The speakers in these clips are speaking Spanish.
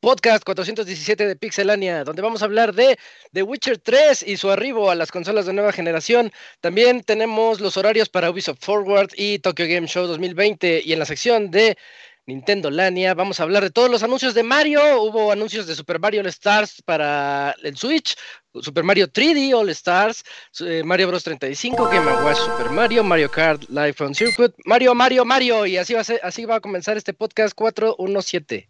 Podcast 417 de Pixelania, donde vamos a hablar de The Witcher 3 y su arribo a las consolas de nueva generación. También tenemos los horarios para Ubisoft Forward y Tokyo Game Show 2020. Y en la sección de Nintendo Lania vamos a hablar de todos los anuncios de Mario. Hubo anuncios de Super Mario All Stars para el Switch, Super Mario 3D All Stars, eh, Mario Bros 35, Game Watch Super Mario, Mario Kart Live on Circuit, Mario, Mario, Mario. Y así va a, así va a comenzar este podcast 417.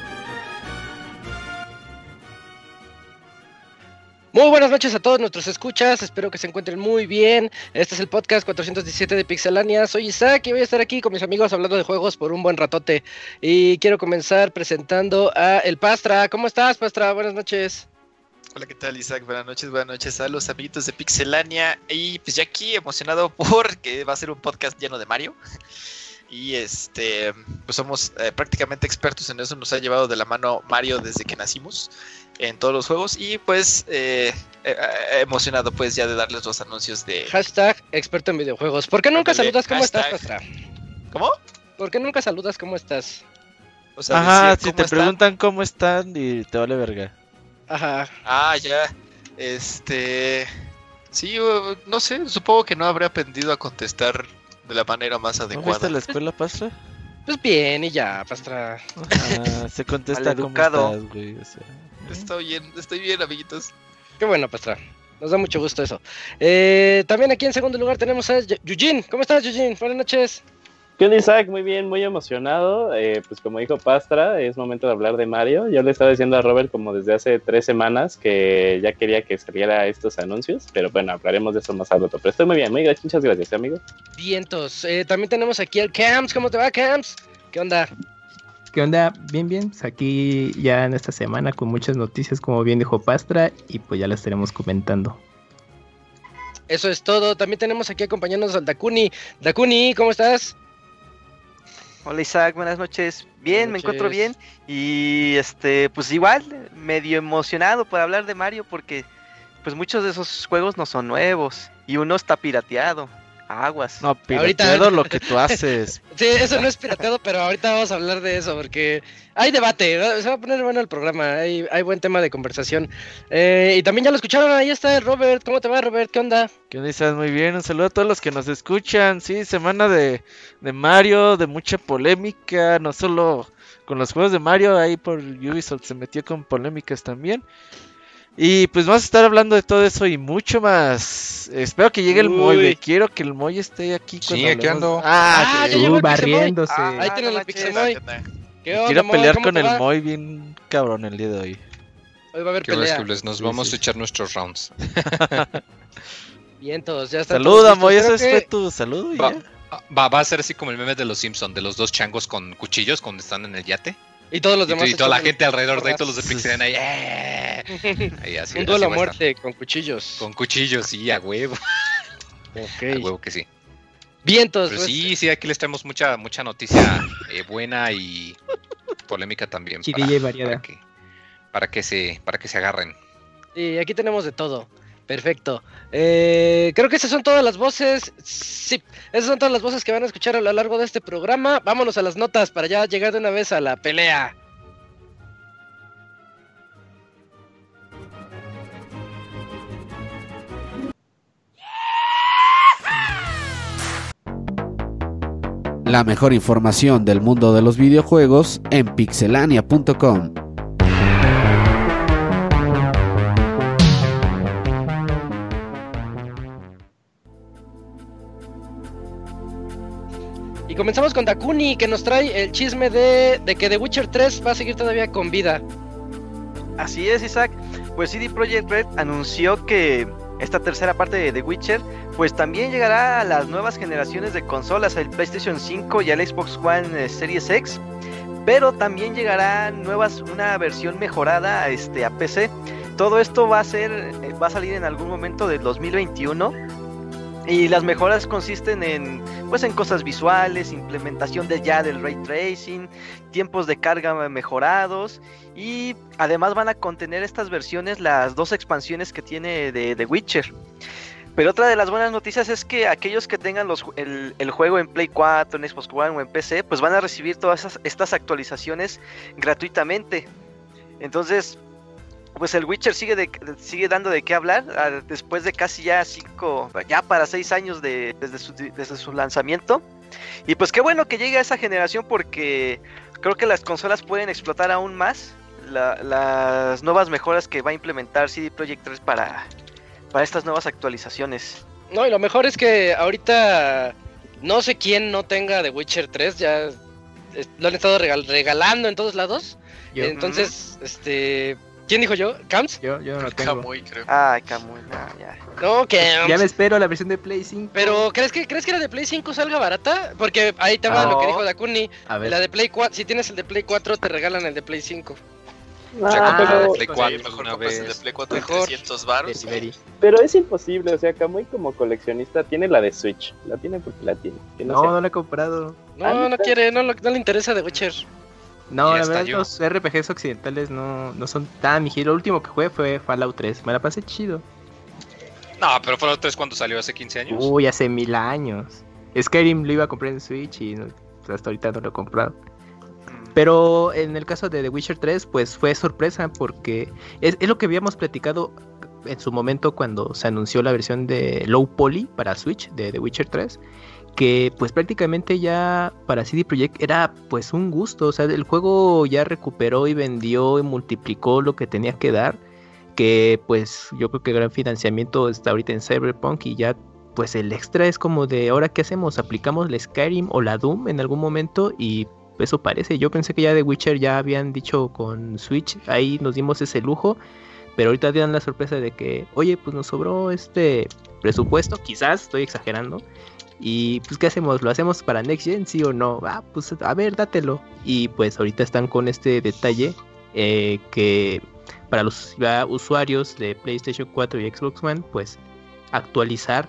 Muy buenas noches a todos nuestros escuchas, espero que se encuentren muy bien. Este es el podcast 417 de Pixelania. Soy Isaac y voy a estar aquí con mis amigos hablando de juegos por un buen ratote. Y quiero comenzar presentando a El Pastra. ¿Cómo estás, Pastra? Buenas noches. Hola, ¿qué tal, Isaac? Buenas noches, buenas noches a los amiguitos de Pixelania. Y pues ya aquí emocionado porque va a ser un podcast lleno de Mario. Y este, pues somos eh, prácticamente expertos en eso. Nos ha llevado de la mano Mario desde que nacimos en todos los juegos y pues eh, eh, emocionado pues ya de darles los anuncios de... Hashtag experto en videojuegos. ¿Por qué nunca saludas cómo estás, Pastra? ¿Cómo? ¿Por qué nunca saludas cómo estás? O sea, Ajá, si te preguntan cómo están y te vale verga. Ajá. Ah, ya. Este... Sí, no sé, supongo que no habré aprendido a contestar de la manera más adecuada. ¿No viste la escuela, Pastra? Pues bien, y ya, Pastra. se contesta como estás, güey. O sea. Estoy bien, estoy bien, amiguitos. Qué bueno, Pastra. Nos da mucho gusto eso. Eh, también aquí en segundo lugar tenemos a Yujin. ¿Cómo estás, Yujin? Buenas noches. ¿Qué onda, Isaac? Muy bien, muy emocionado. Eh, pues como dijo Pastra, es momento de hablar de Mario. Yo le estaba diciendo a Robert como desde hace tres semanas que ya quería que saliera estos anuncios, pero bueno, hablaremos de eso más al rato. Pero estoy muy bien, muy gracias, muchas gracias, amigo. Vientos. Eh, también tenemos aquí al Camps. ¿Cómo te va, Camps? ¿Qué onda? ¿Qué onda? Bien, bien. Pues aquí ya en esta semana con muchas noticias, como bien dijo Pastra, y pues ya las estaremos comentando. Eso es todo. También tenemos aquí acompañándonos al Dakuni. Dakuni, ¿cómo estás? Hola Isaac, buenas noches. Bien, me encuentro bien. Y este, pues igual, medio emocionado por hablar de Mario porque pues muchos de esos juegos no son nuevos y uno está pirateado aguas. No, pirateado ahorita... lo que tú haces. sí, eso no es pirateado, pero ahorita vamos a hablar de eso porque hay debate, se va a poner bueno el programa, hay, hay buen tema de conversación. Eh, y también ya lo escucharon, ahí está Robert, ¿cómo te va Robert? ¿Qué onda? ¿Qué dices? Muy bien, un saludo a todos los que nos escuchan, sí, semana de, de Mario, de mucha polémica, no solo con los juegos de Mario, ahí por Ubisoft se metió con polémicas también. Y pues vamos a estar hablando de todo eso y mucho más. Espero que llegue el Moy, Quiero que el Moy esté aquí. Sí, aquí ando. Ah, ah barriéndose. Ah, ahí tienen el Pixemoy. Quiero pelear con el Moy bien cabrón el día de hoy. Hoy va a haber Qué pelea. Nos vamos a echar nuestros rounds. Bien, todos, ya está. Saluda, Moy, eso es tu saludo. Va, va, va, a ser así como el meme de los Simpsons, de los dos changos con cuchillos cuando están en el yate. Y todos los demás. Y, toda la gente alrededor de ahí, todos los de Pixel ahí. Eh". ahí así, Un duelo a muerte con cuchillos. Con cuchillos, sí, a huevo. Ok. A huevo que sí. Vientos. Pero pues. sí, sí, aquí les traemos mucha, mucha noticia eh, buena y polémica también. Para, para, que, para, que se, para que se agarren. Y aquí tenemos de todo. Perfecto. Eh, creo que esas son todas las voces. Sí, esas son todas las voces que van a escuchar a lo largo de este programa. Vámonos a las notas para ya llegar de una vez a la pelea. La mejor información del mundo de los videojuegos en pixelania.com. comenzamos con Dakuni, que nos trae el chisme de, de que The Witcher 3 va a seguir todavía con vida. Así es, Isaac. Pues CD Projekt Red anunció que esta tercera parte de The Witcher, pues también llegará a las nuevas generaciones de consolas, el PlayStation 5 y el Xbox One eh, Series X, pero también llegará nuevas, una versión mejorada este, a PC. Todo esto va a ser, eh, va a salir en algún momento del 2021. Y las mejoras consisten en, pues, en cosas visuales, implementación de ya del ray tracing, tiempos de carga mejorados y además van a contener estas versiones las dos expansiones que tiene de The Witcher. Pero otra de las buenas noticias es que aquellos que tengan los, el, el, juego en Play 4, en Xbox One o en PC, pues van a recibir todas estas actualizaciones gratuitamente. Entonces, pues el Witcher sigue, de, sigue dando de qué hablar uh, después de casi ya cinco, ya para seis años de, desde, su, desde su lanzamiento. Y pues qué bueno que llegue a esa generación porque creo que las consolas pueden explotar aún más la, las nuevas mejoras que va a implementar CD Projekt 3 para, para estas nuevas actualizaciones. No, y lo mejor es que ahorita no sé quién no tenga The Witcher 3, ya lo han estado regal regalando en todos lados. Yo. Entonces, este ¿Quién dijo yo? ¿Camps? Yo, yo no lo tengo. Kamui, creo. Ay, Kamui, no, ya. No, Camps. Ya me espero la versión de Play 5. Pero, ¿crees que, ¿crees que la de Play 5 salga barata? Porque ahí te va No. lo que dijo Dakuni. A ver. La de Play 4, si tienes el de Play 4, te regalan el de Play 5. Ah, pero, Play Sí, 4 mejor compras el de Play 4 en Mejor. 300 baros. Pero es imposible, o sea, Kamui como coleccionista tiene la de Switch. La tiene porque la tiene. Que no, No, sea- no lo he comprado. No, Ah, no quiere, no, lo- no le interesa The Witcher. No, la verdad, los RPGs occidentales no, no son tan mi giro. Lo último que jugué fue Fallout 3. Me la pasé chido. No, pero Fallout 3 cuando salió hace 15 años. Uy, hace mil años. Skyrim lo iba a comprar en Switch y no- hasta ahorita no lo he comprado. Pero en el caso de The Witcher 3, pues fue sorpresa porque es, es lo que habíamos platicado en su momento cuando se anunció la versión de Low Poly para Switch de The Witcher 3. Que pues prácticamente ya para CD Projekt era pues un gusto. O sea, el juego ya recuperó y vendió y multiplicó lo que tenía que dar. Que pues yo creo que gran financiamiento está ahorita en Cyberpunk y ya pues el extra es como de ahora qué hacemos, aplicamos la Skyrim o la Doom en algún momento y eso parece. Yo pensé que ya de Witcher ya habían dicho con Switch, ahí nos dimos ese lujo, pero ahorita dan la sorpresa de que, oye, pues nos sobró este presupuesto, quizás estoy exagerando. Y pues, ¿qué hacemos? ¿Lo hacemos para Next Gen, sí o no? Ah, pues a ver, dátelo. Y pues ahorita están con este detalle eh, que para los usuarios de PlayStation 4 y Xbox One, pues actualizar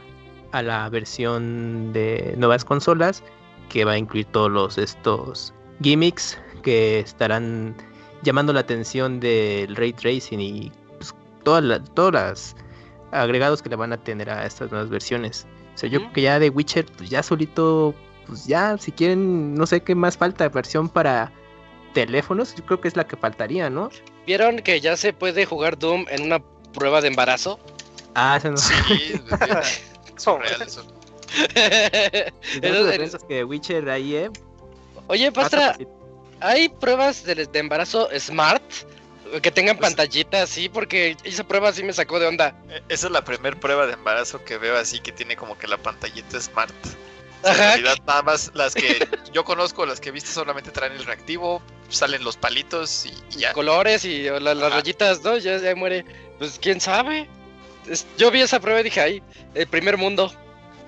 a la versión de nuevas consolas que va a incluir todos estos gimmicks que estarán llamando la atención del ray tracing y pues, todas las todas las agregados que le van a tener a estas nuevas versiones. Sea, yo creo que ya de Witcher pues ya solito pues ya si quieren no sé qué más falta versión para teléfonos, yo creo que es la que faltaría, ¿no? ¿Vieron que ya se puede jugar Doom en una prueba de embarazo? Ah, eso no. Sí, es surreal eso. Esos eventos que Witcher ahí, eh. Oye, Pastra, ¿hay pruebas de, de embarazo smart? Que tengan Pues- pantallita así, porque esa prueba sí me sacó de onda. Eh, Esa es la primera prueba de embarazo que veo así que tiene como que la pantallita smart. En Ajá. realidad nada más las que yo conozco, las que viste solamente traen el reactivo, salen los palitos y, y ya. colores y la- las Ajá. rayitas, ¿no? Ya, ya muere. Pues quién sabe. Es- yo vi esa prueba y dije, ay, el primer mundo.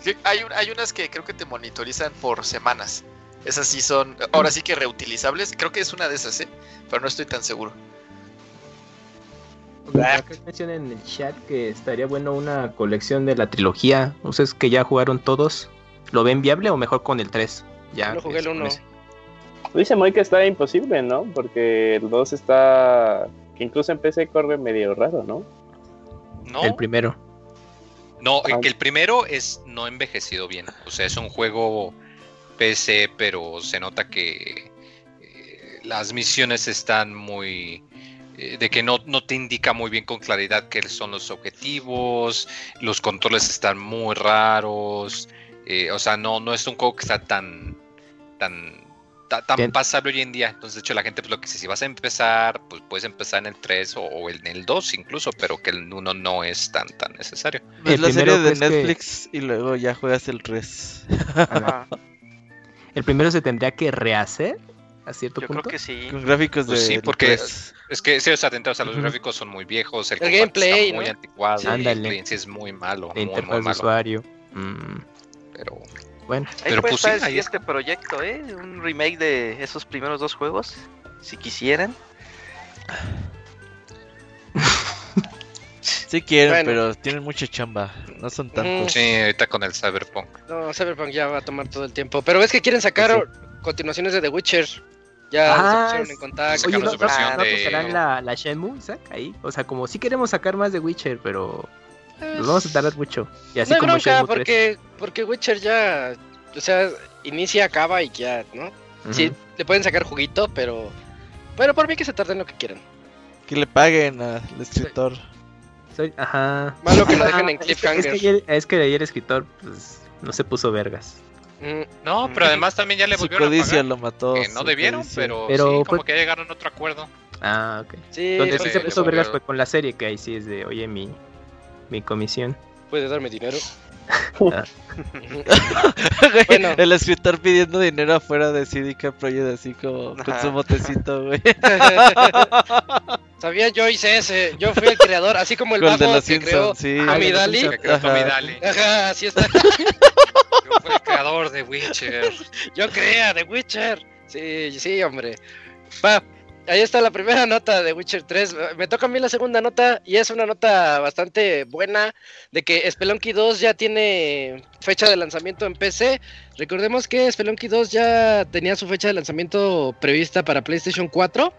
Sí, Hay, hay unas que creo que te monitorizan por semanas. Esas sí son, ahora sí que reutilizables. Creo que es una de esas, ¿eh? Pero no estoy tan seguro. Acá mencionan en el chat que estaría bueno una colección de la trilogía. Ustedes que ya jugaron todos, ¿lo ven viable o mejor con el 3? Ya. Yo jugué el es con uno. ese. Dice Moy que está imposible, ¿no? Porque el 2 está. que incluso en PC corre medio raro, ¿no? No, El primero. no, Ah. que el primero es no envejecido bien. O sea, es un juego PC, pero se nota que eh, las misiones están muy eh, de que no, no te indica muy bien con claridad qué son los objetivos, los controles están muy raros, eh, o sea, no, no es un juego que está tan, tan, ta- tan pasable hoy en día. Entonces, de hecho, la gente, pues lo que dice, si vas a empezar, pues puedes empezar en el 3 o, o en el 2 incluso, pero que el 1 no es tan, tan necesario. Ves El la primero serie de es que- Netflix y luego ya juegas el 3. Ajá. Ah, el primero se tendría que rehacer a cierto Yo punto. creo que sí. Con gráficos de. Pues sí, porque 3. es que si os atentos, a los Ujú. gráficos son muy viejos, el, El gameplay, está muy ¿no? anticuado, Sí. el gameplay es muy malo, La muy, muy interfaz de malo. usuario. Mm, Pero bueno, Ahí Pero pues estar sí, el ahí siguiente proyecto, ¿eh? Un remake de esos primeros dos juegos, si quisieran. Sí quieren, Bueno. pero tienen mucha chamba. No son tantos. sí, ahorita con el Cyberpunk. No, Cyberpunk ya va a tomar todo el tiempo. Pero es que quieren sacar Pues continuaciones de The Witcher. Ya Ah, se pusieron en contacto. oye, ¿no, su no, versión no de- aplicarán la, la Shenmue, Isaac? Ahí. O sea, como si queremos sacar más de Witcher, pero Eh, nos vamos a tardar mucho. Y así no como bronca, Shenmue 3. porque, porque Witcher ya, o sea, inicia, acaba y ya, ¿no? Sí, Ujú. le pueden sacar juguito, pero, pero por mí que se tarden lo que quieran. Que le paguen al escritor. Soy- ajá. Malo que lo dejen en Es que- Es que, cliffhanger. ayer, es que ayer el escritor pues, no se puso vergas. Mm, No, pero además también ya le Su volvieron a codicia pagar. lo mató. Que no su debieron, codicia. pero, Pero, sí, como pues- que ya llegaron a otro acuerdo. Ah, ok. sí, Donde sí se puso vergas fue con la serie, que ahí sí es de, oye, mi, mi comisión. Puede darme dinero. Ah. Güey, Bueno. El escritor pidiendo dinero afuera de CDK Projekt así como con su botecito, güey. Sabía, yo hice ese. Yo fui el creador, así como el el de los que creó sí. De Ajá. Ajá, así está. Yo fui el creador de Witcher. Yo creía The Witcher. Sí, sí, hombre. Va, ahí está la primera nota de Witcher 3. Me toca a mí la segunda nota y es una nota bastante buena de que Spelunky 2 ya tiene fecha de lanzamiento en PC. Recordemos que Spelunky 2 ya tenía su fecha de lanzamiento prevista para PlayStation 4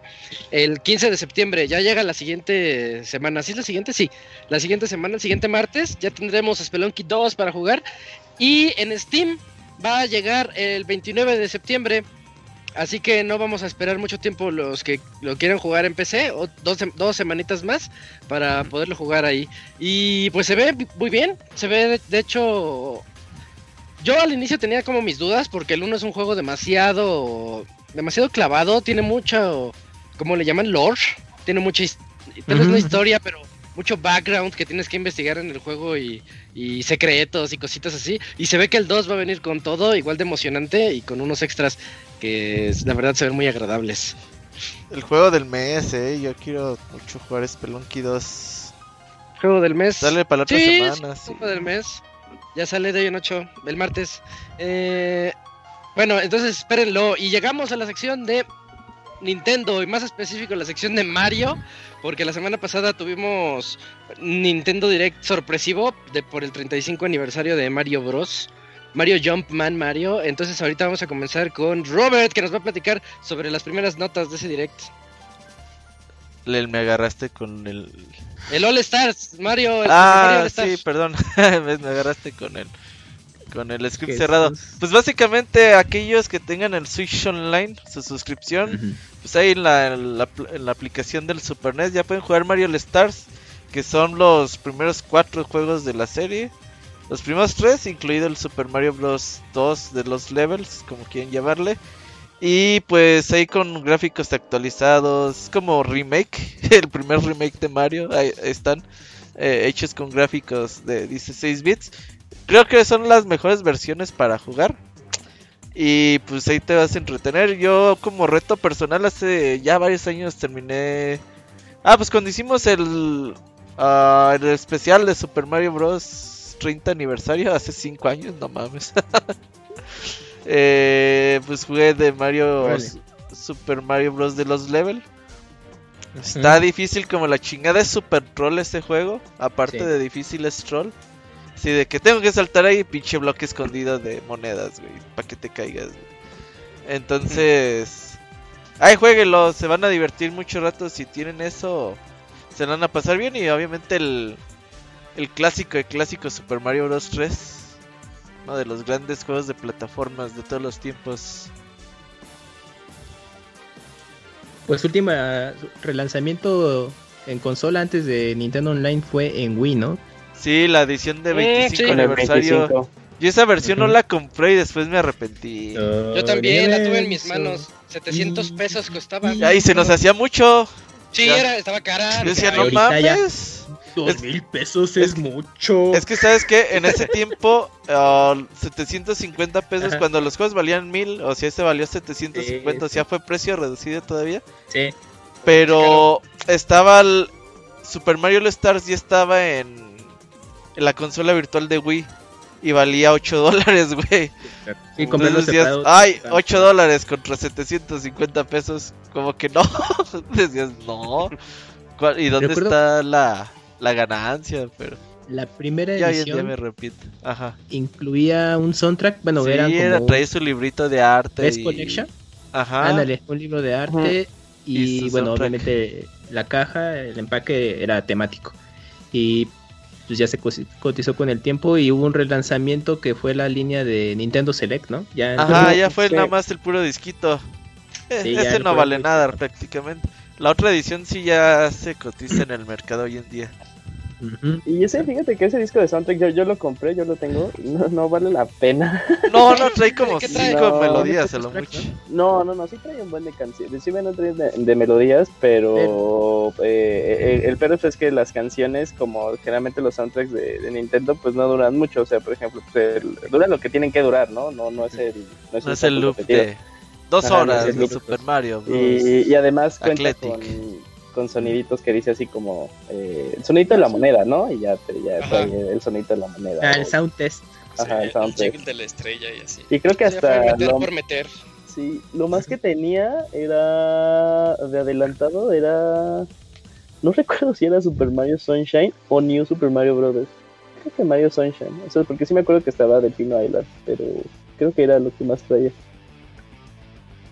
el 15 de septiembre. Ya llega la siguiente semana. ¿Sí es la siguiente? Sí. La siguiente semana, el siguiente martes, ya tendremos Spelunky 2 para jugar. Y en Steam va a llegar el 29 de septiembre. Así que no vamos a esperar mucho tiempo los que lo quieran jugar en PC, o dos, dos semanitas más para poderlo jugar ahí. Y pues se ve muy bien, se ve de, de hecho... Yo al inicio tenía como mis dudas porque el 1 es un juego demasiado... demasiado clavado, tiene mucho... ¿Cómo le llaman? Lore. Tiene mucha... Tal vez no historia, pero mucho background que tienes que investigar en el juego y, y secretos y cositas así. Y se ve que el 2 va a venir con todo, igual de emocionante y con unos extras que la verdad se ven muy agradables. El juego del mes, eh. Yo quiero mucho jugar Spelunky 2. Juego del mes. Dale para la otra Sí, semana. sí, sí. juego del mes. Ya sale de hoy en 8, el martes. Eh, bueno, entonces espérenlo. Y llegamos a la sección de Nintendo y más específico la sección de Mario. Porque la semana pasada tuvimos Nintendo Direct sorpresivo de, por el 35 aniversario de Mario Bros. Mario Jumpman Mario. Entonces ahorita vamos a comenzar con Robert que nos va a platicar sobre las primeras notas de ese direct. Le- me agarraste con el. El All Stars, Mario. el Mario Ah, All Stars. sí, perdón. me agarraste con el. Con el script Jesús. cerrado. Pues básicamente aquellos que tengan el Switch Online, su suscripción, pues ahí en la, en la apl- en la aplicación del Super NES ya pueden jugar Mario All Stars, que son los primeros cuatro juegos de la serie. Los primeros tres, incluido el Super Mario Bros. 2 de los levels, como quieren llamarle. Y pues ahí con gráficos actualizados, como remake, el primer remake de Mario, ahí están, eh, hechos con gráficos de 16 bits. Creo que son las mejores versiones para jugar. Y pues ahí te vas a entretener. Yo como reto personal hace ya varios años terminé... Ah, pues cuando hicimos el, ah, el especial de Super Mario Bros. 30 aniversario, hace 5 años, no mames. Eh, pues jugué de Mario Super Mario Bros. de los level. Está Mm. difícil como la chingada. Es super troll ese juego. Aparte Sí. de difícil es troll. Sí, de que tengo que saltar ahí pinche bloque escondido de monedas, güey. Para que te caigas, güey. Entonces... Ay, jueguenlo. Se van a divertir mucho rato. Si tienen eso, se van a pasar bien. Y obviamente el, el clásico de clásico Super Mario Bros. 3. Uno de los grandes juegos de plataformas de todos los tiempos. Pues su última relanzamiento en consola antes de Nintendo Online fue en Wii, ¿no? Sí, la edición de Mm, 25 sí. Con el aniversario. 25. Yo esa versión no la compré y después me arrepentí. Yo también la tuve en mis manos. 700 pesos costaba. Y- Ay, se nos hacía mucho. Sí, era, estaba cara. Yo decía, no ya. Dos mil pesos es, mucho. Es que, ¿sabes qué? En ese tiempo, uh, 750 pesos, Ajá. cuando los juegos valían 1000, o si este valió 750, o Sí, sea, fue precio reducido todavía. Sí. Pero estaba el Super Mario All Stars ya estaba en, en la consola virtual de Wii y valía 8 dólares, güey. Decías, separado. ay, 8 dólares contra 750 pesos. Como que no. decías, no. ¿Cuál- ¿Y dónde Recuerdo- está la, la ganancia? Pero La primera ya edición me repito. Ajá. incluía un soundtrack. Bueno, sí, eran era, como traía su librito de arte. Best y- Collection. Ajá. Ándale, un libro de arte. Y bueno, soundtrack. obviamente la caja, el empaque era temático. Y pues ya se cotizó con el tiempo y hubo un relanzamiento que fue la línea de Nintendo Select, ¿no? Ya Ajá, ya fue nada más el puro disquito. Sí, ya ese no vale nada prácticamente. La otra edición sí ya se cotiza en el mercado hoy en día. Y ese, fíjate que ese disco de soundtrack yo, yo lo compré, yo lo tengo, no, no vale la pena. No, no, trae como ¿Qué trae? cinco No, melodías a ¿no? lo mucho. No, no, no, sí trae un buen de canciones, sí ven un tren de, de melodías, pero eh, el, el pero es que las canciones, como generalmente los soundtracks de, de Nintendo, pues no duran mucho, o sea, por ejemplo, pues, el- duran lo que tienen que durar, ¿no? No, no es el, no es No un es el loop repetido. de dos Ajá, horas el de. Super Mario Bros. Y, y además cuenta Athletic. con, con soniditos que dice así como eh, el sonidito de la moneda, ¿no? Y ya, ya trae el sonidito de la moneda. Ah, o- el sound test. Ajá, el el soundtrack. jingle de la estrella y así. Y creo que hasta meter lo, por meter. sí, lo más que tenía era de adelantado, era... No recuerdo si era Super Mario Sunshine o New Super Mario Brothers. Creo que Mario Sunshine, o sea, porque sí me acuerdo que estaba de Pino Island, pero creo que era lo que más traía.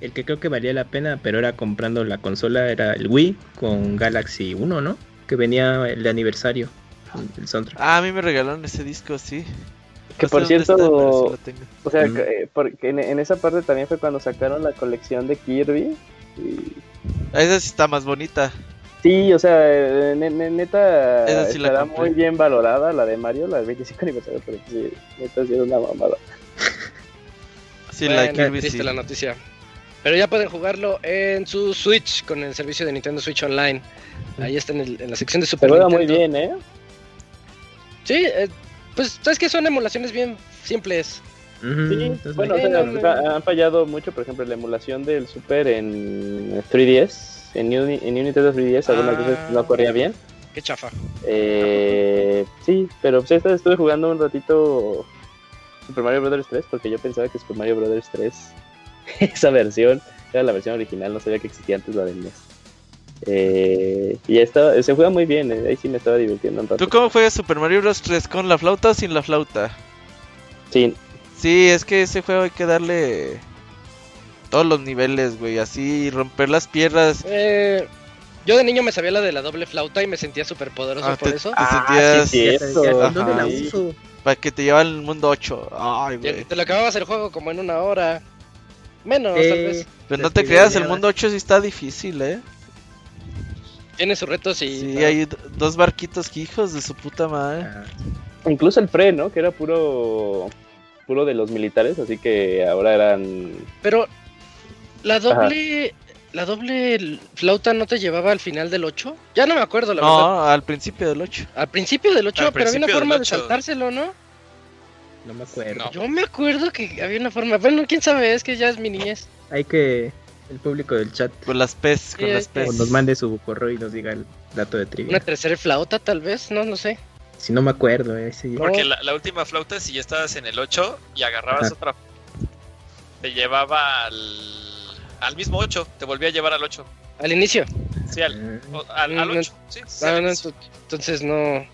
El que creo que valía la pena, pero era comprando la consola, era el Wii con Galaxy 1, ¿no? Que venía el de aniversario, el soundtrack. Ah, a mí me regalaron ese disco, sí. Que No por está, cierto, sí lo tengo. O sea, Mm. que, eh, porque en, en esa parte también fue cuando sacaron la colección de Kirby. Y... Esa sí está más bonita. Sí, o sea, eh, ne- ne- neta Esa sí la estará muy bien valorada la de Mario, la del 25 aniversario, pero sí, neta sí era una mamada. Sí, la de Bueno, Kirby triste sí. la noticia. Pero ya pueden jugarlo en su Switch con el servicio de Nintendo Switch Online. Ahí está en, el- en la sección de Se Super juega muy Nintendo. bien, ¿eh? Sí, eh, pues sabes que son emulaciones bien simples. Ujú, Sí, entonces, bueno, o bien, o sea, han fallado mucho, por ejemplo, la emulación del Super en 3DS, en New, en New Nintendo 3DS algunas Ah. veces no corría bien. Qué chafa. Eh, sí, pero pues esta estuve jugando un ratito Super Mario Bros. 3 porque yo pensaba que Super Mario Bros. 3, esa versión, era la versión original, no sabía que existía antes la del NES. Eh, y estaba, se juega muy bien, eh, ahí sí me estaba divirtiendo un rato. ¿Tú cómo juegas Super Mario Bros. 3? ¿Con la flauta o sin la flauta? Sí, Sí, es que ese juego hay que darle todos los niveles, güey. Así romper las piedras. Eh, yo de niño me sabía la de la doble flauta y me sentía súper poderoso Ah, por te- eso. te Ah, sentías sí, Eso, ¿Dónde la ajá. uso? para que te lleva al mundo 8. Ay, Te, güey. te lo acababas el juego como en una hora. Menos, tal Eh, vez. Pero no te creas, el mundo 8 sí está difícil, ¿eh? Tiene sus retos y. Sí, no. hay dos barquitos que hijos de su puta madre. Incluso el Fre, ¿no? Que era puro puro de los militares, así que ahora eran... Pero la doble. La doble flauta no te llevaba al final del 8? Ya no me acuerdo, la verdad. No, al principio del 8. Al principio del 8, Al pero había una forma de 8. saltárselo, ¿no? No me acuerdo. No. Yo me acuerdo que había una forma. Bueno, quién sabe, es que ya es mi niñez. Hay que el público del chat Con las PES, con Sí, las PES. o nos mande su correo y nos diga el dato de Una trivia. tercera flauta, tal vez, no, no sé. Si no me acuerdo, eh, sí. Porque la, la última flauta, si ya estabas en el 8 y agarrabas Ajá. otra, te llevaba al, al mismo 8, te volvía a llevar al 8. Al inicio. Sí, al, Ah, o- al, al Mm, 8. Sí, sí, Ah, no, entonces no.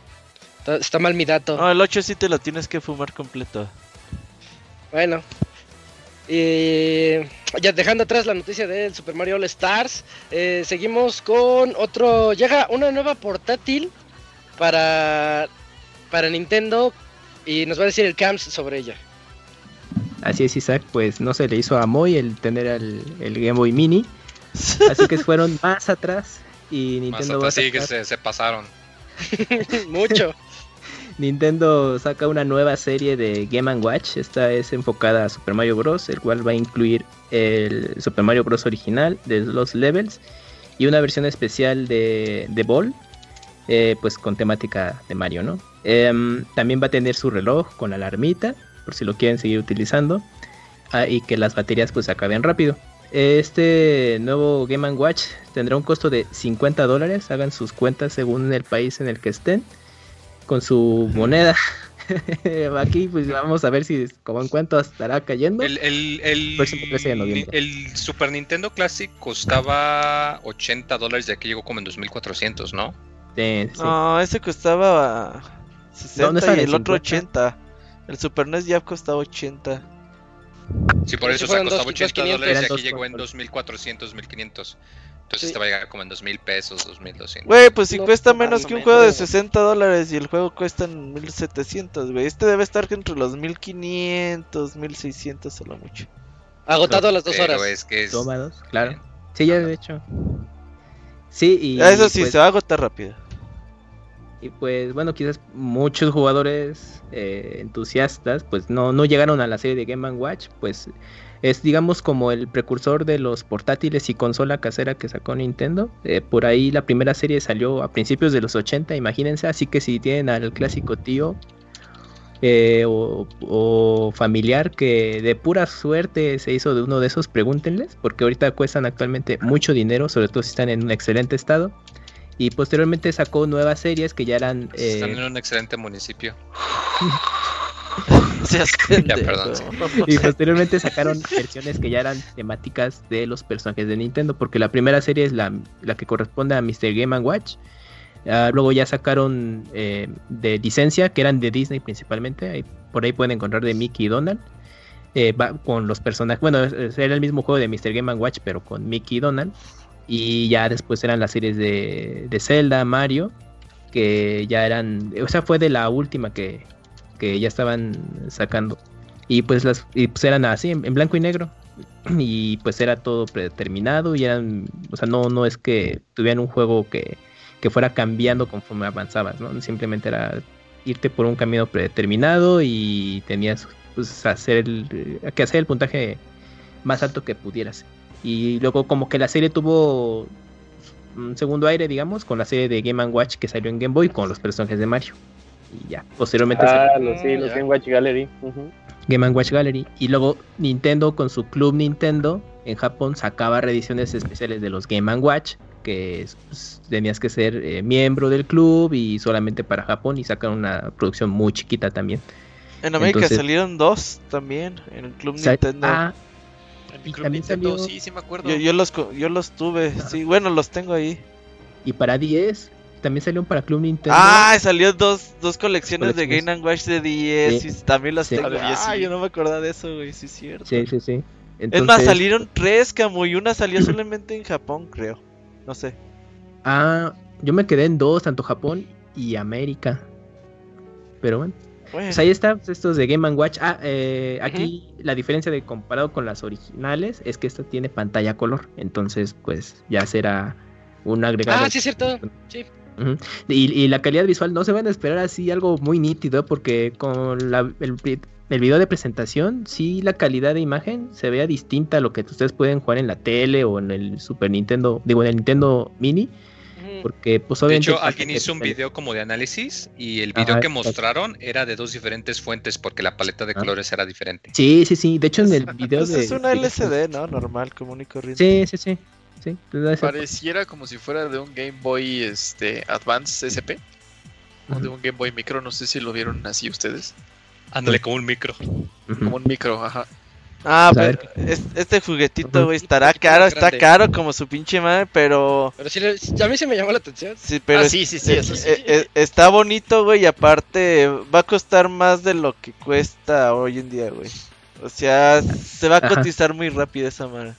Está, está mal mi dato. No, el 8 sí te lo tienes que fumar completo. Bueno. Y ya dejando atrás la noticia del Super Mario All Stars, eh, seguimos con otro. Llega una nueva portátil para, para Nintendo y nos va a decir el CAMS sobre ella. Así es, Isaac, pues no se le hizo a Moy el tener el, el Game Boy Mini. Así que fueron más atrás y Más Nintendo va a atrás, sí, que sacar- se, se pasaron. Mucho. Nintendo saca una nueva serie de Game Watch. Esta es enfocada a Super Mario Bros. El cual va a incluir el Super Mario Bros. original de los levels y una versión especial de, de Ball. eh, pues con temática de Mario, ¿no? Em, también va a tener su reloj con alarmita, por si lo quieren seguir utilizando, ah, y que las baterías pues acaben rápido. Este nuevo Game Watch tendrá un costo de 50 dólares, hagan sus cuentas según el país en el que estén, con su moneda. Aquí pues vamos a ver si como en cuánto estará cayendo. El, el, el, el, Super Nintendo Classic costaba 80 dólares y aquí llegó como en 2400, ¿no? Sí, sí. No, ese costaba 60 y el otro 80. El Super NES ya costaba 80. Sí, por eso se costaba 80 dólares y aquí llegó en 2400, 1500. Entonces te va a llegar como en 2000 pesos, 2200. Güey, pues si cuesta menos que un juego de 60 dólares y el juego cuesta en 1700, güey. Este debe estar entre los 1500, 1600 solo mucho. Agotado a las dos horas. Es que es... claro. Sí, ya de hecho. Sí, y. Eso sí, pues se va a agotar rápido. Y pues bueno, quizás muchos jugadores eh, entusiastas pues no, no llegaron a la serie de Game Watch, pues es digamos como el precursor de los portátiles y consola casera que sacó Nintendo. Eh, por ahí la primera serie salió a principios de los 80, imagínense, así que si tienen al clásico tío eh, o, familiar que de pura suerte se hizo de uno de esos, pregúntenles, porque ahorita cuestan actualmente mucho dinero, sobre todo si están en un excelente estado. Y posteriormente sacó nuevas series que ya eran... Están eh, en un excelente municipio. Y posteriormente sacaron versiones que ya eran temáticas de los personajes de Nintendo, porque la primera serie es la, la que corresponde a Mr. Game Watch. Ah, luego ya sacaron eh, de licencia, que eran de Disney principalmente. por ahí pueden encontrar de Mickey y Donald. Eh, con los personajes. Bueno, era el mismo juego de Mr. Game Watch, pero con Mickey y Donald. Y ya después eran las series de, de Zelda, Mario, que ya eran, o sea, fue de la última que, que ya estaban sacando. Y pues las y pues eran así, en, blanco y negro. Y pues era todo predeterminado y eran, o sea, no, no es que tuvieran un juego que, que fuera cambiando conforme avanzabas, ¿no? Simplemente era irte por un camino predeterminado y tenías pues, hacer el, que hacer el puntaje más alto que pudieras. Y luego como que la serie tuvo un segundo aire, digamos, con la serie de Game Watch que salió en Game Boy con los personajes de Mario. Y ya, posteriormente... Ah, los, sí, los Game Watch Gallery. Game Watch Gallery. Y luego Nintendo con su Club Nintendo en Japón sacaba reediciones especiales de los Game Watch, que pues, tenías que ser eh, miembro del club y solamente para Japón y sacan una producción muy chiquita también. En América salieron dos también en el Club Nintendo. Ah, y también salió... sí, sí me acuerdo. Yo, los, yo los tuve, sí, bueno, los tengo ahí. Y para 10, también salieron para Club Nintendo. Ah, salió dos, dos colecciones, de Game Watch de 10 y también las tengo. Ah, yo no me acordaba de eso, güey, sí es cierto. Sí, sí, sí. Es más, salieron tres, Camu, y una salió solamente en Japón, creo. No sé. Ah, yo me quedé en dos, tanto Japón y América. Pero bueno. Pues ahí está, pues, estos de Game Watch. Ah, eh, aquí la diferencia de comparado con las originales es que esta tiene pantalla color. Entonces, pues ya será un agregado. Ah, sí, es cierto. Sí. Y, la calidad visual no se van a esperar así algo muy nítido porque con la, el, el, video de presentación sí la calidad de imagen se vea distinta a lo que ustedes pueden jugar en la tele o en el Super Nintendo, digo en el Nintendo Mini porque pues De hecho, alguien hizo un video como de análisis y el video que mostraron era de dos diferentes fuentes porque la paleta de colores era diferente. Sí, sí, sí. De hecho, en el video pues de... Es una LCD, ¿no? Normal, común y corriente. Sí, sí, sí. Sí pues, Pareciera como si fuera de un Game Boy este, Advance SP. O de un Game Boy Micro, no sé si lo vieron así ustedes. Ándale, como un micro. Como un micro, ajá. Ah, pero este juguetito, güey, estará caro, está caro como su pinche madre, pero... Pero sí, a mí se me llamó la atención. Sí, pero... Ah, sí, sí, sí, eso sí. Eh, eh, está bonito, güey, y aparte va a costar más de lo que cuesta hoy en día, güey. O sea, se va a cotizar muy rápido esa madre.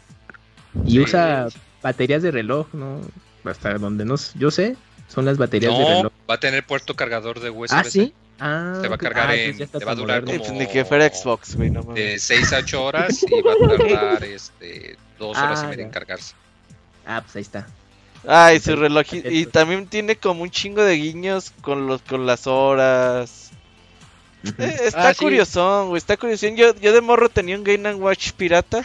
Y usa baterías de reloj, ¿no? Hasta donde no, yo sé, son las baterías de reloj. va a tener puerto cargador de USB. Ah, sí. Ah, te va a cargar ah, en. Te va a durar como. Ni que fuera Xbox, güey, no De 6 a 8 horas y va a tardar este, 2 horas y media en cargarse. Ah, pues ahí está. Ah, y su reloj. Y también tiene como un chingo de guiños con, los, con las horas. Eh, está ah, curiosón, güey. Está curiosón. Yo, yo de morro tenía un Game Watch pirata.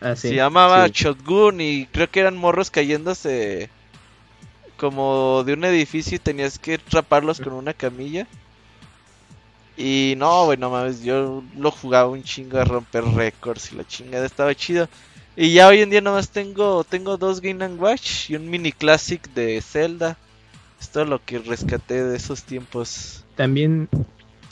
Ah, Se llamaba Shotgun y creo que eran morros cayéndose como de un edificio y tenías que atraparlos con una camilla. Y no, güey, no mames, yo lo jugaba un chingo a romper récords y la chingada estaba chido. Y ya hoy en día nomás tengo, tengo dos Game and Watch y un mini classic de Zelda. Es todo lo que rescaté de esos tiempos. También,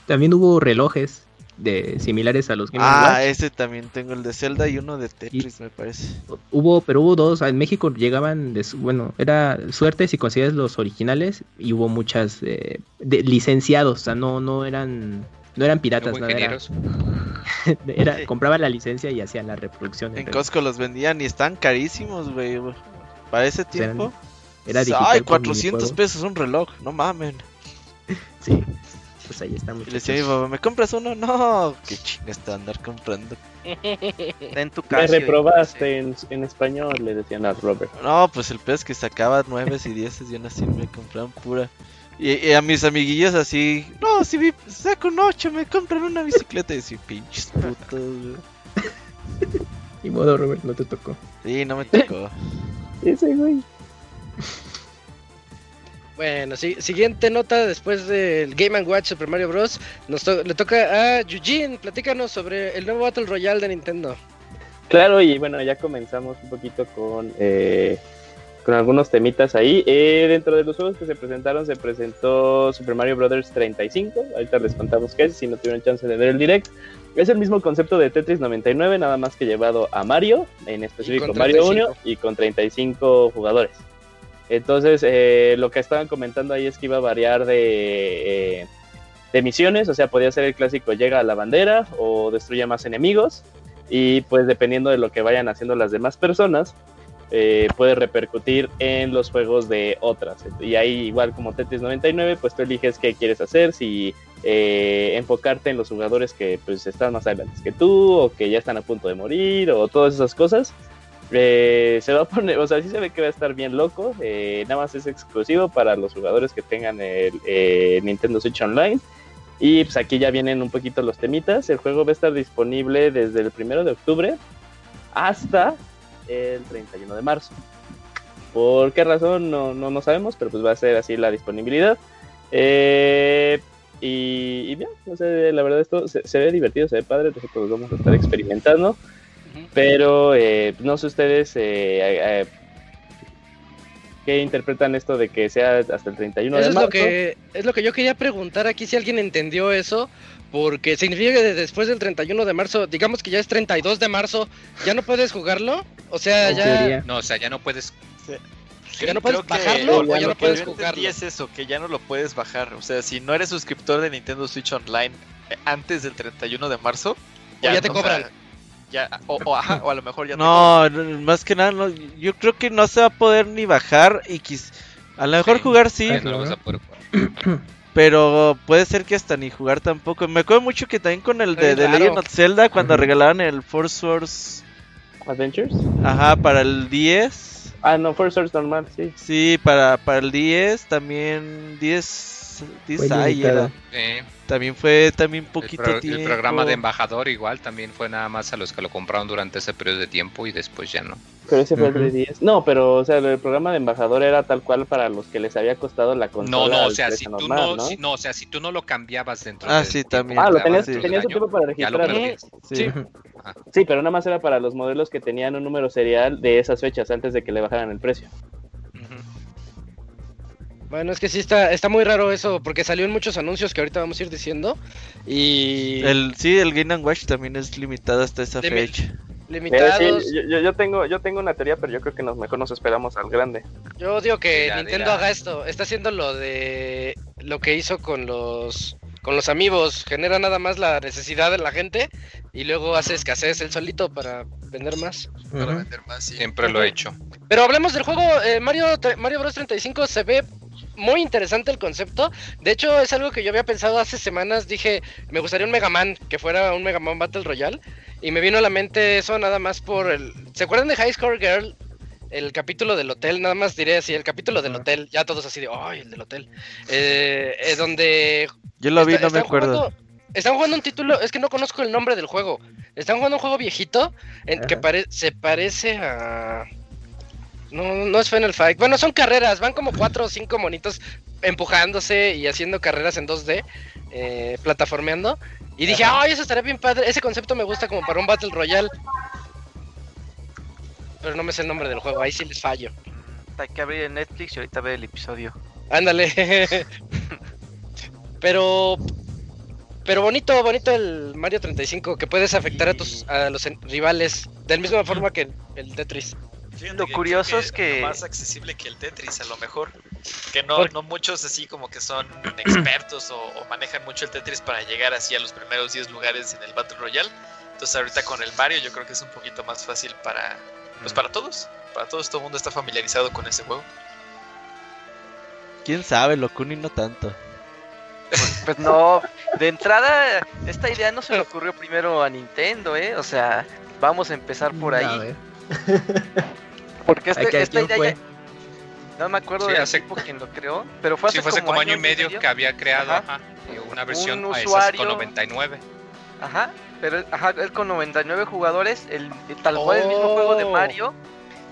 también hubo relojes de similares a los Game Ah, Watch. ese también tengo el de Zelda y uno de Tetris, me parece. Hubo, pero hubo dos. En México llegaban, de, su- bueno, era suerte si consigues los originales y hubo muchas eh, de, licenciados, o sea, no, no eran, no eran piratas, Hubo nada, era, era- Sí. compraban la licencia y hacían la reproducción. En en Costco los vendían y están carísimos, güey. Para ese eran- tiempo. Era digital Ay, con 400 minijuego. pesos un reloj, no mamen. Sí, pues ahí está Y le decía a mi papá, ¿me compras uno? No, qué chingas te andar comprando. En tu Me casa. reprobaste en, en español, le decían a Robert. No, pues el es que sacaba nueves y dieces y aún así me compraban pura. Y, y a mis amiguillos así, no, si vi, saco un 8, me compran una bicicleta. Y así, pinches putos, güey. Ni modo, Robert, no te tocó. Sí, no me tocó. Ese güey. Bueno, sí, siguiente nota después del Game Watch Super Mario Bros. Nos to- le toca a Eugene. Platícanos sobre el nuevo Battle Royale de Nintendo. Claro, y bueno, ya comenzamos un poquito con, eh, con algunos temitas ahí. Eh, dentro de los juegos que se presentaron, se presentó Super Mario Bros. 35. Ahorita les contamos qué es, si no tuvieron chance de ver el direct. Es el mismo concepto de Tetris 99, nada más que llevado a Mario, en específico Mario 1 35. y con 35 jugadores. Entonces, eh, lo que estaban comentando ahí es que iba a variar de, eh, de misiones, o sea, podía ser el clásico llega a la bandera o destruye más enemigos y pues dependiendo de lo que vayan haciendo las demás personas, eh, puede repercutir en los juegos de otras. Y ahí igual como Tetris 99, pues tú eliges qué quieres hacer, si eh, enfocarte en los jugadores que pues están más adelante que tú o que ya están a punto de morir o todas esas cosas. Eh, se va a poner, o sea, sí se ve que va a estar bien loco. eh, nada más es exclusivo para los jugadores que tengan el eh, Nintendo Switch Online. Y pues aquí ya vienen un poquito los temitas. El juego va a estar disponible desde el primero de octubre hasta el 31 de marzo. ¿Por qué razón? No, no, no sabemos, pero pues va a ser así la disponibilidad. Eh, y, y bien, no sé, la verdad esto se, se ve divertido, se ve padre, nosotros vamos a estar experimentando. Pero eh, no sé ustedes eh, eh, qué interpretan esto de que sea hasta el 31 Eso de es marzo. lo que es lo que yo quería preguntar aquí si alguien entendió eso, porque significa que después del 31 de marzo, digamos que ya es 32 de marzo, ya no puedes jugarlo, o sea, ya. No, o sea, ya no puedes. ya no puedes que bajarlo o ya no no puedes Yo entendí jugarlo. es eso, que ya no lo puedes bajar. O sea, si no eres suscriptor de Nintendo Switch Online antes del 31 de marzo, ya te o cobran. Ya, o, o, ajá, o a lo mejor ya. No, no, más que nada, no, yo creo que no se va a poder ni bajar y quis- a lo mejor Sí. jugar sí, ya no lo vas a poder jugar. pero puede ser que hasta ni jugar tampoco. Me acuerdo mucho que también con el de, de Legend of Zelda cuando regalaban el Force Wars, Adventures. ajá, para el 10. Ah, no, First Source normal, sí. Sí, para, para el 10 también 10 10 Fue ahí limitado. era. Sí. También fue también El, poquito el tiempo. programa de embajador igual también fue nada más a los que lo compraron durante ese periodo de tiempo y después ya no. Pero ese fue el Ujú. de 10. No, pero, o sea, el programa de embajador era tal cual para los que les había costado la consola. No, no, o sea, precio si tú normal, no, ¿no? si, no, o sea, si tú no lo cambiabas dentro Ah, del sí, también. Ah, lo tenías, dentro tenías un tiempo para perdías. Sí. Sí. Sí, pero nada más era para los modelos que tenían un número serial de esas fechas antes de que le bajaran el precio. Bueno, es que sí está está muy raro eso porque salió en muchos anuncios que ahorita vamos a ir diciendo y El, sí, el Game Watch también es limitado hasta esa De mil- fecha. Limitados. Eh, sí, yo, tengo, yo tengo una teoría, pero yo creo que nos, mejor nos esperamos al grande. Yo digo que Nintendo haga esto. Está haciendo lo de lo que hizo con los con los amigos. Genera nada más la necesidad de la gente y luego hace escasez el solito para vender más. Para vender más, sí. Siempre lo he hecho. Pero hablemos del juego. eh, Mario Mario Bros 35 se ve muy interesante el concepto. De hecho, es algo que yo había pensado hace semanas. Dije, me gustaría un Mega Man, que fuera un Mega Man Battle Royale. Y me vino a la mente eso nada más por el. ¿Se acuerdan de High Score Girl? El capítulo del hotel, nada más diré así, el capítulo del hotel, ya todos así de, ¡ay, el del hotel! Eh, eh, donde Yo lo vi, Está- no me están acuerdo. jugando- están jugando un título, es que no conozco el nombre del juego. Están jugando un juego viejito en que pare- se parece a. No, no es Final Fight. Bueno, son carreras, van como cuatro o cinco monitos empujándose y haciendo carreras en 2D, eh, plataformeando. Y dije, ay, eso estaría bien padre. Ese concepto me gusta como para un Battle Royale. Pero no me sé el nombre del juego, ahí sí les fallo. Hay que abrir el Netflix y ahorita ver el episodio. Ándale. pero pero bonito, bonito el Mario 35 que puedes afectar a tus a los en- rivales de la misma forma que el, el Tetris. Fíjate Lo que curioso es que- Más accesible que el Tetris, a lo mejor. Que no, no muchos así como que son expertos o, o manejan mucho el Tetris para llegar así a los primeros 10 lugares en el Battle Royale. Entonces ahorita con el Mario yo creo que es un poquito más fácil para, pues para todos. Para todos, todo el mundo está familiarizado con ese juego. ¿Quién sabe? Locuni no tanto. Pues no, de entrada, esta idea no se le ocurrió primero a Nintendo, ¿eh? O sea, vamos a empezar por A ahí. ver. Porque este- que- esta ¿quién idea fue? ya- No me acuerdo Sí, del hace- tipo quien lo creó, pero fue hace, Sí, fue hace como año y medio que había creado Ajá. ajá, una versión Un a esas usuario- con 99. Ajá, pero ajá, él con 99 jugadores, el, el- tal cual el mismo juego de Oh. Mario.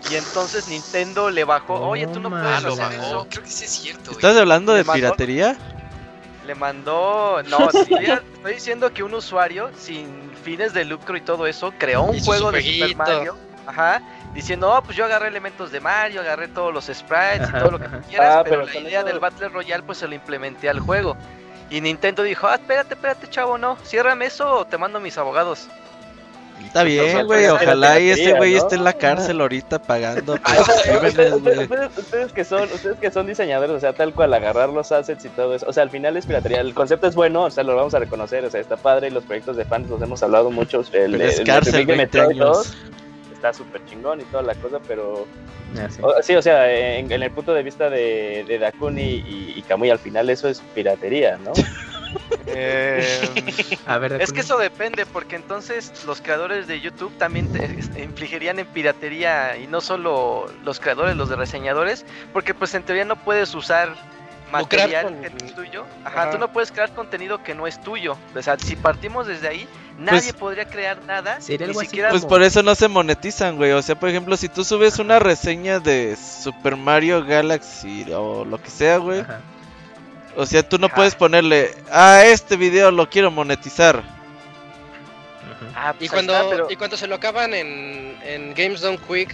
Y entonces Nintendo le bajó, oye, tú no No puedes Ah, hacer bajó. eso. Creo que sí es cierto. ¿Estás hablando de piratería? Le mandó, no, sí, estoy diciendo que un usuario sin fines de lucro y todo eso creó un Hizo juego su de Super. Mario, ajá, diciendo, oh, pues yo agarré elementos de Mario, agarré todos los sprites Ajá, y todo lo que tú quieras, Ah, pero, pero la idea eso- del Battle Royale pues se lo implementé al juego. Y Nintendo dijo, ah, espérate, espérate, chavo, no, ciérrame eso o te mando mis abogados. Está bien, sea, güey. Ojalá y piratería, güey ¿no? esté en la cárcel ahorita pagando ustedes, güey. ustedes- ustedes que son, ustedes que son diseñadores, o sea, tal cual agarrar los assets y todo eso, o sea, al final es piratería. El concepto es bueno, o sea, lo vamos a reconocer, o sea, está padre. Los proyectos de fans los hemos hablado mucho. El, es el cárcel, remake de 20 Metroid años. 2 está súper chingón y toda la cosa, pero Ah, sí. o- sí, o sea, en, en el punto de vista de, de Dakuni y, y Kamui, al final eso es piratería, ¿no? Eh, A ver, es que eso depende, porque entonces los creadores de YouTube también te- infligirían en piratería y no solo los creadores, los de reseñadores, porque pues en teoría no puedes usar material con- que no es tuyo. Ajá, Ajá. tú no puedes crear contenido que no es tuyo. O sea, si partimos desde ahí, nadie Pues- podría crear nada, Sería ni siquiera Pues como- por eso no se monetizan, güey. O sea, por ejemplo, si tú subes una reseña de Super Mario Galaxy o lo que sea, güey. Ajá. O sea, tú no Ajá. puedes ponerle, ah, este video lo quiero monetizar. Ah, pues Y cuando, está, pero- y cuando se lo acaban en, en Games Done Quick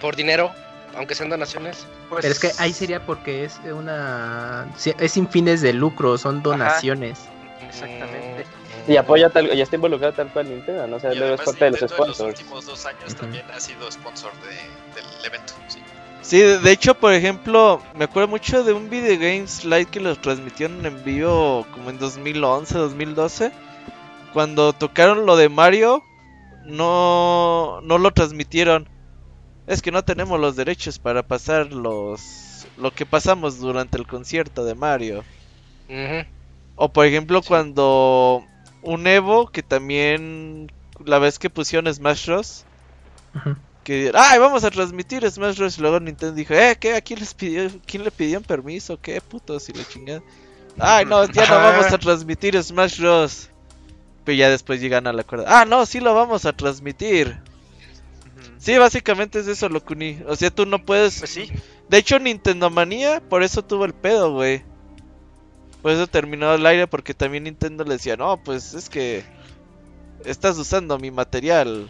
por dinero, aunque sean donaciones. pues, Pero es que ahí sería porque es una. Es sin fines de lucro, son donaciones. Exactamente. Y apoya tal, ya está involucrado tal cual Nintendo, ¿no? O sea, Y luego es parte de los Nintendo en los sponsors. últimos dos años también ha sido sponsor de- del evento. sí. Sí, de hecho, por ejemplo, me acuerdo mucho de un Video Games Live que los transmitieron en vivo como en 2011, 2012. Cuando tocaron lo de Mario, no, no lo transmitieron. Es que no tenemos los derechos para pasar los lo que pasamos durante el concierto de Mario. Ujú. O por ejemplo, cuando un Evo, que también la vez que pusieron Smash Bros. Ujú. Que ay vamos a transmitir Smash Bros. Y luego Nintendo dijo eh qué a quién les pidió quién le pidieron permiso qué putos y la chingada ay no ya no vamos a transmitir Smash Bros. Pero ya después llegan a la cuerda ah no sí lo vamos a transmitir sí básicamente es eso lo que o sea tú no puedes Pues sí, de hecho Nintendo Manía por eso tuvo el pedo güey. Por eso terminó el aire porque también Nintendo le decía no pues es que estás usando mi material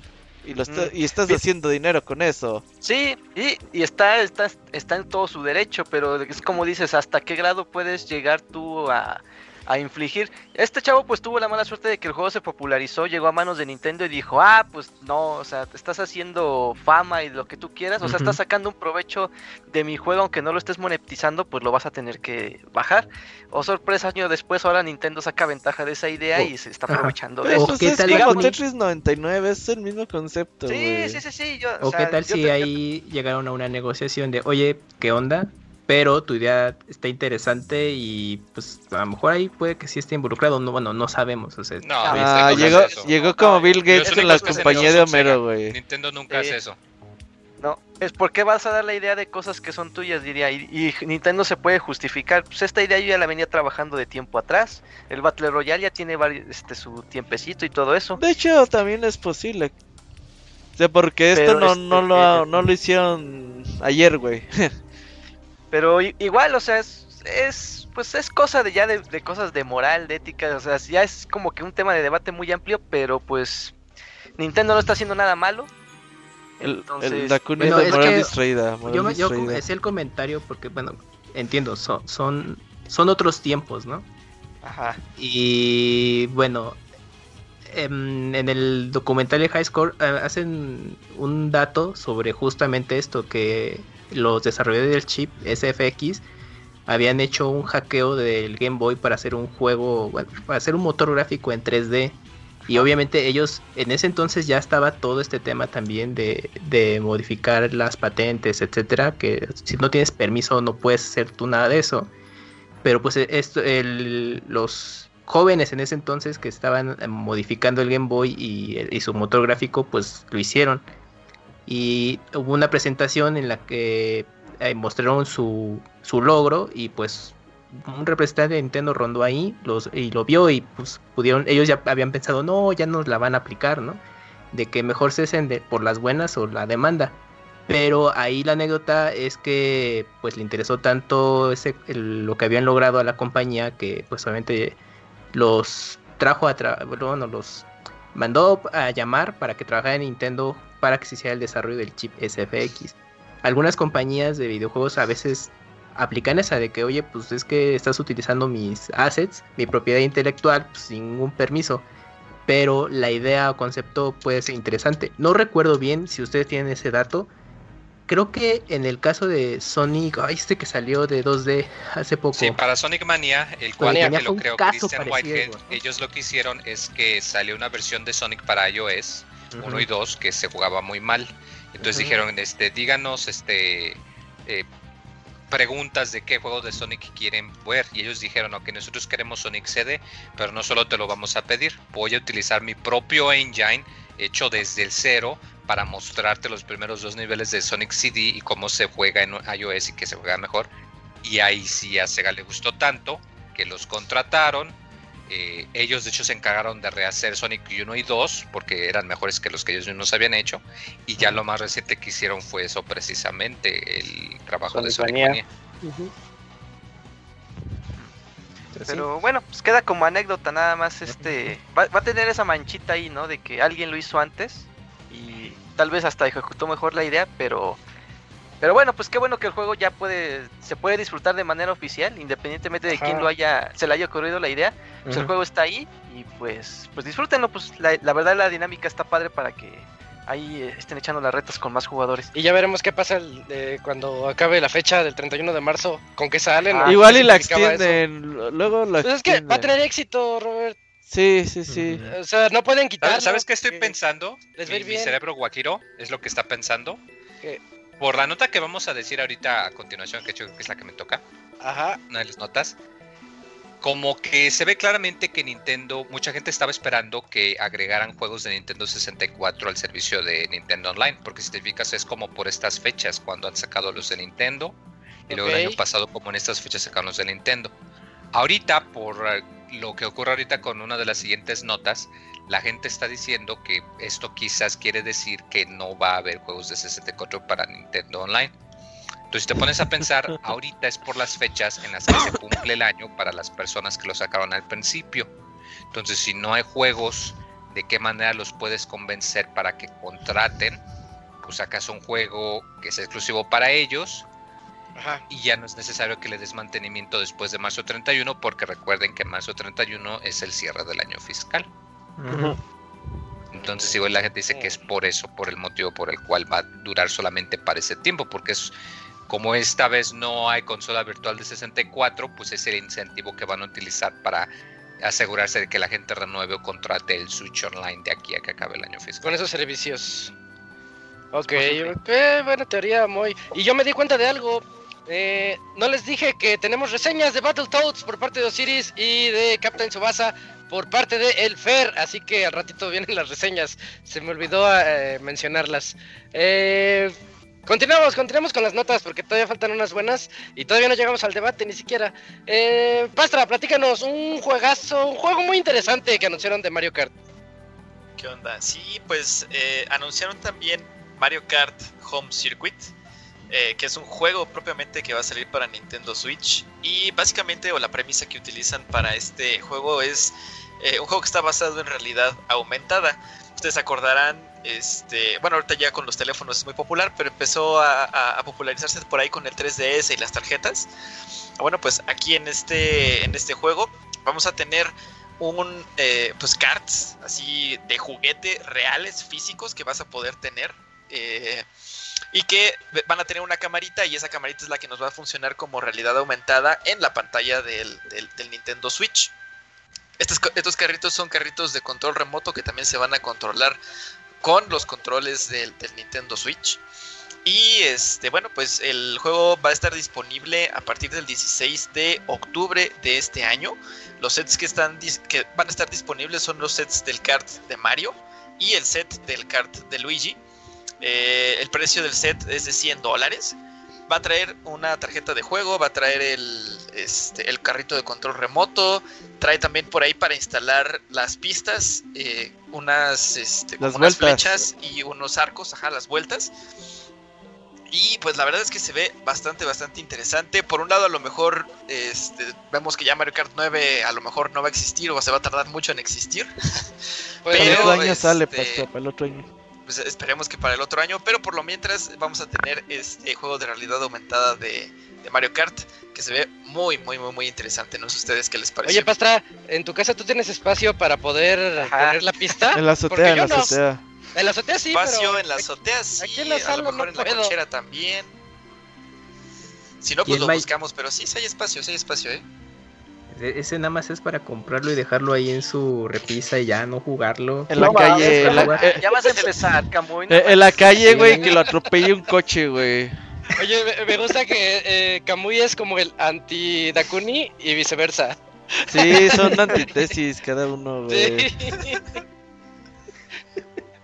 y lo está- Mm. y estás Bien. haciendo dinero con eso Sí, y, y está, está, está en todo su derecho, pero es como dices, ¿hasta qué grado puedes llegar tú a, a infligir? Este chavo pues tuvo la mala suerte de que el juego se popularizó, llegó a manos de Nintendo y dijo, ah, pues no, o sea, te estás haciendo fama y lo que tú quieras, o sea, estás sacando un provecho de mi juego, aunque no lo estés monetizando, pues lo vas a tener que bajar. O sorpresa, año después, ahora Nintendo saca ventaja de esa idea y se está Ajá. aprovechando de eso. pues qué es tal, como Tetris 99, es el mismo concepto, Sí, sí, sí, sí, yo, O sea, qué tal yo si te- ahí llegaron a una negociación de, oye, ¿qué onda? Pero tu idea está interesante y pues a lo mejor ahí puede que sí esté involucrado. No, bueno, no sabemos. O sea, No, Ah, llegó, eso. llegó como No, Bill Gates en la compañía de. Homero, güey. Nintendo nunca Sí. hace eso. No, es porque vas a dar la idea de cosas que son tuyas, diría. Y, y Nintendo se puede justificar. Pues esta idea yo ya la venía trabajando de tiempo atrás. El Battle Royale ya tiene este, su tiempecito y todo eso. De hecho, también es posible. sea, porque esto Pero no, este, no, lo, eh, no lo hicieron ayer, güey. Pero igual, o sea, es, es pues es cosa de ya de, de cosas de moral, de ética, o sea, ya es como que un tema de debate muy amplio, pero pues Nintendo no está haciendo nada malo. El, Entonces, el Dakuni bueno, es de moral distraída. moral Yo, me- yo distraída. hacía el comentario porque, bueno, entiendo, son, son, son otros tiempos, ¿no? Ajá. Y bueno, em, en el documental de High Score eh, hacen un dato sobre justamente esto, que los desarrolladores del chip SFX habían hecho un hackeo del Game Boy para hacer un juego, para hacer un motor gráfico en 3D. Y obviamente ellos, en ese entonces ya estaba todo este tema también de, modificar las patentes, etcétera, que si no tienes permiso no puedes hacer tú nada de eso. Pero pues esto, el- los jóvenes en ese entonces que estaban modificando el Game Boy y su motor gráfico, pues lo hicieron. Y hubo una presentación en la que eh, mostraron su, su logro y pues un representante de Nintendo rondó ahí los, y lo vio y pues pudieron, ellos ya habían pensado, no, ya nos la van a aplicar, ¿no? De que mejor cesen de, por las buenas o la demanda. Pero ahí la anécdota es que pues le interesó tanto ese, lo que habían logrado a la compañía que pues obviamente los trajo a tra- bueno, los mandó a llamar para que trabajara en Nintendo para que se hiciera el desarrollo del chip SFX. Algunas compañías de videojuegos a veces aplican esa de que, oye, pues es que estás utilizando mis assets, mi propiedad intelectual, pues, sin ningún permiso. Pero la idea o concepto puede ser interesante. No recuerdo bien si ustedes tienen ese dato. Creo que en el caso de Sonic, ay, este que salió de 2D hace poco. Sí, para Sonic Mania, el cual Mania que lo creó Christian parecido, Whitehead, ¿no? ellos lo que hicieron es que salió una versión de Sonic para iOS 1 y 2 que se jugaba muy mal. Entonces Ujú. dijeron, este, díganos este eh, preguntas de qué juego de Sonic quieren ver. Y ellos dijeron, ok, nosotros queremos Sonic CD, pero no solo te lo vamos a pedir, voy a utilizar mi propio engine hecho desde el cero para mostrarte los primeros dos niveles de Sonic CD y cómo se juega en iOS y que se juega mejor. Y ahí sí a Sega le gustó tanto que los contrataron. Eh, ellos de hecho se encargaron de rehacer Sonic 1 y 2 porque eran mejores que los que ellos mismos habían hecho. Y ya lo más reciente que hicieron fue eso precisamente, el trabajo de Sonic Mania. Mania. Pero bueno, pues queda como anécdota nada más este va, va a tener esa manchita ahí, ¿no? De que alguien lo hizo antes y tal vez hasta ejecutó mejor la idea, pero pero bueno, pues qué bueno que el juego ya puede se puede disfrutar de manera oficial, independientemente de Ajá. quién lo haya se le haya ocurrido la idea. Pues el juego está ahí y pues pues disfrútenlo, pues la, la verdad la dinámica está padre para que ahí eh, estén echando las retas con más jugadores. Y ya veremos qué pasa el- eh, cuando acabe la fecha del 31 de marzo, con qué salen. Ah. Igual y ¿Qué la eso? extienden. Luego la Pues es que va a tener éxito, Robert. Sí, sí, sí. O sea, no pueden quitar. ¿Sabes, ¿Sabes qué estoy pensando? les Mi, mi cerebro guajiro es lo que está pensando. ¿Qué? Por la nota que vamos a decir ahorita a continuación, que es la que me toca, Ajá. una de las notas, como que se ve claramente que Nintendo, mucha gente estaba esperando que agregaran juegos de Nintendo 64 al servicio de Nintendo Online, porque si te fijas es como por estas fechas cuando han sacado los de Nintendo, y luego el año pasado como en estas fechas sacaron los de Nintendo. Ahorita, por eh, lo que ocurre ahorita con una de las siguientes notas, la gente está diciendo que esto quizás quiere decir que no va a haber juegos de 64 para Nintendo Online. Entonces, si te pones a pensar, ahorita es por las fechas en las que se cumple el año para las personas que lo sacaron al principio. Entonces, si no hay juegos, ¿de qué manera los puedes convencer para que contraten? Pues sacas un juego que sea exclusivo para ellos Ajá. y ya no es necesario que le des mantenimiento después de marzo 31 porque recuerden que marzo 31 es el cierre del año fiscal. Entonces igual la gente dice que es por eso, por el motivo por el cual va a durar solamente para ese tiempo, porque es como esta vez no hay consola virtual de 64, pues es el incentivo que van a utilizar para asegurarse de que la gente renueve o contrate el Switch Online de aquí a que acabe el año fiscal. Con esos servicios. Ok, eh, buena teoría, muy. Y yo me di cuenta de algo. Eh, no les dije que tenemos reseñas de Battletoads por parte de Osiris y de Captain Subasa por parte de El Fer, así que al ratito vienen las reseñas. Se me olvidó eh, mencionarlas. Eh, continuamos, continuamos con las notas porque todavía faltan unas buenas y todavía no llegamos al debate ni siquiera. Eh, Pastra, platícanos un juegazo, un juego muy interesante que anunciaron de Mario Kart. ¿Qué onda? Sí, pues anunciaron también Mario Kart Home Circuit, eh, que es un juego propiamente que va a salir para Nintendo Switch. Y básicamente, o la premisa que utilizan para este juego es eh, un juego que está basado en realidad aumentada. Ustedes acordarán, este, bueno, ahorita ya con los teléfonos es muy popular, pero empezó a, popularizarse por ahí con el 3DS y las tarjetas. Bueno, pues aquí en este, en este juego vamos a tener un eh, pues cards así de juguete reales físicos que vas a poder tener eh, y que van a tener una camarita y esa camarita es la que nos va a funcionar como realidad aumentada en la pantalla del, del- Nintendo Switch. Estos, estos carritos son carritos de control remoto que también se van a controlar con los controles del, del Nintendo Switch. Y este, bueno, pues el juego va a estar disponible a partir del 16 de octubre de este año. Los sets que, están que van a estar disponibles son los sets del kart de Mario y el set del kart de Luigi. Eh, el precio del set es de 100 dólares. Va a traer una tarjeta de juego, va a traer el, este, el carrito de control remoto, trae también por ahí para instalar las pistas, eh, unas, este, como unas flechas y unos arcos, ajá, las vueltas. Y pues la verdad es que se ve bastante, bastante interesante. Por un lado, a lo mejor este, vemos que ya Mario Kart 9 a lo mejor no va a existir o se va a tardar mucho en existir. Para el Pero, otro año sale, este, Pastor, para el otro año. Pues esperemos que para el otro año. Pero por lo mientras vamos a tener este juego de realidad aumentada de, de Mario Kart que se ve muy, muy, muy, muy interesante. No sé ustedes qué les parece. Oye, Pastra, ¿en tu casa tú tienes espacio para poder Ajá. poner la pista? En la Porque azotea, en yo la no. azotea. En la azotea sí, espacio pero... en la azotea, sí. aquí en la a sala lo mejor no en la puedo. cochera también. Si no, pues lo buscamos. Pero sí, sí hay espacio, sí hay espacio, ¿eh? E- Ese nada más es para comprarlo y dejarlo ahí en su repisa y ya no jugarlo. En la No calle, en la, eh, Ya vas a empezar, Camuy. no eh, en la calle, güey, que lo atropelle un coche, güey. Oye, me- me gusta que eh, es como el anti-Dakuni y viceversa. Sí, son antítesis cada uno, güey. Sí.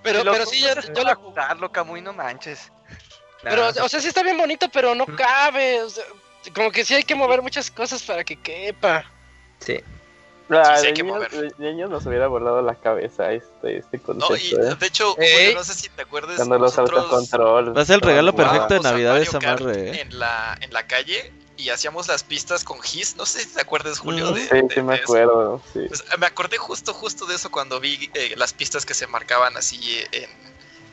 Pero, pero sí, yo, yo lo... jugarlo, Camuy, no manches. Pero, o sea, sí está bien bonito, pero no cabe. o sea, como que sí hay que mover muchas cosas para que quepa. Sí. Ah, Sí, sí de, hay que niños, mover. de niños nos hubiera volado la cabeza este, este No, concepto. y ¿eh? de hecho. Julio, no sé si te acuerdas. Cuando los nosotros autocontrol. Va a ser el regalo perfecto de Navidad Kart madre, eh. En la, en la calle y hacíamos las pistas con Gis. No sé si te acuerdas, Julio. Ujú. de, Sí, de- sí me de eso. acuerdo. Sí. Pues, me acordé justo, justo de eso cuando vi eh, las pistas que se marcaban así eh,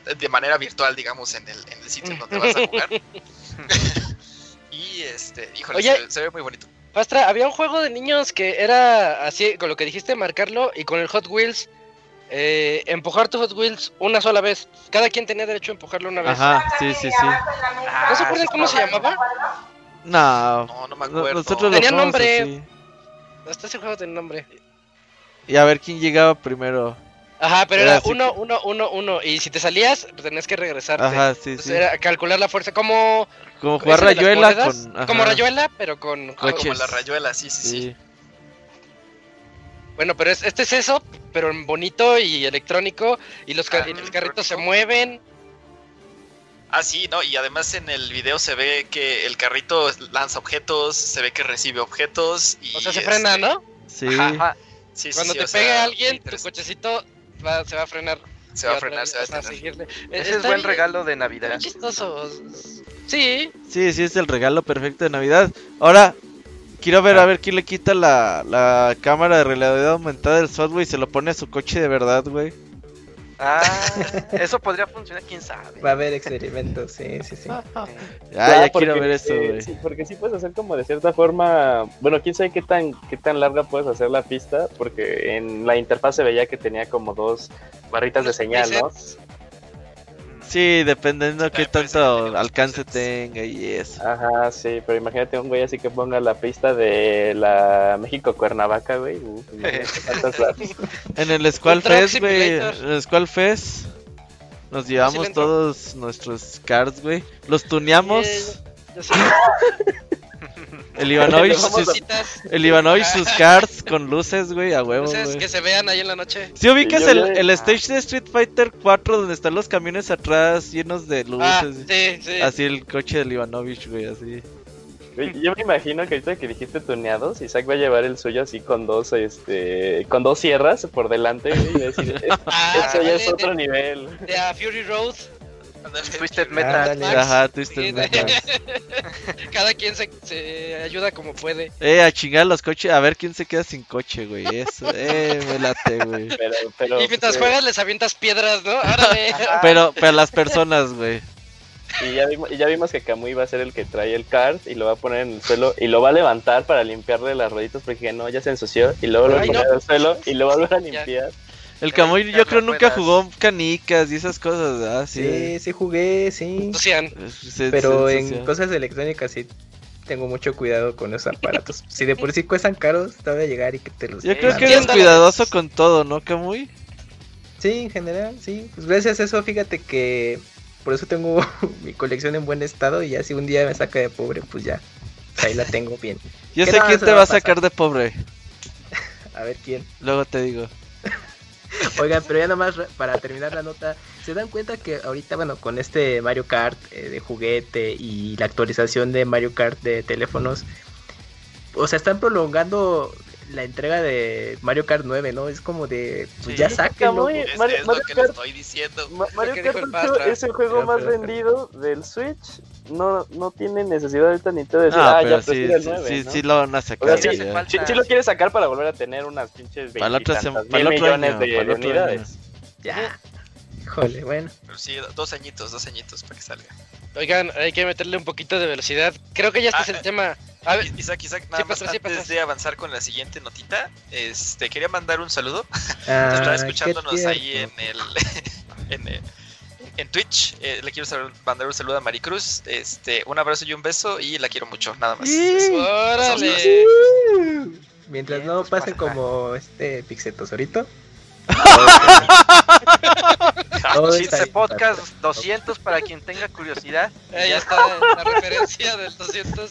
en- de manera virtual, digamos, en el, en el sitio donde vas a jugar. y este, híjole, Oye. se, se ve muy bonito. Pastra, había un juego de niños que era así, con lo que dijiste, marcarlo y con el Hot Wheels, eh, empujar tu Hot Wheels una sola vez. Cada quien tenía derecho a empujarlo una vez. Ajá, sí, sí, sí. ¿No se acuerdan cómo se llamaba? No, No, no me acuerdo. nosotros Tenía nombre. Hasta ese juego tiene nombre. Y a ver quién llegaba primero. Ajá, pero Era era uno, uno, uno, uno. Y si te salías, pues tenías que regresarte. Ajá, sí, Entonces sí. era calcular la fuerza. Como, Como jugar rayuela con. ajá, como rayuela, pero con. Ah, como la rayuela, sí, sí, sí. Sí. Bueno, pero es- este es eso, pero en bonito y electrónico. Y los, Ah, y los carritos se mueven. Ah, sí, no, y además en el video se ve que el carrito lanza objetos, se ve que recibe objetos. Y O sea, se este, frena, ¿no? Sí. Ajá. Ajá. Sí, sí, Cuando sí, te sea, muy alguien, tu cochecito va- se va a frenar. Se va a frenar, se va a seguirle. Ese es buen bien- regalo de Navidad. chistoso. Sí, Sí, sí, es el regalo perfecto de Navidad. Ahora, quiero ver a ver quién le quita la, la cámara de realidad aumentada del software y se lo pone a su coche de verdad, güey. Ah, eso podría funcionar, quién sabe. Va a haber experimentos, sí, sí, sí. Ah, Ya, ya quiero ver eso, eh, güey. sí, porque sí puedes hacer como de cierta forma, bueno, quién sabe qué tan qué tan larga puedes hacer la pista, porque en la interfaz se veía que tenía como dos barritas de señal, ¿no? Sí, dependiendo qué pues, tanto tenemos alcance presets. tenga y eso. Ajá, sí, pero imagínate un güey así que ponga la pista de la México Cuernavaca, güey. En el Squall Fest, güey. En el Squall Fest. Nos llevamos todos nuestros cards, güey. Los tuneamos. Sí, yo sí. El Ivanovich, sus, el Ivanovich sus cards con luces, güey, a huevo, luces güey. que se vean ahí en la noche. Si ubicas Yo el, el stage de Street Fighter 4 donde están los camiones atrás llenos de Ah, luces. sí, sí. Así el coche del Ivanovich, güey, así. Yo me imagino que ahorita que dijiste tuneados, Isaac va a llevar el suyo así con dos, este, con dos sierras por delante, güey, y decir, "Es- Ah, eso ya es otro de- nivel. De a Fury Road. Twisted Metal. Ajá, Twisted de- Metal. Cada quien se, se ayuda como puede. Eh, a chingar los coches, a ver quién se queda sin coche, güey. Eso, eh, me late, güey. Pero, pero, y mientras pues, juegas les avientas piedras, ¿no? Árale. Pero, pero las personas, güey. Y ya, vimos, y ya vimos que Kamui va a ser el que trae el kart y lo va a poner en el suelo y lo va a levantar para limpiarle las rueditas porque no, ya se ensució y luego lo va a poner no. al suelo y lo va a volver a Ya. El Camuy yo creo nunca jugó canicas y esas cosas, ¿verdad? Sí. Sí, sí jugué, sí. Pero en cosas electrónicas sí tengo mucho cuidado con esos aparatos. si de por sí cuestan caros, te voy a llegar y que te los Yo creo que eres cuidadoso con todo, ¿no, Camuy? Sí, en general, sí. Pues gracias a eso, fíjate que por eso tengo mi colección en buen estado y ya si un día me saca de pobre, pues ya. ahí la tengo bien. Yo ¿Qué sé quién te va a sacar de pobre. A ver quién. Luego te digo. Oigan, pero ya nomás ra- para terminar la nota, ¿se dan cuenta que ahorita, bueno, con este Mario Kart eh, de juguete y la actualización de Mario Kart de teléfonos, o sea, están prolongando la entrega de Mario Kart 9, ¿no? Es como de, pues Sí. ya sáquenlo. Kamui, Es, Mario, es lo Mario que le Kart, estoy diciendo. Ma- Mario que Kart dijo el 8 Pastra. es el juego Pero, más pero, pero. vendido del Switch. No, no tiene necesidad ahorita Nintendo de decir, Ah, ah, pero ya sí, el sí, 9, sí, ¿no? sí lo van a O sacar. sea, sí. Sí, sí lo quiere sacar para volver a tener unas pinches Para el otro sem- veintitantas para el mil otro millones año, de, de unidades. Ya. Híjole, bueno. Pero sí, dos añitos, dos añitos para que salga. Oigan, hay que meterle un poquito de velocidad. Creo que ya este Ah, es el eh, tema. A ver, Isaac, Isaac, nada Sí, más sí, antes Pastra. de avanzar con la siguiente notita, este, quería mandar un saludo. Ah, Estaba escuchándonos ahí en el en, el- en Twitch. Eh, le quiero mandar un saludo a Maricruz. Este, un abrazo y un beso y la quiero mucho, nada más. órale. Mientras Bien, no pues, pasen pasa. como este Pixetosorito. Todo Chiste Podcast Pastra. 200 para quien tenga curiosidad. Ahí Ya está la referencia del 200.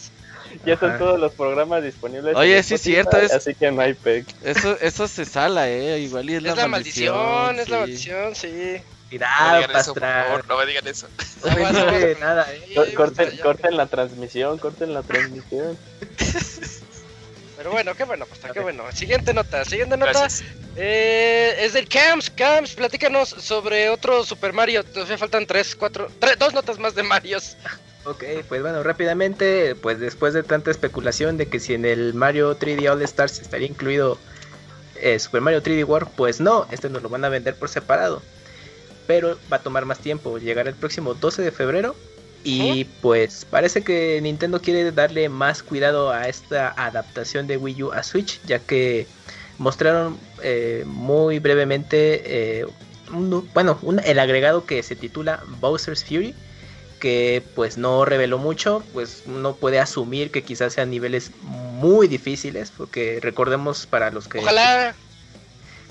Ya están todos los programas disponibles. Oye, sí es cierto, es- Así que no hay peg. Eso, eso se sala, eh. Igual y es, Es la maldición, es la maldición, sí. No digan eso, por favor, no me digan eso. No me aguas. nada, eh. Pues, Corten, la transmisión, corten la transmisión. Pero bueno, qué bueno, Pastra, qué bueno. Siguiente nota, siguiente nota. Gracias. Eh, es del Camps. Camps, platícanos sobre otro Super Mario. Todavía faltan tres, cuatro, tres, dos notas más de Marios. Ok, pues bueno, rápidamente, pues después de tanta especulación de que si en el Mario 3D All Stars estaría incluido eh, Super Mario 3D World, pues no, este nos lo van a vender por separado. Pero va a tomar más tiempo, llegará el próximo 12 de febrero. Y pues parece que Nintendo quiere darle más cuidado a esta adaptación de Wii U a Switch, ya que mostraron eh, muy brevemente eh, un- bueno, un- el agregado que se titula Bowser's Fury que pues no reveló mucho, pues uno puede asumir que quizás sean niveles muy difíciles, porque recordemos para los que Ojalá.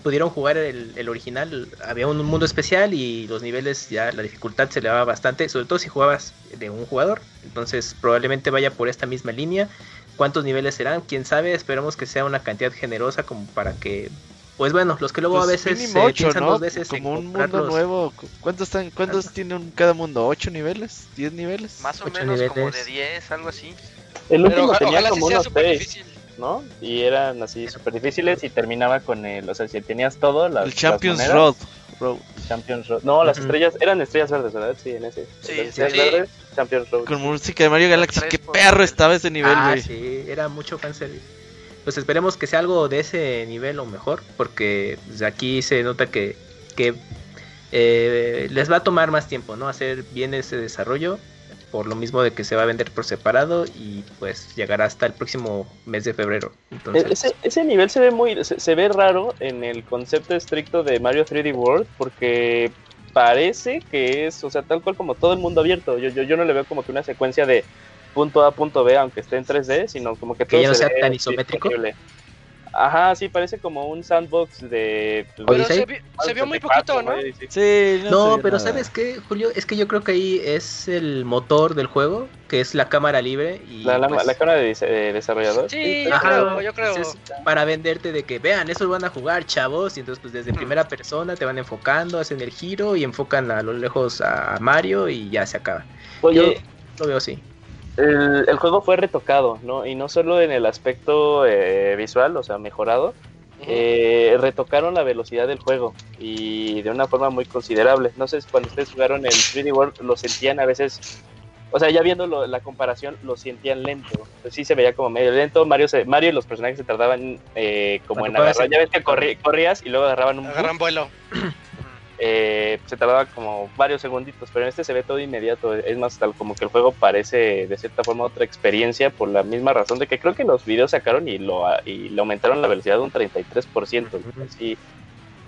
pudieron jugar el, el original, había un mundo especial y los niveles ya la dificultad se elevaba bastante, sobre todo si jugabas de un jugador, entonces probablemente vaya por esta misma línea. ¿Cuántos niveles serán? Quién sabe, esperemos que sea una cantidad generosa como para que, pues bueno, los que luego Pues a veces mínimo eh, piensan ¿no? dos veces en Como un mundo nuevo. ¿Cuántos, están, cuántos tiene un- cada mundo? ¿Ocho niveles? ¿Diez niveles? Más o Ocho menos como niveles. de 10, algo así. El Pero último oja- tenía como unos seis. ¿no? Y eran así súper difíciles y terminaba con el, o sea, si tenías todo, las, El Champions las monedas, Road. Road. Champions Road. No, las Ujú. estrellas, eran estrellas verdes, ¿verdad? Sí, en ese. Sí, Las sí, estrellas sí. verdes, Champions Road. Con música de Mario Galaxy. ¡Qué perro estaba ese nivel, ah, güey! sí, era mucho fanservice. Pues esperemos que sea algo de ese nivel o mejor, porque pues, aquí se nota que, que eh, les va a tomar más tiempo, ¿no? Hacer bien ese desarrollo, por lo mismo de que se va a vender por separado y pues llegará hasta el próximo mes de febrero. Entonces, E- Ese, ese nivel se ve muy se, se ve raro en el concepto estricto de Mario 3D World porque parece que es, o sea, tal cual como todo el mundo abierto. Yo, yo, yo no le veo como que una secuencia de punto A punto B, aunque esté en 3D, sino como que Que todo ya no se sea tan isométrico. disponible. Ajá, sí, parece como un sandbox de... Pero Odyssey. se, vi- se vio muy 64, poquito, ¿no? sí. No, pero nada. ¿sabes qué, Julio? Es que yo creo que ahí es el motor del juego, que es la cámara libre y La, la, pues, la cámara de, de desarrollador. Sí, yo Ajá, creo, yo creo. entonces, para venderte de que vean, eso van a jugar, chavos, y entonces pues desde primera persona te van enfocando, hacen el giro y enfocan a lo lejos a Mario y ya se acaba. Oye, Yo lo veo así. El, el juego fue retocado, ¿no? Y no solo en el aspecto eh, visual, o sea, mejorado, eh, retocaron la velocidad del juego y de una forma muy considerable. No sé si cuando ustedes jugaron el 3D World lo sentían a veces, o sea, ya viendo lo- la comparación, lo sentían lento. Pues sí se veía como medio lento. Mario, se- Mario y los personajes se tardaban eh, como en agarrar. Ya ves que corri- corrías y luego agarraban un Agarran vuelo. eh, se tardaba como varios segunditos, pero en este se ve todo inmediato. Es más, tal como que el juego parece de cierta forma otra experiencia por la misma razón de que creo que los videos sacaron y lo, y le aumentaron la velocidad de un 33%. Sí,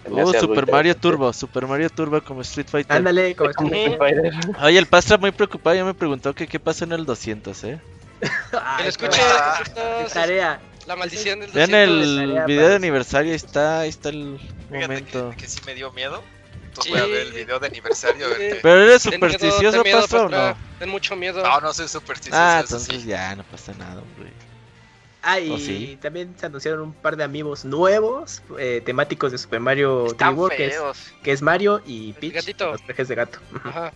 se me Uh, Super Mario. Turbo, Super Mario Turbo como Street Fighter. Ándale, como Street Fighter. Oye, el Pastra muy preocupado ya me preguntó que qué pasó en el 200, ¿eh? Ay, lo escuche. Ah, esto es tarea. la maldición del Vean 200. el tarea video de aniversario, ahí está, ahí está el Fíjate momento. que, que sí me dio miedo. Entonces Sí. voy a ver el video de aniversario ver ¿Pero eres Ten miedo, supersticioso, ten miedo, Pastra, o no? Ten mucho miedo. No, no soy supersticioso. Ah, entonces sí. ya, no pasa nada, hombre. Ah, y también se anunciaron un par de amigos nuevos eh, temáticos de Super Mario 3D Están World, que es, que es Mario y Peach, gatito. los pejes de gato. Ajá.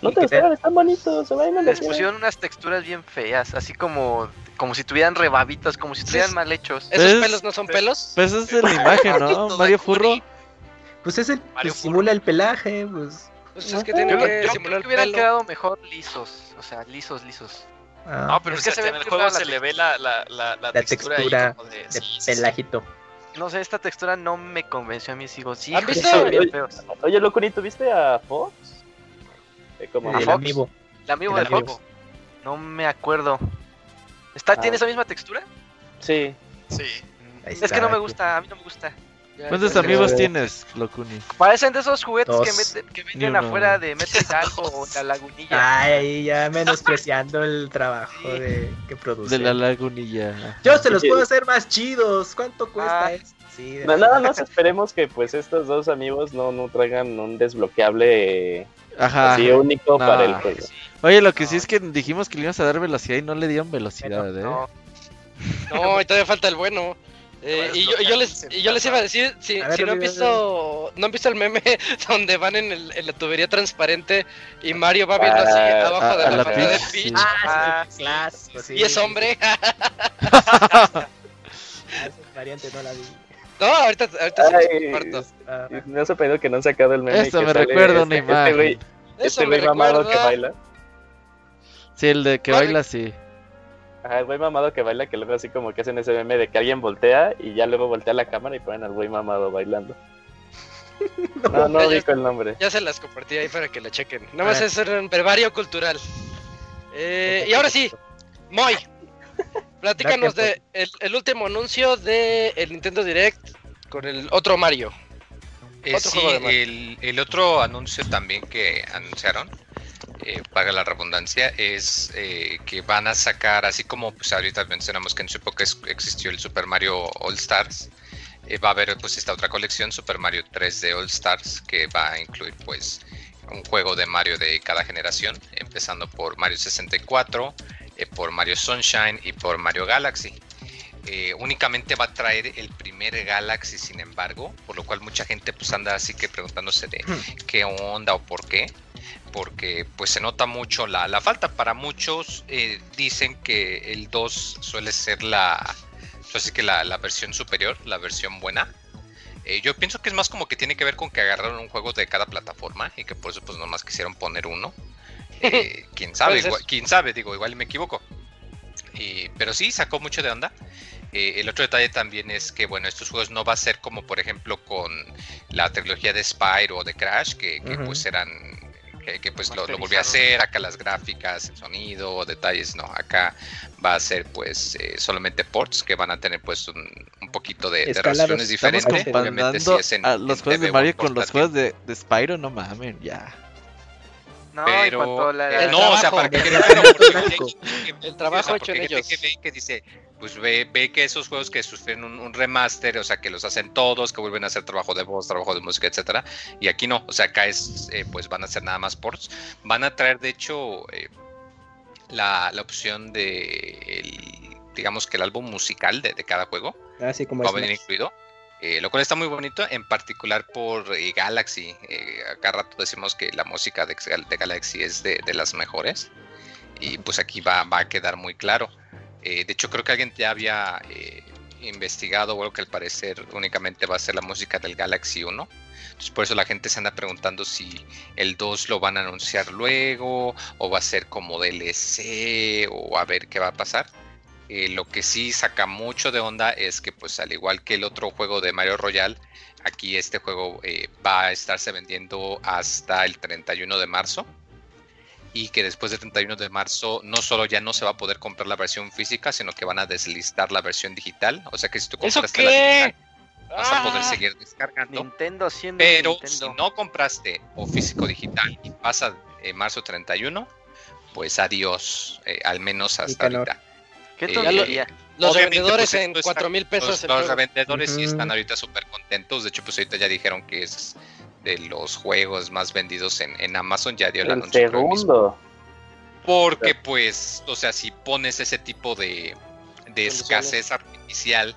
No te gustaron, están bonitos, se vayan a Les pusieron unas texturas bien feas, así como, como si tuvieran rebabitas, como si estuvieran es- mal hechos. ¿Esos pelos no son pelos? Pues esa es la imagen, ¿no? Mario Furro. Pues es el, pues, simula el pelaje, pues. Pues es que Yo, que yo simular creo que hubieran pelo. quedado mejor lisos, o sea, lisos, lisos. ah, No, pero Es que que se ve en el juego se la le ve la, la, la, la textura, ahí textura como de, de sí, sí, sí. pelajito. No sé, esta textura no me convenció a mí, sigo, sí, ¿Han hijos, visto? son bien feos. Oye, Locurito, ¿viste a Fox? Eh, como El Fox? amiibo. El amigo El del. Fox. No me acuerdo. ¿Está, Ah. ¿Tiene esa misma textura? Sí, Sí. Ahí Es está, que no me gusta, a mí no me gusta. ¿Cuántos amigos tienes, Locuni? Parecen de esos juguetes que, meten- que venden afuera de Metro Hidalgo o la lagunilla. Ay, ya menospreciando el trabajo de que produce. De la lagunilla. Yo se los puedo hacer más chidos. ¿Cuánto cuesta Ah. eso? Sí, de Na- nada más esperemos que pues estos dos amigos no, no traigan un desbloqueable Ajá. así único No. para el juego. Oye, lo que sí es que dijimos que le íbamos a dar velocidad y no le dieron velocidad, ¿eh? No, No, y todavía falta el bueno. Eh, y, yo, y yo les, y yo les iba a decir, si, A ver, si no han visto no han visto el meme donde van en, el- en la tubería transparente y Mario va viendo así Ah, abajo a- de a la, la pantalla de Peach, sí. Ah, Ah, sí, clásico, sí. y es hombre. Ah, esa variante no la vi. no, ahorita, ahorita se Ay, comparto. Ah, y me ha sorprendido que no han sacado el meme. Eso que me sale recuerda una este- imagen. Este güey, este mamado que baila. Sí, el de que baila así. Ajá, el güey mamado que baila, que luego así como que hacen ese meme de que alguien voltea y ya luego voltea la cámara y ponen al güey mamado bailando. No, no ya. ubico el nombre. Ya se las compartí ahí para que la chequen. Nada más Ah. es un brevario cultural. Eh, y ahora sí, Moy, platícanos de el, el último anuncio de el Nintendo Direct con el otro Mario. Eh, Otro sí, juego de Mario. el, el otro anuncio también que anunciaron, eh, paga la redundancia, es eh, que van a sacar, así como pues ahorita mencionamos que en su época existió el Super Mario All Stars, eh, va a haber pues esta otra colección, Super Mario 3D All Stars, que va a incluir pues un juego de Mario de cada generación, empezando por Mario 64, eh, por Mario Sunshine y por Mario Galaxy. Eh, únicamente va a traer el primer Galaxy, sin embargo, por lo cual mucha gente pues anda así que preguntándose de qué onda o por qué, porque pues se nota mucho la, la falta. Para muchos eh, dicen que el 2 suele ser la, pues, así que la, la versión superior, la versión buena. Eh, yo pienso que es más como que tiene que ver con que agarraron un juego de cada plataforma y que por eso pues nomás quisieron poner uno. Eh, quién sabe, igual- quién sabe, digo, igual me equivoco. Eh, pero sí, sacó mucho de onda. Eh, el otro detalle también es que, bueno, estos juegos no va a ser como, por ejemplo, con la trilogía de Spyro o de Crash, que, que, pues eran, que, que, pues lo, lo volví a hacer, acá las gráficas, el sonido, detalles, no, acá va a ser pues eh, solamente ports que van a tener pues un, un poquito de, de Estamos diferentes. Obviamente si es en, a los en juegos de TV Mario con los juegos de, de Spyro, no mames, ya. no, Pero, la... eh, El no, o sea, para que el quede trabajo claro, El hecho en ellos. que dice, pues ve, ve que esos juegos que sufren un, un remaster, o sea, que los hacen todos, que vuelven a hacer trabajo de voz, trabajo de música, etcétera, y aquí no, o sea, acá es, eh, pues van a hacer nada más ports, van a traer, de hecho, eh, la, la opción de, el- digamos que el álbum musical de, de cada juego, Así como va a venir incluido. eh, lo cual está muy bonito, en particular por eh, Galaxy. Eh, acá rato decimos que la música de, de Galaxy es de, de las mejores. Y pues aquí va, va a quedar muy claro. Eh, de hecho, creo que alguien ya había eh, investigado, algo que al parecer únicamente va a ser la música del Galaxy 1. Entonces, por eso la gente se anda preguntando si el 2 lo van a anunciar luego, o va a ser como DLC, o a ver qué va a pasar. Eh, lo que sí saca mucho de onda es que, pues, al igual que el otro juego de Mario Royale, aquí este juego eh, va a estarse vendiendo hasta el 31 de marzo y que después del 31 de marzo no solo ya no se va a poder comprar la versión física, sino que van a deslistar la versión digital. O sea que si tú ¿Eso compraste la qué? digital, vas a poder Ah. seguir descargando. Nintendo haciendo Pero Nintendo. si no compraste o físico digital y pasa eh, marzo 31, pues adiós, eh, al menos hasta ahorita. ¿Qué eh? Los Obviamente, vendedores pues, en esto está- 4 mil pesos. Los, los revendedores sí Ujú. están ahorita súper contentos. De hecho, pues ahorita ya dijeron que es de los juegos más vendidos en, en Amazon. Ya dio el, El anuncio. segundo. Porque, pues, o sea, si pones ese tipo de, escasez artificial,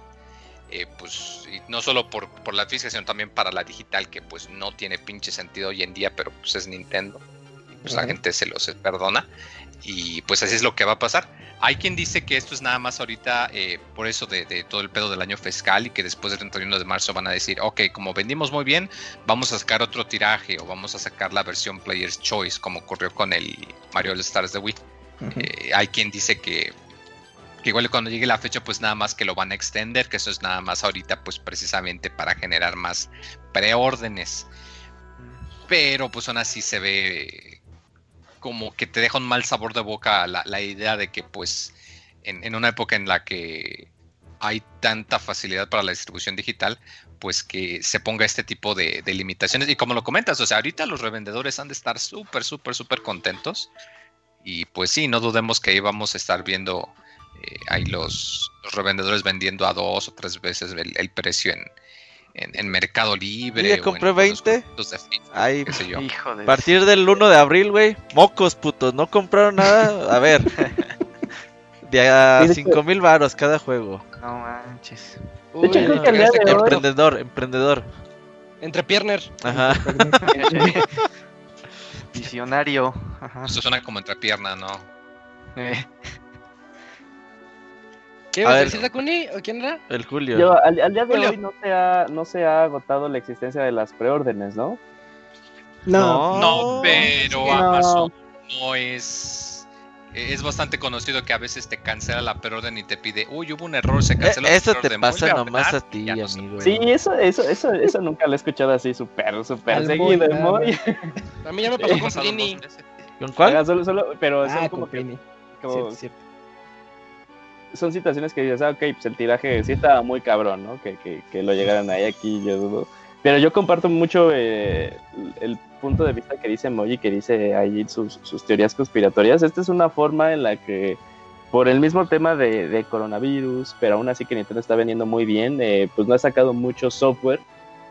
eh, pues, y no solo por, por la física, sino también para la digital, que pues no tiene pinche sentido hoy en día, pero pues es Nintendo. Y, pues la gente se los perdona. Y pues así es lo que va a pasar. Hay quien dice que esto es nada más ahorita eh, por eso de, de todo el pedo del año fiscal y que después del 31 de marzo van a decir, ok, como vendimos muy bien, vamos a sacar otro tiraje o vamos a sacar la versión Player's Choice, como ocurrió con el Mario All Stars de Wii. Eh, hay quien dice que, que igual cuando llegue la fecha, pues nada más que lo van a extender, que eso es nada más ahorita, pues precisamente para generar más preórdenes. Pero pues aún así se ve como que te deja un mal sabor de boca la, la idea de que pues en, en una época en la que hay tanta facilidad para la distribución digital, pues que se ponga este tipo de, de limitaciones. Y como lo comentas, o sea, ahorita los revendedores han de estar súper, súper, súper contentos. Y pues sí, no dudemos que ahí vamos a estar viendo eh, ahí los, los revendedores vendiendo a dos o tres veces el, el precio en, en, en Mercado Libre. Yo ya o en compré los 20. grupos de Facebook, Ay, qué sé yo. Hijo de... a partir del 1 de abril, güey. Mocos, putos. No compraron nada. A ver. De a Sí, de 5 mil varos cada juego. No manches. Uy, hecho, creo que al día llegaste de hoy- Emprendedor, emprendedor. Entre Pierner. Ajá. Visionario. Ajá. Esto suena como entrepierna, ¿no? Eh, ¿Qué A ibas a ver. decir, Dakuni? ¿O quién era? El Julio. Yo, al, al día de Julio. hoy no se, ha, no se ha agotado la existencia de las preórdenes, ¿no? No, No, pero no. Amazon no es. Es bastante conocido que a veces te cancela la preorden y te pide, uy, hubo un error, se Eh, canceló. tu eso te preorden, pasa a nomás ordenar", a ti, no amigo. Sí, eso, eso, eso, eso nunca lo he escuchado así súper, súper Al seguido. muy. A mí ya me pasó ha con veces. ¿Con cuál? Solo, solo, pero son Ah, como con que Pliny. como- Cierto, cierto. Son situaciones que dices, ah, ok, pues el tiraje sí estaba muy cabrón, ¿no? Que, que, que lo llegaran ahí aquí, yo dudo. Pero yo comparto mucho eh, el punto de vista que dice Moji, que dice ahí sus, sus teorías conspiratorias. Esta es una forma en la que, por el mismo tema de, de coronavirus, pero aún así que Nintendo está vendiendo muy bien, eh, pues no ha sacado mucho software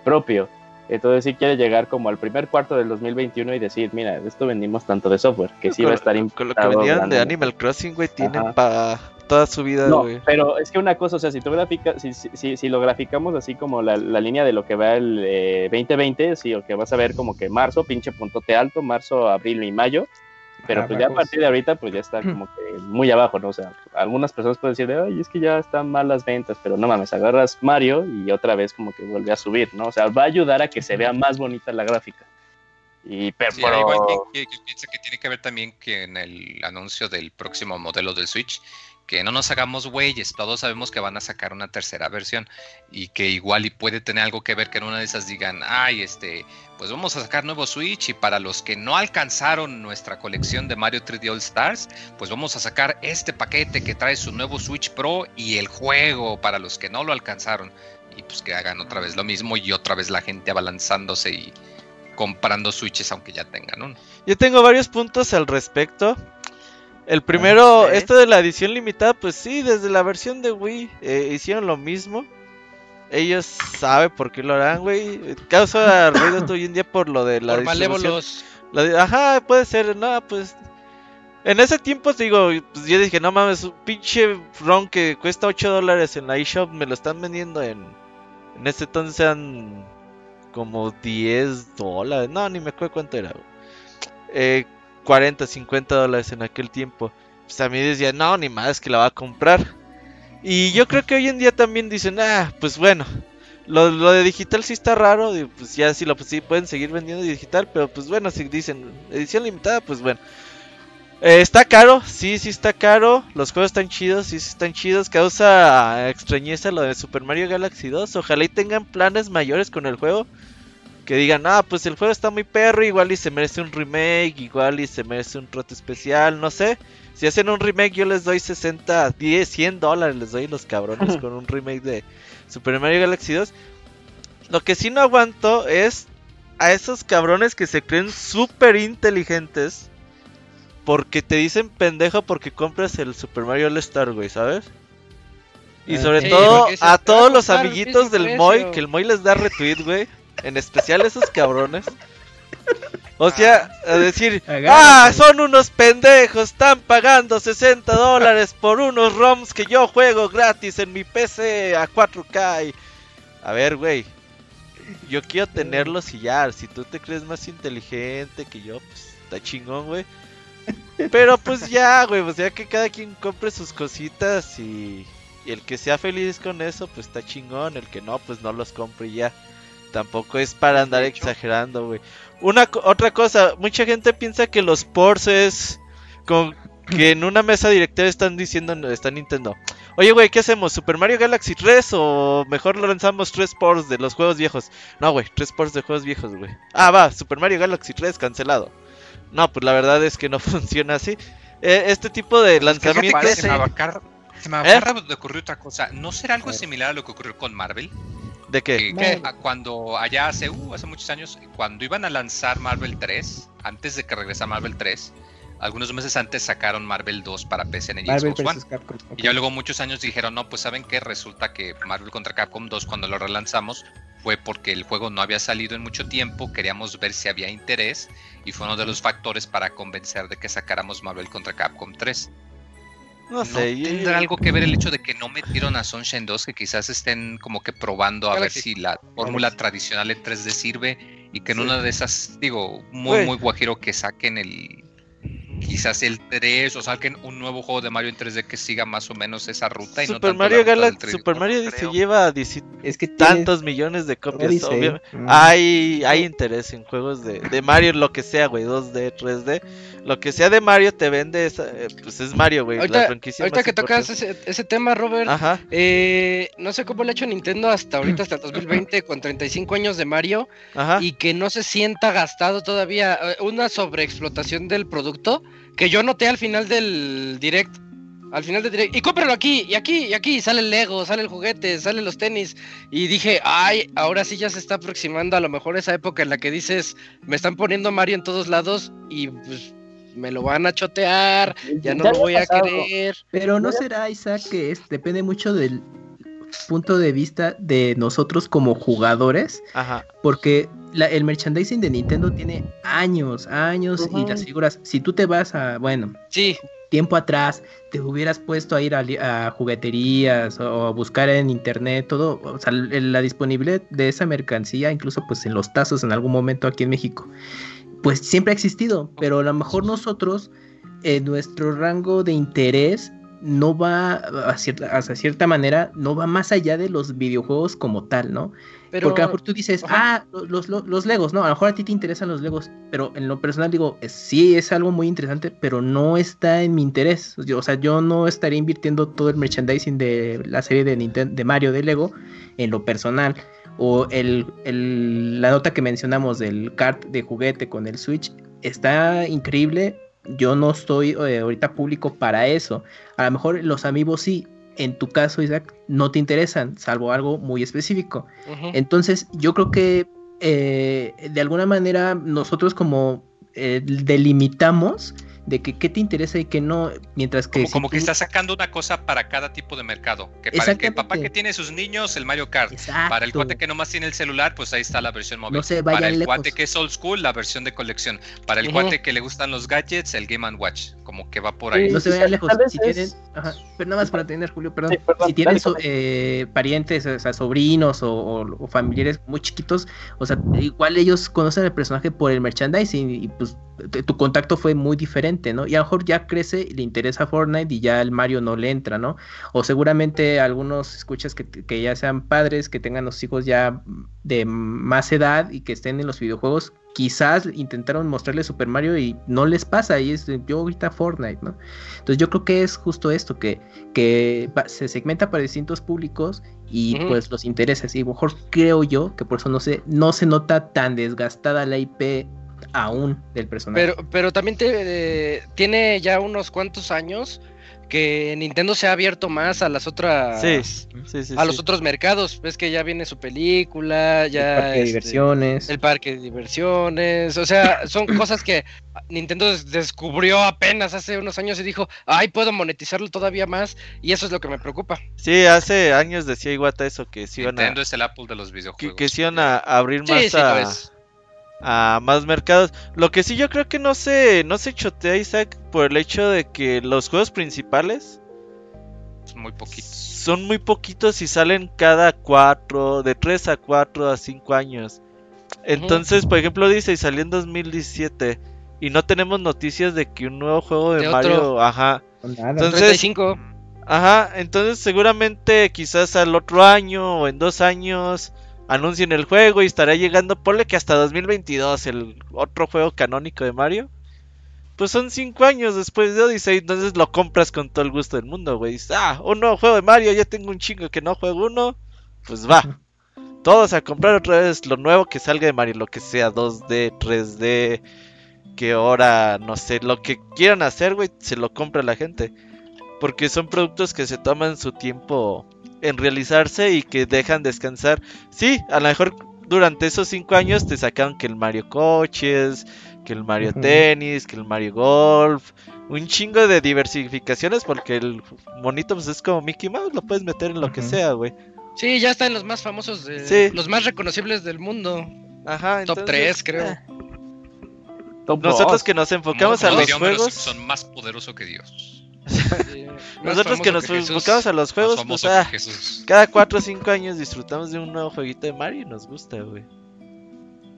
propio. Entonces sí quiere llegar como al primer cuarto del 2021 y decir, mira, esto vendimos tanto de software, que sí va a estar Con lo que vendían de grandemente". Animal Crossing, güey, tienen para toda su vida, No, güey. pero es que una cosa, o sea, si tú graficas, si, si, si, si lo graficamos así como la, la línea de lo que va el eh, 2020, sí, o que vas a ver como que marzo, pinche puntote alto, marzo, abril y mayo, pero Ah, pues ya a partir de ahorita pues ya está como que muy abajo, ¿no? O sea, algunas personas pueden decir, ay, es que ya están mal las ventas, pero no mames, agarras Mario y otra vez como que vuelve a subir, ¿no? O sea, va a ayudar a que se vea más bonita la gráfica. Y pero, Sí, igual que, que- que piensa que tiene que ver también que en el anuncio del próximo modelo del Switch, que no nos hagamos güeyes, todos sabemos que van a sacar una tercera versión y que igual y puede tener algo que ver que en una de esas digan, ay, este, pues vamos a sacar nuevo Switch y para los que no alcanzaron nuestra colección de Mario 3D All Stars, pues vamos a sacar este paquete que trae su nuevo Switch Pro y el juego para los que no lo alcanzaron y pues que hagan otra vez lo mismo y otra vez la gente abalanzándose y comprando Switches aunque ya tengan uno. Yo tengo varios puntos al respecto. El primero, ¿eh? esto de la edición limitada, pues sí, desde la versión de Wii eh, hicieron lo mismo. Ellos saben por qué lo harán, güey. Causa ruido esto hoy en día por lo de la Por distribución. malévolos. La ajá, puede ser, no, pues. En ese tiempo, te digo, pues yo dije, no mames, un pinche ROM que cuesta 8 dólares en la eShop, me lo están vendiendo en. En ese entonces eran como 10 dólares. No, ni me acuerdo cuánto era. güey. Eh, 40, 50 dólares en aquel tiempo. Pues a mí decía, no, ni más que la va a comprar. Y yo creo que hoy en día también dicen, ah, pues bueno, lo, lo de digital sí está raro, pues ya sí lo pues sí pueden seguir vendiendo digital, pero pues bueno, si dicen edición limitada, pues bueno. Eh, está caro, sí, sí está caro. Los juegos están chidos, sí, sí están chidos. Causa extrañeza lo de Super Mario Galaxy 2. Ojalá y tengan planes mayores con el juego. Que digan, ah, pues el juego está muy perro, igual y se merece un remake, igual y se merece un trote especial, no sé. Si hacen un remake yo les doy 60, 10, 100 dólares les doy los cabrones con un remake de Super Mario Galaxy 2. Lo que sí no aguanto es a esos cabrones que se creen súper inteligentes porque te dicen pendejo porque compras el Super Mario All Star, güey, ¿sabes? Y Ah, sobre sí, todo a todos los amiguitos del Moy, que el Moy les da retweet, güey. En especial esos cabrones. O sea, a decir, Agárrate. ah, son unos pendejos, están pagando 60 dólares por unos ROMs que yo juego gratis en mi PC a 4K. y- A ver, güey, yo quiero tenerlos y ya, si tú te crees más inteligente que yo, pues está chingón, güey. Pero pues ya, güey, pues ya que cada quien compre sus cositas y, y el que sea feliz con eso, pues está chingón, el que no, pues no los compre y ya. Tampoco es para andar exagerando, güey. Una co- otra cosa, mucha gente piensa que los ports es con que en una mesa directiva están diciendo está Nintendo. Oye, güey, ¿qué hacemos? ¿Super Mario Galaxy 3 o mejor lanzamos tres ports de los juegos viejos? No, güey, tres ports de juegos viejos, güey. Ah, va, Super Mario Galaxy 3 cancelado. No, pues la verdad es que no funciona así. Eh, este tipo de lanzamientos... se me acaba, se me ¿Eh? ocurrir otra cosa. ¿No será algo similar a lo que ocurrió con Marvel? ¿De qué? Que- que a- cuando allá hace, uh, hace muchos años, cuando iban a lanzar Marvel 3, antes de que regresara Marvel 3, algunos meses antes sacaron Marvel 2 para PC y Marvel Xbox One. Capcom. Y ya luego muchos años dijeron, no, pues saben que resulta que Marvel contra Capcom 2 cuando lo relanzamos fue porque el juego no había salido en mucho tiempo, queríamos ver si había interés y fue uno de los factores para convencer de que sacáramos Marvel contra Capcom 3. No ¿No sé. yo- tendrá algo que ver el hecho de que no metieron a Sunshine 2, que quizás estén como que probando a ver si la fórmula tradicional en 3D sirve y que en una de esas, digo, muy, Güey. muy guajiro que saquen el... Quizás el 3 o saquen un nuevo juego de Mario en 3D que siga más o menos esa ruta y no Super Mario la Galaxy, 3D. Super Mario se lleva 10 Es que tiene- tantos millones de copias. dice, obvia- mm. Hay, hay interés en juegos de, de Mario, lo que sea, güey, 2D, 3D. Lo que sea de Mario te vende, esa, eh, pues es Mario, güey. la Ahorita, franquicia ahorita más que tocas ese, ese tema, Robert, Ajá, eh, no sé cómo le ha hecho Nintendo hasta ahorita, hasta el 2020, con 35 años de Mario, ajá. y que no se sienta gastado todavía eh, una sobreexplotación del producto, que yo noté al final del direct. Al final del direct, y cómpralo aquí, y aquí, y aquí, sale el Lego, sale el juguete, salen los tenis. Y dije, ay, ahora sí ya se está aproximando a lo mejor esa época en la que dices, me están poniendo Mario en todos lados y pues me lo van a chotear, ya no Ya lo voy a querer. Pero no será, Isaac, que es, depende mucho del punto de vista de nosotros como jugadores, Ajá. porque la- el merchandising de Nintendo tiene años, años, y Ujú. las figuras, si tú te vas a, bueno, Sí, tiempo atrás, te hubieras puesto a ir a, a jugueterías o a buscar en internet, todo, o sea, la disponibilidad de esa mercancía, incluso pues en los tazos en algún momento aquí en México, pues siempre ha existido, pero a lo mejor nosotros, en nuestro rango de interés, no va a cierta, hasta cierta manera, no va más allá de los videojuegos como tal, ¿no? Pero Porque a lo mejor tú dices, Ajá. ah, los, los, los Legos, no, a lo mejor a ti te interesan los Legos, pero en lo personal digo, sí es algo muy interesante, pero no está en mi interés. Yo- o sea, yo no estaría invirtiendo todo el merchandising de la serie de Nintendo, de Mario de Lego en lo personal. O el, el- la nota que mencionamos del kart de juguete con el Switch está increíble. Yo no estoy eh, ahorita público para eso. A lo mejor los amigos sí. En tu caso, Isaac, no te interesan, salvo algo muy específico. Entonces, yo creo que eh, de alguna manera nosotros como eh, delimitamos de que qué te interesa y qué no, mientras que... Como, si como que está sacando una cosa para cada tipo de mercado. Que para el que el papá que tiene sus niños, el Mario Kart. Para el cuate que nomás tiene el celular, pues ahí está la versión móvil. No se para el lejos. cuate que es old school, la versión de colección. Para el Ujú. cuate que le gustan los gadgets, el Game Watch. Como que va por ahí. No se vayan lejos. Si es- tienen, ajá, pero nada más para tener, Julio, perdón. Sí, perdón, si tienen so- eh, parientes, o sea, sobrinos o, o- o familiares muy chiquitos, o sea, igual ellos conocen al personaje por el merchandising y, pues tu contacto fue muy diferente, ¿no? Y a lo mejor ya crece y le interesa Fortnite y ya el Mario no le entra, ¿no? O seguramente algunos escuchas que, que ya sean padres, que tengan los hijos ya de más edad y que estén en los videojuegos, quizás intentaron mostrarle Super Mario y no les pasa, y es yo ahorita Fortnite, ¿no? Entonces yo creo que es justo esto, que, que se segmenta para distintos públicos y pues los intereses, y a lo mejor creo yo que por eso no se, no se nota tan desgastada la IP aún del personaje. Pero, pero también te- eh, tiene ya unos cuantos años que Nintendo se ha abierto más a las otras Sí, sí, sí. a los otros mercados. Ves que ya viene su película, El ya parque de este, diversiones. el parque de diversiones, o sea, son cosas que Nintendo des- descubrió apenas hace unos años y dijo, ay, puedo monetizarlo todavía más, y eso es lo que me preocupa. Sí, hace años decía Iwata eso, que sí iban a, Nintendo es el Apple de los videojuegos. que iban a abrir Sí, más sí, lo a, es. A más mercados. Lo que sí yo creo que no se, no se chotea Isaac por el hecho de que los juegos principales Es muy poquitos. son muy poquitos y salen cada cuatro, de 3 a 4 a 5 años. Entonces, por ejemplo, dice, y salió en 2017 y no tenemos noticias de que un nuevo juego de, De Mario, otro. ajá. Nada. Entonces- 35. Ajá, entonces seguramente quizás al otro año o en dos años anuncien el juego y estará llegando, ponle que hasta 2022 el otro juego canónico de Mario. Pues son cinco años después de Odyssey, entonces lo compras con todo el gusto del mundo, güey. Ah, un nuevo juego de Mario, ya tengo un chingo que no juego uno. Pues va. Todos a comprar otra vez lo nuevo que salga de Mario, lo que sea 2D, 3D, que ahora, no sé, lo que quieran hacer, güey, se lo compra la gente. Porque son productos que se toman su tiempo en realizarse y que dejan descansar. Sí, a lo mejor durante esos cinco años te sacaron que el Mario Coches, que el Mario. Tenis, que el Mario Golf. Un chingo de diversificaciones porque el monito pues es como Mickey Mouse, lo puedes meter en lo que sea, güey. Sí, ya está en los más famosos, de, Sí. los más reconocibles del mundo. Ajá, Top entonces, 3, creo. eh, Top Nosotros dos. que nos enfocamos a los juegos, Simpson, más poderoso que Dios. Nosotros que nos Jesús. enfocamos a los juegos, pues ah, cada 4 o 5 años disfrutamos de un nuevo jueguito de Mario y nos gusta, güey.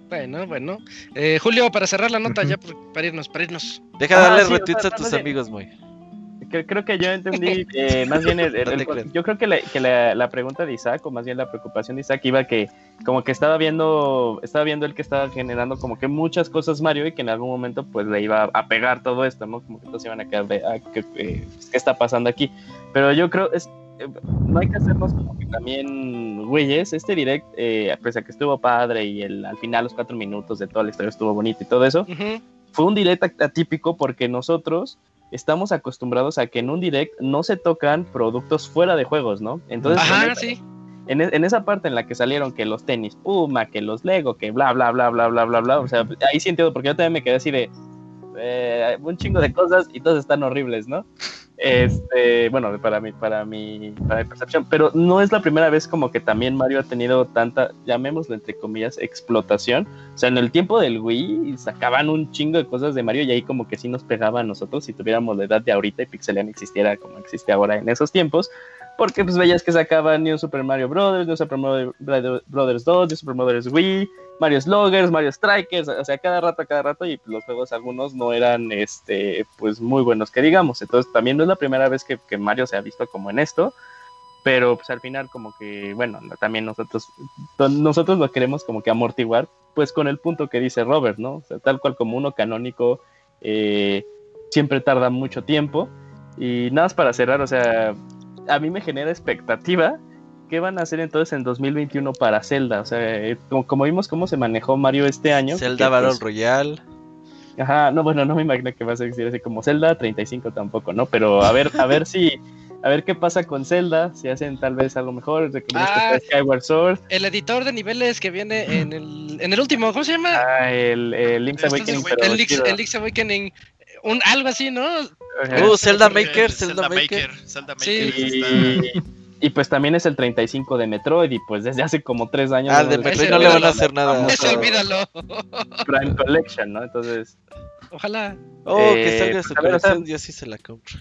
Bueno, bueno. Eh, Julio, para cerrar la nota, ya por- para irnos, para irnos. Deja de Ah, darle sí, o retweets sea, a tus amigos, muy. Creo, que yo entendí eh, más bien el- el- el- yo creo que, la, que la- la pregunta de Isaac o más bien la preocupación de Isaac iba que como que estaba viendo estaba viendo el que estaba generando como que muchas cosas Mario y que en algún momento pues le iba a pegar todo esto no como que todos iban a quedar de ah, ¿qué, eh, qué está pasando aquí pero yo creo es eh, no hay que hacernos como que también güeyes este direct eh, pese a que estuvo padre y el al final los cuatro minutos de toda la historia estuvo bonito y todo eso Ujú. Fue un direct at- atípico porque nosotros estamos acostumbrados a que en un direct no se tocan productos fuera de juegos, ¿no? Entonces, en, Ajá, esa, sí. en, e- en esa parte en la que salieron que los tenis Puma, que los Lego, que bla, bla, bla, bla, bla, bla, bla, o sea, ahí sí entiendo, porque yo también me quedé así de eh, un chingo de cosas y todas están horribles, ¿no? Este, bueno, para mi, para mi, para mi percepción, pero no es la primera vez como que también Mario ha tenido tanta, llamémoslo entre comillas, explotación. O sea, en el tiempo del Wii sacaban un chingo de cosas de Mario y ahí como que sí nos pegaba a nosotros si tuviéramos la edad de ahorita y Pixelian existiera como existe ahora en esos tiempos. Porque pues veías que sacaban New Super Mario Brothers, New Super Mario Brothers 2, New Super Mario Brothers Wii, Mario Sloggers, Mario Strikers, o sea, cada rato, cada rato, y los juegos algunos no eran, este, pues muy buenos que digamos. Entonces también no es la primera vez que, que Mario se ha visto como en esto, pero pues al final como que, bueno, también nosotros, nosotros lo queremos como que amortiguar, pues con el punto que dice Robert, ¿no? O sea, tal cual como uno canónico, eh, siempre tarda mucho tiempo. Y nada más para cerrar, o sea, a mí me genera expectativa. ¿Qué van a hacer entonces en 2021 para Zelda? O sea, eh, como, como vimos cómo se manejó Mario este año. Zelda que, Battle pues, Royale. Ajá, no, bueno, no me imagino que va a ser así como Zelda 35 tampoco, ¿no? Pero a ver, a ver si, a ver qué pasa con Zelda, si hacen tal vez algo mejor, Ah. este Skyward Sword, El editor de niveles que viene en el, en el último, ¿cómo se llama? ah, el, el Link's es Awakening, el pero el, Link's, el Link's Awakening. un algo así, ¿no? Uh, Zelda Maker, Zelda Maker. Zelda Maker. Sí. está- Y, y pues también es el 35 de Metroid y pues desde hace como tres años. Ah, no de Metroid no le van a hacer nada. Eso olvídalo. Prime Collection, ¿no? Entonces, Ojalá. Oh, que Eh, salga su pues, sea- colección, yo sí se la compro.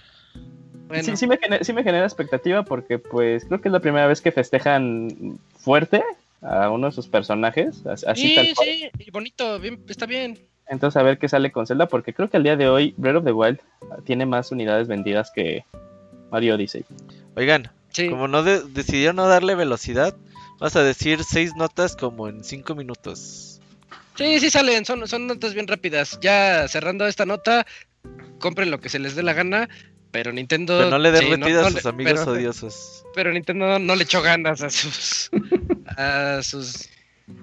Bueno. sí, sí, me genera, sí me genera expectativa porque pues creo que es la primera vez que festejan fuerte a uno de sus personajes, as- así tal Sí, cual. sí, y bonito, bien, está bien. Entonces a ver qué sale con Zelda porque creo que al día de hoy Breath of the Wild tiene más unidades vendidas que Mario Odyssey. Oigan, Sí. como no de- decidió no darle velocidad, vas a decir seis notas como en cinco minutos. Sí, sí salen, son, son notas bien rápidas. Ya cerrando esta nota, compren lo que se les dé la gana, pero Nintendo... Pero no le den sí, retida no a sus le- amigos pero- odiosos. Pero Nintendo no, no le echó ganas a sus... a sus...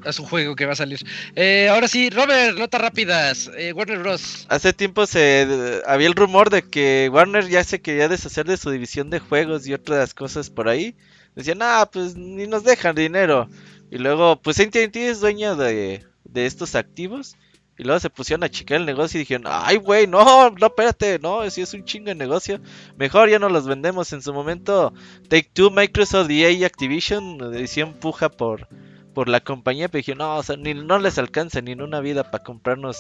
a su juego que va a salir. Eh, ahora sí, Robert, notas rápidas. Eh, Warner Bros. Hace tiempo se había el rumor de que Warner ya se quería deshacer de su división de juegos y otras cosas por ahí. Decían, ah, pues ni nos dejan dinero. Y luego, pues AT&T es dueño de, de estos activos. Y luego se pusieron a checar el negocio y dijeron, ay, güey, no, no, espérate, no, si es un chingo de negocio. Mejor ya no los vendemos. En su momento, Take Two, Microsoft, EA y Activision eh, hicieron puja por, por la compañía, pero dijeron, no, o sea, ni, no les alcanza ni en una vida para comprarnos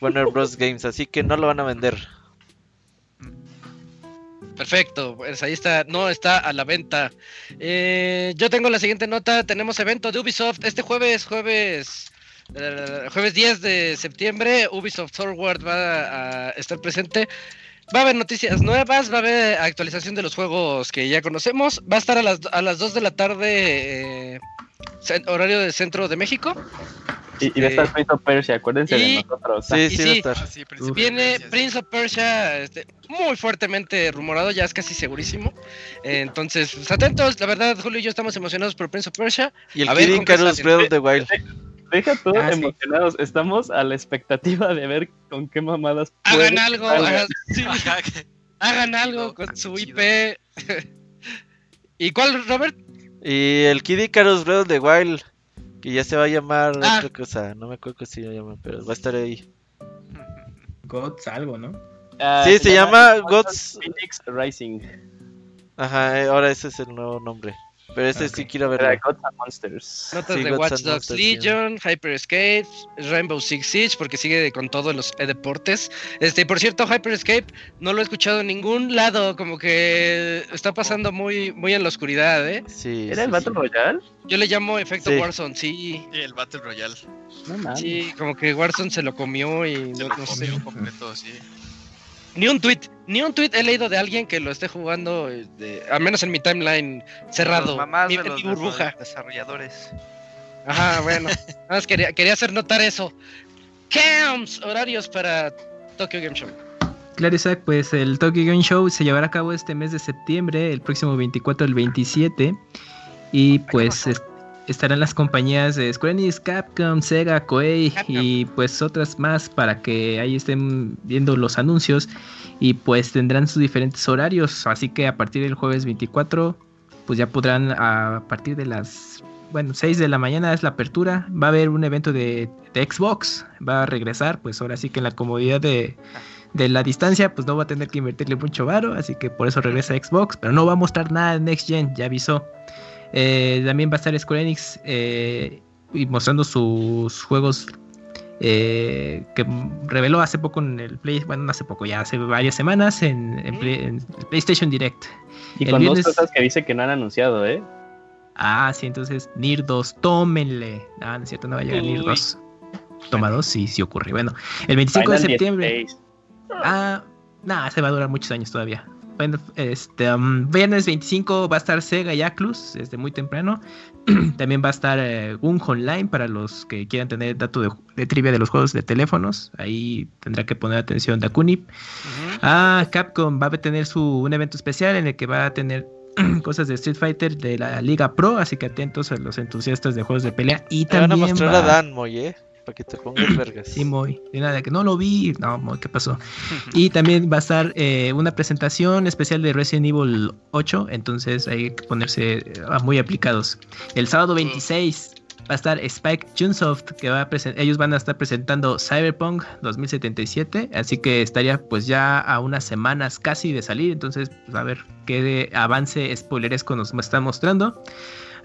Warner Bros. Games, así que no lo van a vender. Perfecto, pues ahí está, no está a la venta. Eh, yo tengo la siguiente nota, tenemos evento de Ubisoft este jueves, jueves, eh, jueves 10 de septiembre, Ubisoft Forward va a estar presente. Va a haber noticias nuevas, va a haber actualización de los juegos que ya conocemos, va a estar a las, a las 2 de la tarde, eh, horario del centro de México. Y, y va a estar Eh, Prince of Persia, acuérdense y- de nosotros. Sí, sí, sí, va a estar. Ah, sí, Viene Persia, Prince of Persia este, muy fuertemente rumorado, ya es casi segurísimo. Eh, entonces, pues, atentos, la verdad, Julio y yo estamos emocionados por Prince of Persia. Y el A ver, Kid ¿con qué Icarus sale? Breath of the Wild. Deja todo Ah, sí. emocionados. Estamos a la expectativa de ver con qué mamadas. Hagan algo, hagan, sí, Ajá, hagan algo con su. IP. ¿Y cuál, Robert? Y el Kid Icarus Breath of the Wild. Que ya se va a llamar Ah. otra cosa. No me acuerdo cómo se llama, pero va a estar ahí. Gods, algo, ¿no? Ah, Sí, se llama Gods- Phoenix Rising. Ajá, eh, ahora ese es el nuevo nombre. Pero ese sí quiero verlo. Monsters. Notas Sí, de Watch Dogs Monsters, sí. Legion, Hyper Escape, Rainbow Six Siege, porque sigue con todos los eh, deportes. Este, por cierto, Hyper Escape no lo he escuchado en ningún lado, como que está pasando muy, muy en la oscuridad, ¿eh? Sí. ¿Era sí, el Battle sí. Royale? Yo le llamo efecto Sí. Warzone, sí. Y el Battle Royale. No mames. Sí, como que Warzone se lo comió y Se no, lo no sé. comió completo, sí. Ni un tweet, ni un tweet he leído de alguien que lo esté jugando, de- al menos en mi timeline cerrado, mamás mi, de los mi burbuja. desarrolladores. Ajá, bueno, nada más quería, quería hacer notar eso. Camps, horarios para Tokyo Game Show. Claro, Isaac, pues el Tokyo Game Show se llevará a cabo este mes de septiembre, el próximo 24 al 27. Y pues es- estarán las compañías de Square Enix, Capcom, Sega, Koei Capcom. y pues otras más para que ahí estén viendo los anuncios. Y pues tendrán sus diferentes horarios. Así que a partir del jueves 24, pues ya podrán a partir de las bueno, 6 de la mañana es la apertura. Va a haber un evento de, de Xbox. Va a regresar, pues ahora sí que en la comodidad de, de la distancia, pues no va a tener que invertirle mucho varo. Así que por eso regresa Xbox. Pero no va a mostrar nada de Next Gen, ya avisó. Eh, también va a estar Square Enix eh, y mostrando sus juegos eh, que reveló hace poco en el Play, bueno, no hace poco, ya hace varias semanas en, en Play- en el PlayStation Direct. Y El con viernes- dos cosas que dice que no han anunciado, ¿eh? Ah, sí, entonces Nir 2, tómenle. Ah, no es cierto, no va a llegar Nir Uy. 2. Toma 2, sí, sí ocurre. Bueno, el 25 de septiembre. 16. Ah, nada, se va a durar muchos años todavía. Este, um, viernes 25 va a estar Sega y Atlus desde muy temprano. También va a estar eh, Gung Online para los que quieran tener dato de, de trivia de los juegos de teléfonos. Ahí tendrá que poner atención Dakunip. Ah, Capcom va a tener su, un evento especial en el que va a tener cosas de Street Fighter de la Liga Pro, así que atentos a los entusiastas de juegos de pelea. Y Te van a también mostrar va... a Dan Moy, eh. Para que te pongas vergas. Sí, Moy. De nada, que no lo vi. No, Moy, ¿qué pasó? Y también va a estar eh, una presentación especial de Resident Evil 8. Entonces hay que ponerse eh, muy aplicados. El sábado 26. Va a estar Spike Chunsoft, que va a ellos van a estar presentando Cyberpunk 2077, así que estaría pues ya a unas semanas casi de salir, entonces pues, a ver qué avance spoileresco nos está mostrando.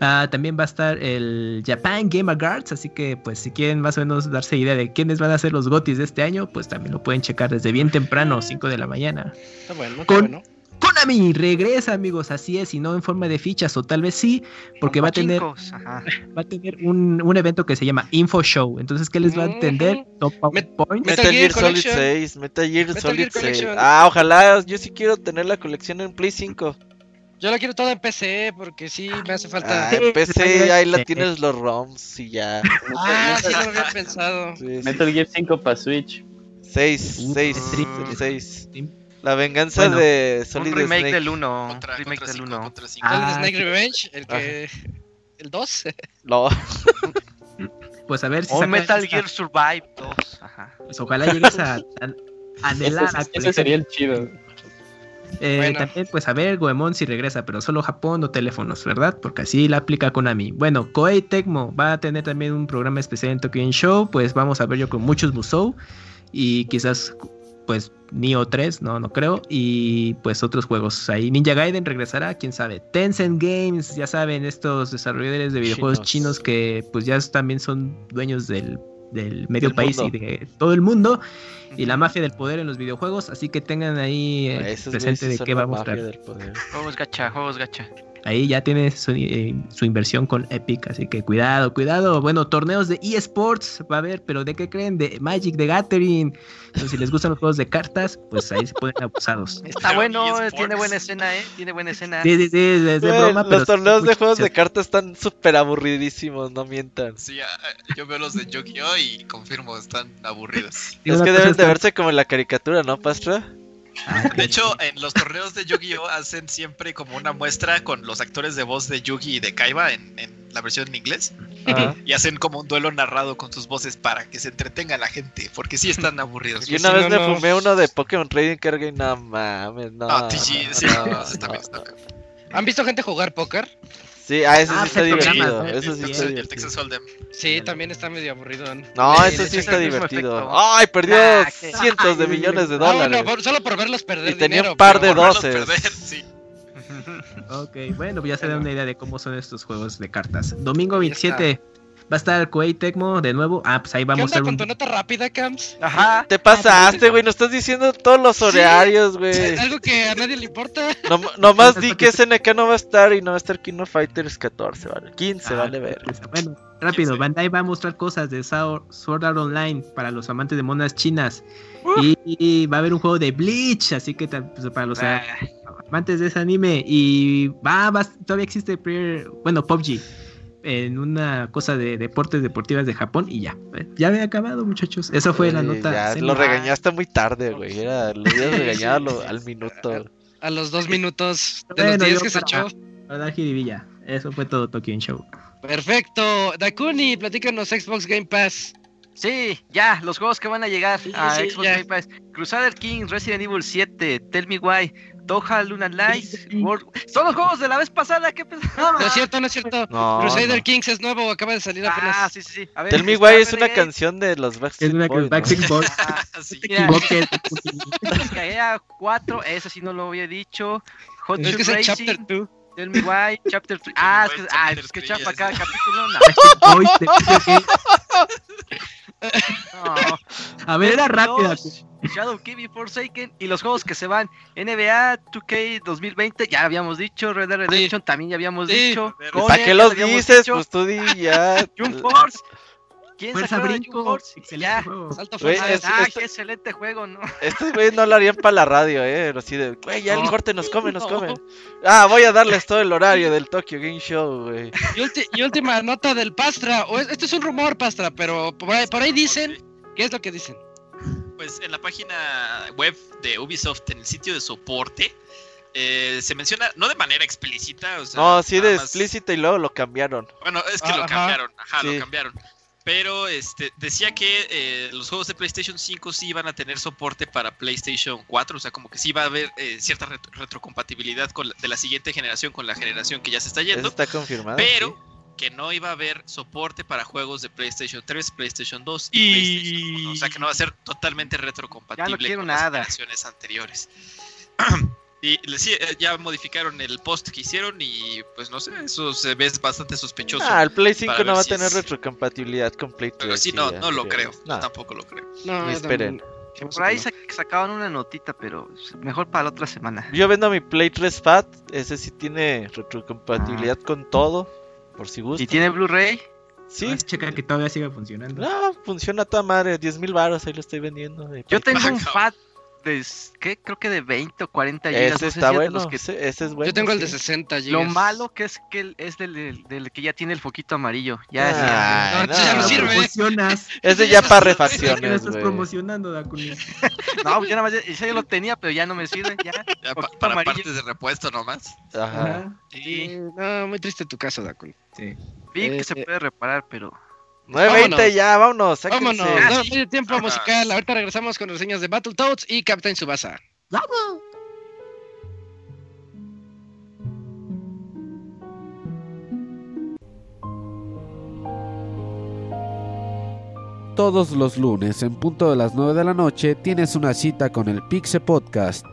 Ah, también va a estar el Japan Game Awards, así que pues si quieren más o menos darse idea de quiénes van a ser los GOTYs de este año, pues también lo pueden checar desde bien temprano, 5 de la mañana. Está bueno, está Con- bueno. Konami regresa, amigos, así es, y no en forma de fichas, o tal vez sí, porque va a tener, ajá. va a tener un, un evento que se llama Info Show. Entonces, ¿qué les va a entender? Top Met- PowerPoint. Metal Metal Gear Gear Solid Collection. 6, Metal Gear Metal Solid Gear 6. Collection. Ah, ojalá, yo sí quiero tener la colección en Play 5. Yo la quiero toda en PC porque sí me hace falta. Ah, en PC, ahí la tienes los ROMs y ya. Ah, sí lo había pensado. Sí, sí. Metal Gear 5 para Switch. 6, Uh, 6, stream. 6. Stream. La venganza Bueno. de Solid Un remake Snake. del 1. Contra, remake contra del cinco, 1. contra cinco. ¿Cuál es Ah, Snake. Revenge? El que. El 2. No, Pues a ver si O Metal esta- Gear Survive 2. Ajá. Pues ojalá llegues a, a anhelar Ese, ese sería el chido. Eh, Bueno. También, pues a ver, Goemon si regresa, pero solo Japón o teléfonos, ¿verdad? Porque así la aplica Konami. Bueno, Koei Tecmo va a tener también un programa especial en Tokyo Show. Pues vamos a ver yo con muchos Musou y quizás, pues, Neo 3, no, no creo. Y pues otros juegos. Ahí Ninja Gaiden regresará, quién sabe. Tencent Games, ya saben, estos desarrolladores de videojuegos Chinos. chinos, que pues ya también son dueños del, del medio Del país mundo. y de todo el mundo. Y la mafia del poder en los videojuegos, así que tengan ahí eh, presente de qué la va a poder. Juegos gacha, juegos gacha. Ahí ya tiene su, eh, su inversión con Epic, así que cuidado, cuidado. Bueno, torneos de eSports va a haber, pero ¿de qué creen? De Magic, de Gathering. Entonces, si les gustan los juegos de cartas, pues ahí se pueden abusados. Está Pero bueno, eSports. tiene buena escena, ¿eh? Tiene buena escena. Sí, sí, sí, es de broma, pero los torneos sí, de juegos de cartas están súper aburridísimos, no mientan. Sí, ah, yo veo los de Yu-Gi-Oh! y confirmo, están aburridos. Es que deben de verse como en la caricatura, ¿no, Pastra? Ah, De hecho, en los torneos de Yu-Gi-Oh! hacen siempre como una muestra con los actores de voz de Yugi y de Kaiba en, en la versión en inglés. Ajá. Y hacen como un duelo narrado con sus voces para que se entretenga la gente, porque sí están aburridos. Y Sí, una vez no, me no. fumé uno de Pokémon Trading Card Game, no mames, no. Ah, TG, sí, no, no, ese no, también está. no. ¿Han visto gente jugar póker? Sí, ah, eso Ah, sí está ese programa, divertido. Eso el, sí está Texas, el divertido. Texas Hold'em. Sí, también está medio aburrido. No, eso sí está divertido. efecto. Ay, perdió Ah, cientos de millones de No, dólares. no, por- solo por verlos perder Y tenía dinero, un par de doces. sí. Ok, bueno, pues ya se dan una idea de cómo son estos juegos de cartas. Domingo 27 va a estar Koei Tecmo de nuevo. Ah, pues ahí ¿Qué vamos a onda estar con un... tu nota rápida, Camps? Ajá. Te pasaste, güey. Nos estás diciendo todos los horarios, güey. Algo que a nadie le importa. No, nomás di que SNK no va a estar y no va a estar King of Fighters 14, vale. 15, Ah, vale ver. Bueno, rápido, Bandai va a mostrar cosas de Sword Art Online para los amantes de monas chinas. Y, y va a haber un juego de Bleach, así que pues, para los Ah, amantes de ese anime. Y va, va- todavía existe, bueno, PUBG, en una cosa de deportes deportivas de Japón y ya. Eh, Ya había acabado, muchachos. Esa fue la nota. Ya, lo regañaste muy tarde, güey. Era, lo habías regañado lo- al minuto. A los dos minutos de los Bueno, 10 yo que se echó. Para jiribilla. Eso fue todo Tokyo Show. Perfecto. Dakuni, platícanos Xbox Game Pass. Sí, ya, los juegos que van a llegar Sí, a sí, Xbox ya. Game Pass. Crusader Kings, Resident Evil 7, Tell Me Why, Toha Luna Lights, World... Son los juegos de la vez pasada, ¿qué pensaba? No es cierto, no es cierto. No. Crusader no. Kings es nuevo, acaba de salir apenas. Ah, sí, sí, sí. A ver, Tell Me Why es una canción de los Es Backstreet una que Boys, ¿no? Backstreet Boys. ah. Gaea 4, ese sí no lo había dicho. Hot es que es el Racing, Chapter 2. Tell Me Why, Chapter 3. Ah, es Why, que, ah, es que chapa cada capítulo. No, No. A ver, era rápida. Dos, Shadow King Forsaken y los juegos que se van NBA 2K 2020 ya habíamos dicho Red Dead Redemption también ya habíamos Sí. dicho ¿Para Conan, ¿Para ya qué lo los dices? dicho, Pues tú di ya. Jump Force ¿Quién se Fuerza Brinco. Excelente Ya. juego. Salto Güey, fuerza. es- Ah, esto- qué excelente juego, ¿no? Estos güeyes no lo harían para la radio, eh. Así de, güey, ya el No. corte nos come, nos No. come. Ah, voy a darles todo el horario del Tokyo Game Show, güey. Y, última nota del Pastra. O es- esto es un rumor, Pastra, pero por ahí, por ahí dicen. ¿Qué es lo que dicen? Pues en la página web de Ubisoft, en el sitio de soporte, eh, se menciona, no de manera explícita, o sea, No, sí de más- explícito y luego lo cambiaron. Bueno, es que Ah, lo ajá. cambiaron, ajá, Sí. lo cambiaron. Pero este decía que eh, los juegos de PlayStation 5 sí iban a tener soporte para PlayStation 4, o sea, como que sí va a haber eh, cierta retro- retrocompatibilidad con la- de la siguiente generación con la generación que ya se está Eso yendo. está confirmado. Pero, que no iba a haber soporte para juegos de PlayStation 3, PlayStation 2 y, PlayStation 1. O sea que no va a ser totalmente retrocompatible Ya no quiero con nada. las generaciones anteriores. y sí, eh, ya modificaron el post que hicieron y pues no sé, eso se ve bastante sospechoso. Ah, el Play 5 para no va a si tener es- retrocompatibilidad con Play 3. Pero sí, no, no lo creo. No. tampoco lo creo. No, esperen. Por ahí sacaban una notita, pero mejor para la otra semana. Yo vendo mi Play 3 Fat, ese sí tiene retrocompatibilidad Ah. con todo, por si gusta. ¿Y tiene Blu-ray? Sí, Vas a checar que todavía siga funcionando. no, funciona toda madre, 10 mil baros, ahí lo estoy vendiendo. de Yo tengo un. FAT de, ¿qué? Creo que de 20 o 40 tres. gigas. Ese no sé está si es de bueno, que- ese, ese es bueno. Yo tengo el de sí. 60 gigas. Lo malo que es que es del, del- del que ya tiene el foquito amarillo. Ya, Ah, ya- No, entonces ya no no. sirve. promocionas. Ese ya para que lo refacciones, estás güey. promocionando, Dakuni. No, yo nada más, ese yo lo tenía, pero ya no me sirve. Ya. Ya pa- para amarillo. partes de repuesto nomás. Ajá. Sí, no, muy triste tu caso, Dakun. Sí. Vi que Eh, se eh. puede reparar, pero 9.20 Vámonos. ya, vámonos, sáquense. Vámonos, Ah, no, sí. medio tiempo Vámonos. musical. Ahorita regresamos con reseñas de Battletoads y Captain Subasa. Todos los lunes en punto de las 9 de la noche tienes una cita con el Pixe Podcast.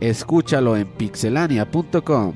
Escúchalo en pixelania.com.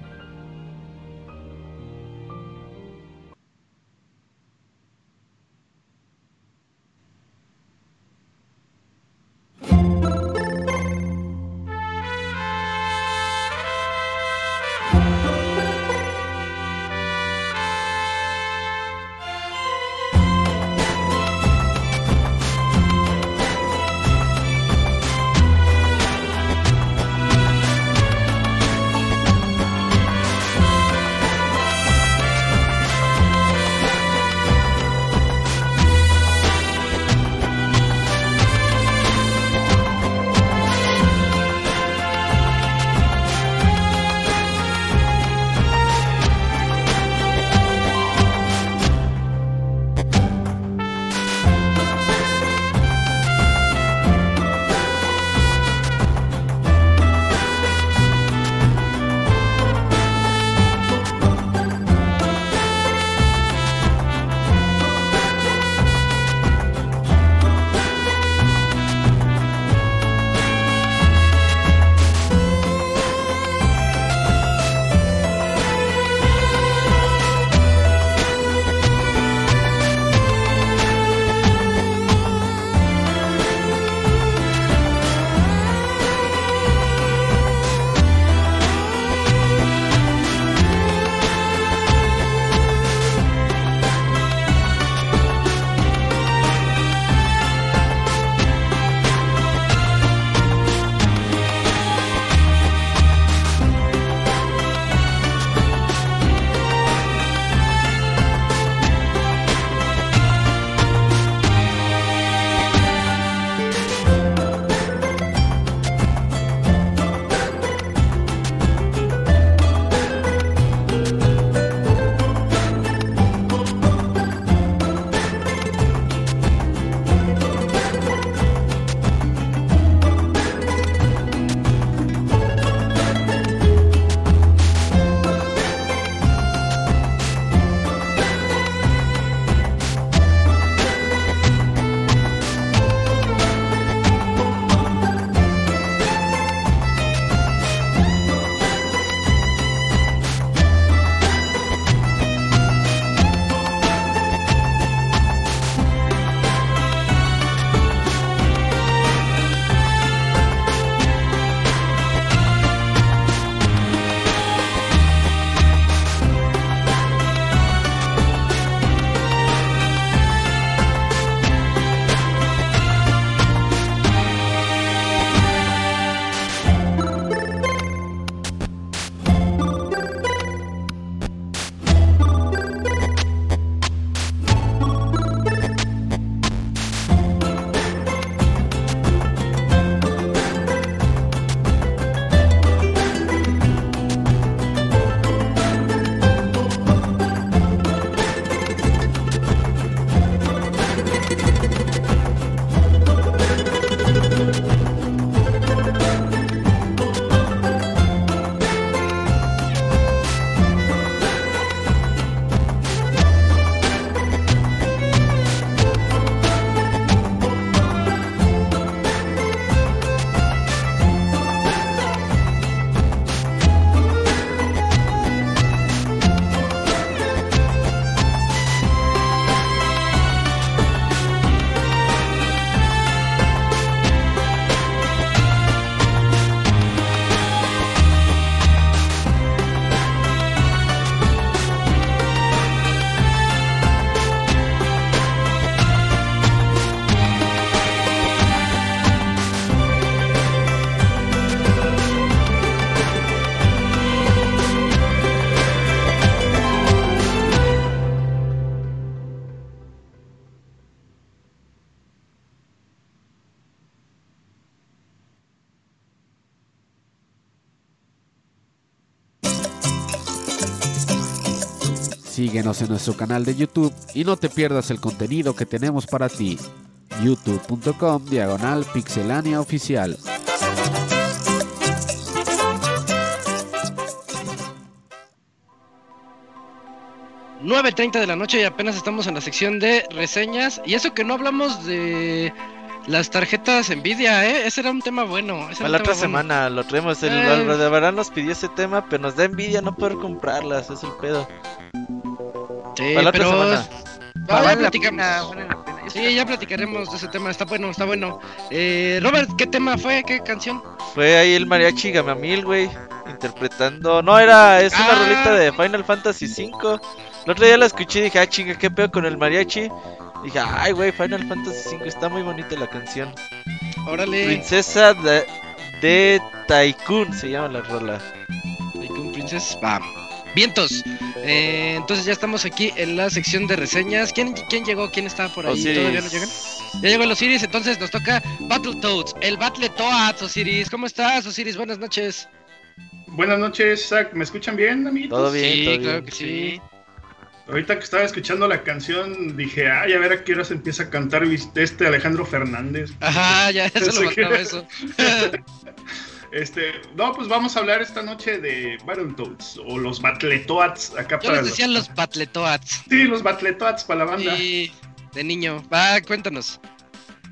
Síguenos en nuestro canal de YouTube y no te pierdas el contenido que tenemos para ti. youtube.com diagonal pixelania oficial. 9.30 de la noche y apenas estamos en la sección de reseñas. Y eso que no hablamos de las tarjetas Nvidia, ¿eh? Ese era un tema bueno. Para la otra semana lo traemos. El, Eh. de verdad nos pidió ese tema, pero nos da envidia no poder comprarlas. Es el pedo. Sí, Para la otra pero... semana. Ah, Vale ya la platicamos. pena, pena. Sí, ya platicaremos de ese tema. Está bueno, está bueno. Eh, Robert, ¿qué tema fue? ¿Qué canción? Fue ahí el mariachi Gamamil, güey. Interpretando. No, era. Es una Ah. rolita de Final Fantasy V. El otro día la escuché y dije, ah, chinga, qué pedo con el mariachi. Dije, ay, güey, Final Fantasy V. Está muy bonita la canción. Órale. Princesa de, de Tycoon se llama la rola. Tycoon Princess. Bam. Vientos. Eh, entonces ya estamos aquí en la sección de reseñas. ¿Quién, quién llegó? ¿Quién está por ahí? Osiris. ¿Todavía no llegan? Ya llegó el Osiris, entonces nos toca Battletoads, el Battletoads, Osiris. ¿Cómo estás, Osiris? Buenas noches. Buenas noches, Zach. ¿Me escuchan bien, amiguitos? Todo bien, Sí, todo claro bien. que sí. Ahorita que estaba escuchando la canción, dije, ay, a ver a qué hora se empieza a cantar este Alejandro Fernández. Ajá, ya, eso lo faltaba eso. Este, no, pues vamos a hablar esta noche de Battletoads o los Battletoads acá Yo para les decía los Battletoads. Sí, los Battletoads para la banda. Sí, de niño. Va, cuéntanos.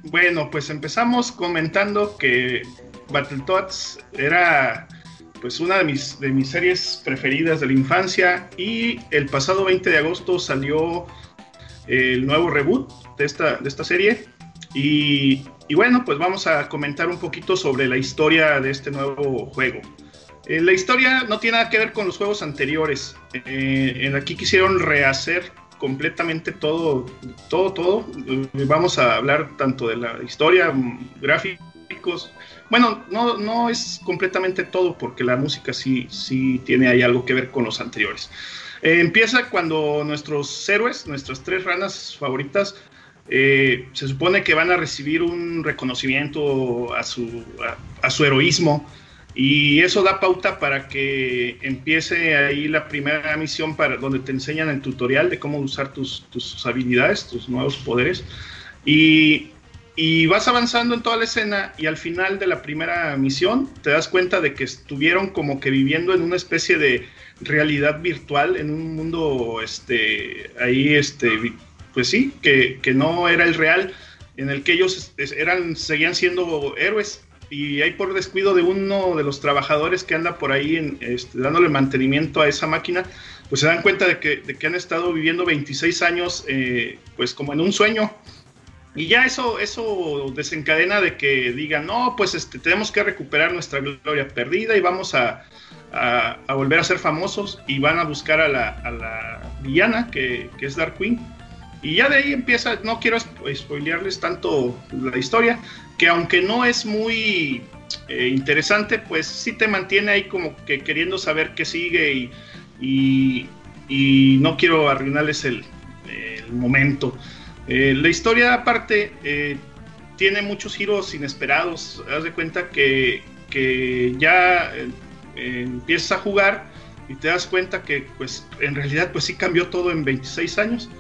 Bueno, pues empezamos comentando que Battletoads era pues una de mis, de mis series preferidas de la infancia y el pasado 20 de agosto salió el nuevo reboot de esta, de esta serie y, y bueno, pues vamos a comentar un poquito sobre la historia de este nuevo juego. Eh, la historia no tiene nada que ver con los juegos anteriores. Eh, aquí quisieron rehacer completamente todo, todo, todo. Eh, Vamos a hablar tanto de la historia, mm, gráficos. Bueno, no, no es completamente todo porque la música sí, sí tiene ahí algo que ver con los anteriores. Empieza cuando nuestros héroes, nuestras tres ranas favoritas, eh, se supone que van a recibir un reconocimiento a su, a, su heroísmo y eso da pauta para que empiece ahí la primera misión para donde te enseñan el tutorial de cómo usar tus, tus habilidades, tus nuevos poderes. Y, y, vas avanzando en toda la escena y al final de la primera misión te das cuenta de que estuvieron como que viviendo en una especie de realidad virtual, en un mundo este, ahí, este, pues sí, que, que no era el real, en el que ellos eran, seguían siendo héroes y hay por descuido de uno de los trabajadores que anda por ahí en, este, dándole mantenimiento a esa máquina, pues se dan cuenta de que, de que han estado viviendo 26 años eh, pues como en un sueño. Y ya eso, eso desencadena de que digan, no, pues este, tenemos que recuperar nuestra gloria perdida y vamos a, a, a volver a ser famosos y van a buscar a la, a la villana que, que es Dark Queen. Y ya de ahí empieza, no quiero spoilearles tanto la historia, que aunque no es muy eh, interesante, pues sí te mantiene ahí como que queriendo saber qué sigue y, y, no quiero arruinarles el, momento. Eh, la historia aparte eh, tiene muchos giros inesperados, haz de cuenta que, que ya empiezas a jugar y te das cuenta que pues en realidad pues sí cambió todo en 26 años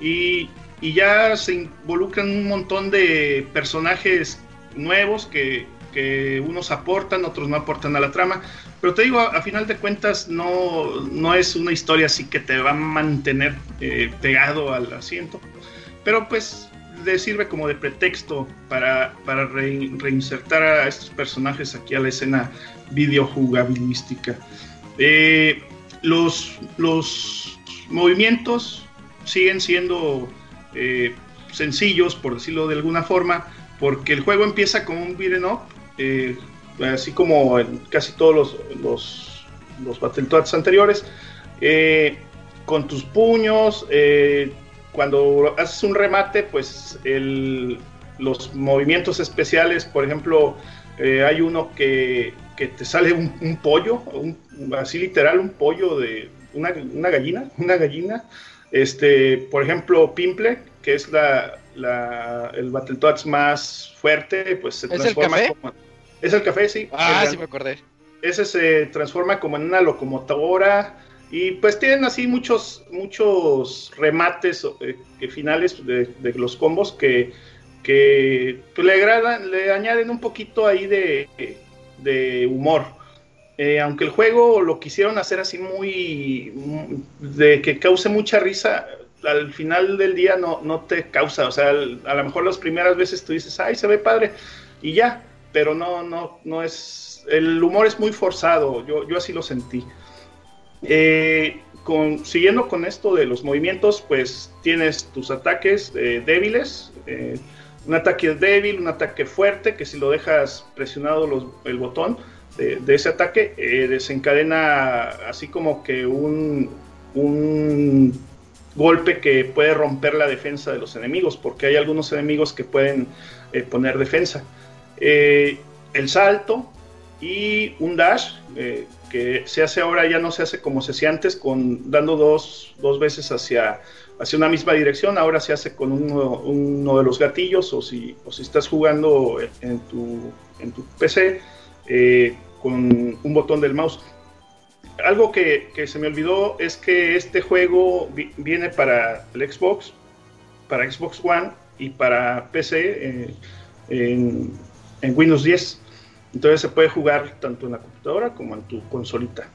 y, ya se involucran un montón de personajes nuevos que, que, unos aportan, otros no aportan a la trama. Pero te digo, a, a final de cuentas no, no, es una historia así que te va a mantener eh, pegado al asiento. Pero pues le sirve como de pretexto para, para re, reinsertar a estos personajes aquí a la escena videojugabilística. Eh, los, los movimientos siguen siendo eh, sencillos, por decirlo de alguna forma, porque el juego empieza como un beat'em up, eh, así como en casi todos los, los, los Battletoads anteriores, eh, con tus puños, eh, cuando haces un remate, pues el, los movimientos especiales, por ejemplo, hay uno que, que te sale un, un pollo, un, así literal, un pollo de una, una gallina, una gallina, este, por ejemplo, Pimple, que es la, la, el Battletoads más fuerte, pues se ¿Es transforma el café? como. Es el café, sí. Ah, el, sí me acordé. Ese se transforma como en una locomotora. Y pues tienen así muchos, muchos remates eh, finales de, los combos que, que pues, le, agradan, le añaden un poquito ahí de, de humor. Eh, aunque el juego lo quisieron hacer así muy. de que cause mucha risa, al final del día no, no te causa. O sea, a lo mejor las primeras veces tú dices, ay, se ve padre, y ya, pero no, no, no es. El humor es muy forzado, yo, yo así lo sentí. Eh, siguiendo con esto de los movimientos, pues tienes tus ataques eh, débiles. un ataque débil, un ataque fuerte, que si lo dejas presionado el botón, de, ese ataque eh, desencadena así como que un, un golpe que puede romper la defensa de los enemigos, porque hay algunos enemigos que pueden eh, poner defensa. Eh, el salto y un dash, que se hace ahora, ya no se hace como se hacía antes, con dando dos, dos veces hacia, hacia una misma dirección, ahora se hace con uno, uno de los gatillos, o si, o si estás jugando en tu, en tu PC, con un botón del mouse. Algo que, se me olvidó es que este juego viene para el Xbox, para Xbox One y para PC eh, en, Windows 10. Entonces se puede jugar tanto en la computadora como en tu consolita.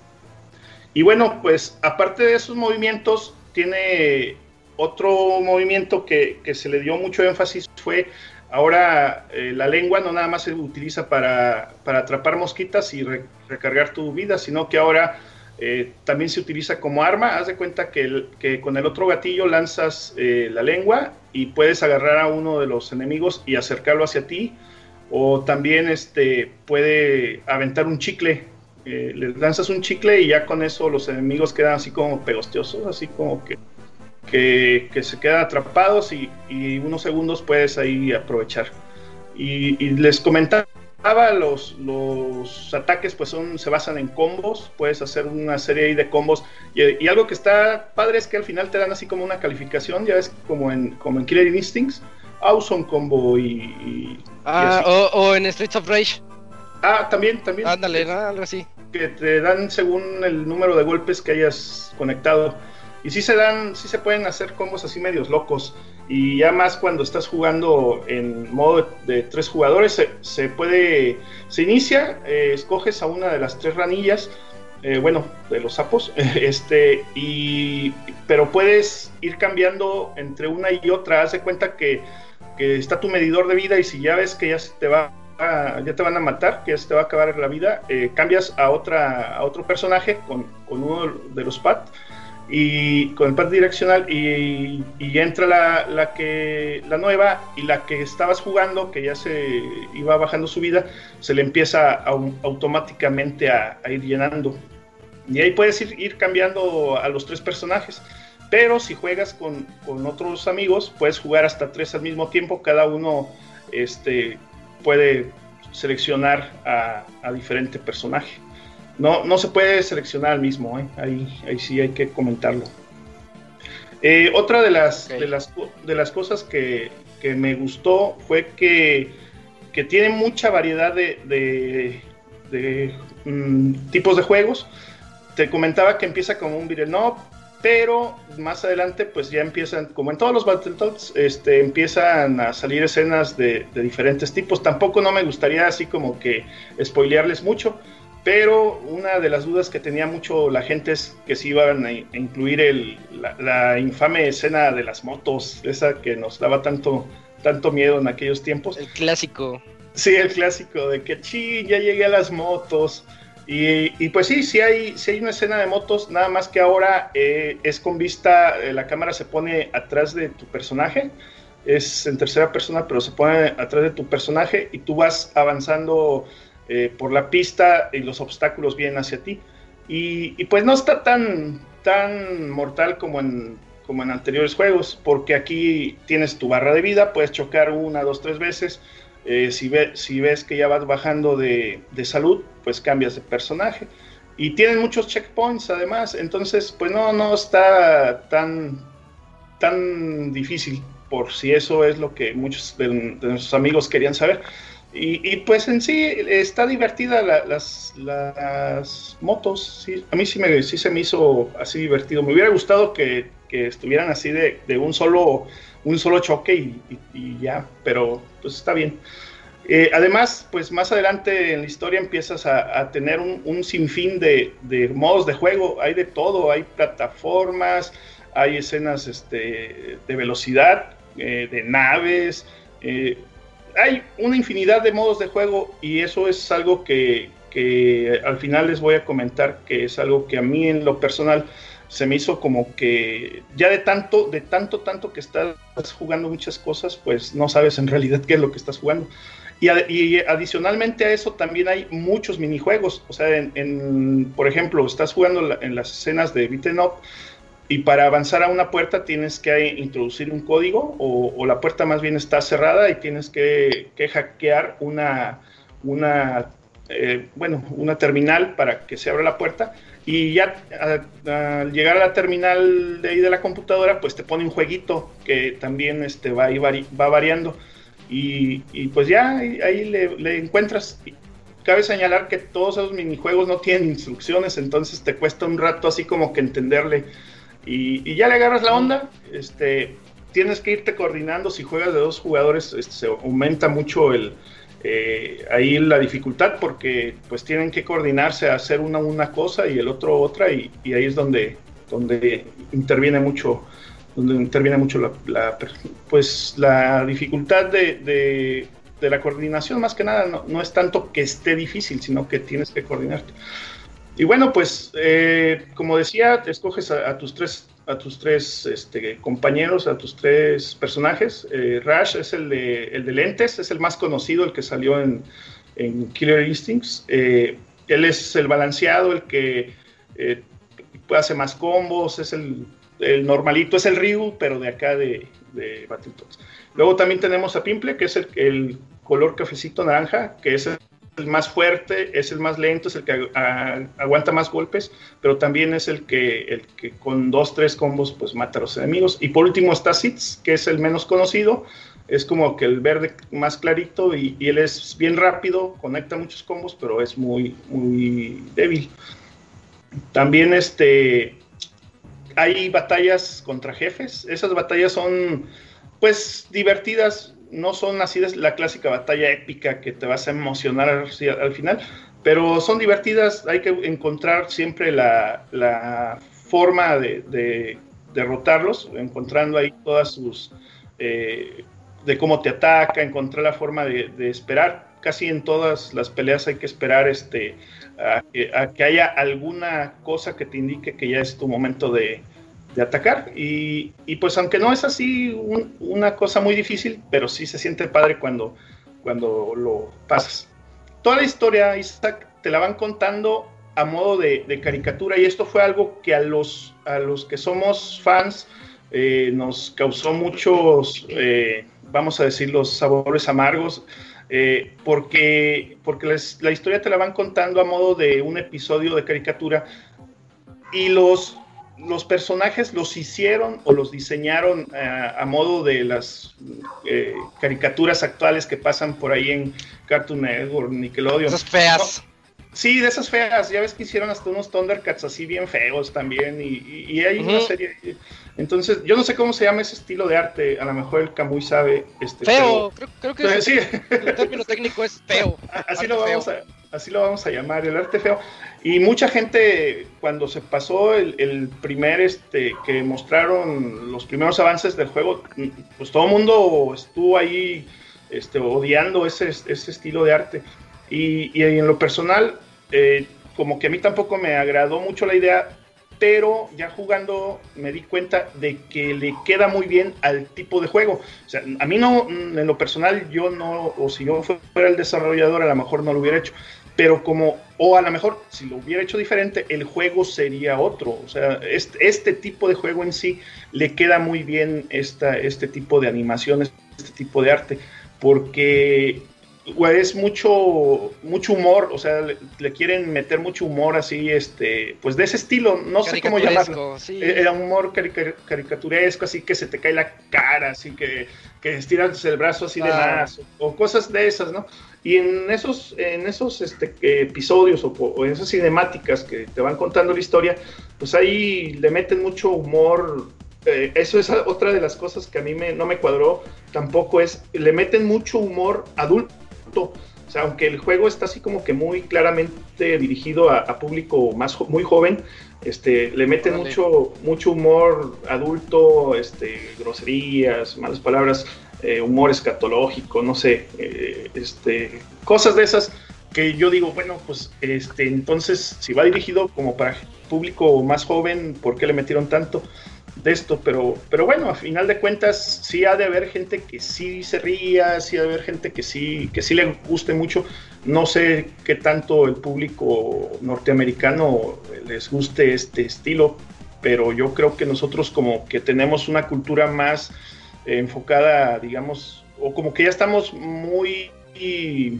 Y bueno, pues aparte de esos movimientos, tiene otro movimiento que, que se le dio mucho énfasis, fue Ahora eh, la lengua no nada más se utiliza para, atrapar mosquitas y recargar tu vida, sino que ahora eh, también se utiliza como arma. Haz de cuenta que, que con el otro gatillo lanzas eh, la lengua y puedes agarrar a uno de los enemigos y acercarlo hacia ti. O también este, puede aventar un chicle. le lanzas un chicle y ya con eso los enemigos quedan así como pegostiosos, así como que que, se quedan atrapados y, unos segundos puedes ahí aprovechar. Y, les comentaba, los, los ataques pues son, se basan en combos, puedes hacer una serie ahí de combos y, algo que está padre es que al final te dan así como una calificación, ya ves como en, como en Killer Instincts, Awesome Combo y... ah, o, en Streets of Rage. Ah, también, también. Ándale, algo así. Que te dan según el número de golpes que hayas conectado. Y sí se dan, sí se pueden hacer combos así medios locos. Y ya más cuando estás jugando en modo de, tres jugadores, se, puede, se inicia, eh, escoges a una de las tres ranillas, eh, bueno, de los sapos, este, y, pero puedes ir cambiando entre una y otra. Haz de cuenta que, está tu medidor de vida y si ya ves que ya te va ya te van a matar, que ya se te va a acabar la vida, eh, cambias a otra a otro personaje con, con uno de los pads y con el pad direccional y, entra la, la, que la nueva y la que estabas jugando que ya se iba bajando su vida se le empieza automáticamente a, ir llenando. Y ahí puedes ir, ir, cambiando a los tres personajes. Pero si juegas con, con, otros amigos puedes jugar hasta tres al mismo tiempo. Cada uno este puede seleccionar a, a diferente personaje no, no se puede seleccionar al mismo, ¿eh? ahí, ahí sí hay que comentarlo. Eh, otra de las, de las, de las cosas que, me gustó fue que, tiene mucha variedad de, de, mm, tipos de juegos. Te comentaba que empieza como un beat'em up, pero más adelante pues ya empiezan, como en todos los Battletoads, este, empiezan a salir escenas de, de diferentes tipos. Tampoco no me gustaría así como que spoilearles mucho, pero una de las dudas que tenía mucho la gente es que si iban a incluir el, la, infame escena de las motos, esa que nos daba tanto, tanto miedo en aquellos tiempos. El clásico. Sí, el clásico de que sí, ya llegué a las motos. Y, pues sí, sí hay, sí hay una escena de motos, nada más que ahora eh, es con vista, eh, la cámara se pone atrás de tu personaje, es en tercera persona, pero se pone atrás de tu personaje y tú vas avanzando eh, por la pista y los obstáculos vienen hacia ti. Y, pues no está tan, tan mortal como en, como en anteriores juegos, porque aquí tienes tu barra de vida, puedes chocar una, dos, tres veces. Eh, si, ve, si ves que ya vas bajando de, de, salud, pues cambias de personaje. Y tienen muchos checkpoints además, entonces pues no, no está tan, tan difícil, por si eso es lo que muchos de, de nuestros amigos querían saber. Y, pues en sí está divertida las, las motos. Sí, a mí sí, me, sí se me hizo así divertido. Me hubiera gustado que, estuvieran así de, un solo un solo choque y, ya, pero pues está bien. Eh, además, pues más adelante en la historia empiezas a, tener un, sinfín de, modos de juego. Hay de todo, hay plataformas, hay escenas este, de velocidad, eh, de naves. Eh, hay una infinidad de modos de juego y eso es algo que, al final les voy a comentar que es algo que a mí en lo personal se me hizo como que ya de tanto, de tanto, tanto que estás jugando muchas cosas, pues no sabes en realidad qué es lo que estás jugando. Y, adicionalmente a eso también hay muchos minijuegos. O sea, en, por ejemplo, estás jugando en las escenas de beaten up y para avanzar a una puerta tienes que introducir un código o, la puerta más bien está cerrada y tienes que, hackear una, una eh, bueno, una terminal para que se abra la puerta. Y ya al llegar a la terminal de ahí de la computadora pues te pone un jueguito que también este, va, va variando. Y, pues ya ahí, le, le encuentras. Cabe señalar que todos esos minijuegos no tienen instrucciones, entonces te cuesta un rato así como que entenderle y, ya le agarras la onda, este, tienes que irte coordinando, si juegas de dos jugadores este, se aumenta mucho el, eh, ahí la dificultad porque pues tienen que coordinarse a hacer una una cosa y el otro otra y, ahí es donde, donde interviene mucho donde interviene mucho la, pues la dificultad de, de, la coordinación más que nada no, no, es tanto que esté difícil sino que tienes que coordinarte y bueno, pues eh, como decía, escoges a, tus tres, a tus tres este, compañeros, a tus tres personajes. Eh, Rash es el de, el de lentes, es el más conocido, el que salió en, Killer Instincts. Eh, él es el balanceado, el que hace más combos, es el, normalito, es el Ryu, pero de acá de, de Battletoads. Luego también tenemos a Pimple, que es el, el color cafecito naranja, que es el el más fuerte, es el más lento, es el que aguanta más golpes, pero también es el que, el que con dos, tres combos pues mata a los enemigos. Y por último está Sitz, que es el menos conocido, es como que el verde más clarito y, él es bien rápido, conecta muchos combos, pero es muy, muy débil. También este, hay batallas contra jefes, esas batallas son pues divertidas, no son así la clásica batalla épica que te vas a emocionar al, final, pero son divertidas, hay que encontrar siempre la, forma de, derrotarlos, encontrando ahí todas sus... Eh, de cómo te ataca, encontrar la forma de, esperar. Casi en todas las peleas hay que esperar este, a que haya alguna cosa que te indique que ya es tu momento de, de atacar. Y, pues aunque no es así una cosa muy difícil, pero sí se siente padre cuando, cuando lo pasas. Toda la historia, Isaac, te la van contando a modo de, caricatura y esto fue algo que a los, a los que somos fans eh, nos causó muchos, eh, vamos a decir, los sabores amargos. Eh, porque, porque la historia te la van contando a modo de un episodio de caricatura y los, los personajes los hicieron o los diseñaron eh, a modo de las eh, caricaturas actuales que pasan por ahí en Cartoon Network, Nickelodeon. Esas feas. sí, de esas feas. Ya ves que hicieron hasta unos Thundercats así bien feos también. Y, hay una serie. Entonces, yo no sé cómo se llama ese estilo de arte. A lo mejor el Camuy sabe. Este, feo, creo, que sí. el término técnico es feo. Así lo vamos a así lo vamos a llamar, el arte feo. Y mucha gente, cuando se pasó el, primer, este, que mostraron los primeros avances del juego, pues todo el mundo estuvo ahí este, odiando ese, ese estilo de arte. Y, y en lo personal, eh, como que a mí tampoco me agradó mucho la idea, pero ya jugando me di cuenta de que le queda muy bien al tipo de juego. O sea, a mí no, en lo personal, yo no, o si yo fuera el desarrollador, a lo mejor no lo hubiera hecho pero como, o a lo mejor si lo hubiera hecho diferente, el juego sería otro. O sea, este, este tipo de juego en sí le queda muy bien esta, este tipo de animaciones, este tipo de arte, porque es mucho, mucho humor, o sea, le, quieren meter mucho humor así, este, pues de ese estilo, no sé cómo llamarlo. E, era un humor caricaturesco, así que se te cae la cara, así que, que estiras el brazo así de más, o, cosas de esas, ¿no? Y en esos, en esos este, episodios o, en esas cinemáticas que te van contando la historia, pues ahí le meten mucho humor eh, eso es otra de las cosas que a mí me, no me cuadró tampoco es, le meten mucho humor adulto. O sea, aunque el juego está así como que muy claramente dirigido a, público más muy joven, este, le meten mucho, mucho humor adulto, este, groserías, malas palabras, eh, humor escatológico, no sé, eh, este, cosas de esas que yo digo, bueno, pues este, entonces si va dirigido como para público más joven, ¿por qué le metieron tanto? de esto, pero, pero bueno, a final de cuentas sí ha de haber gente que sí se ría, sí ha de haber gente que sí, que sí le guste mucho. No sé qué tanto el público norteamericano les guste este estilo, pero yo creo que nosotros como que tenemos una cultura más enfocada, digamos, o como que ya estamos muy... Eh,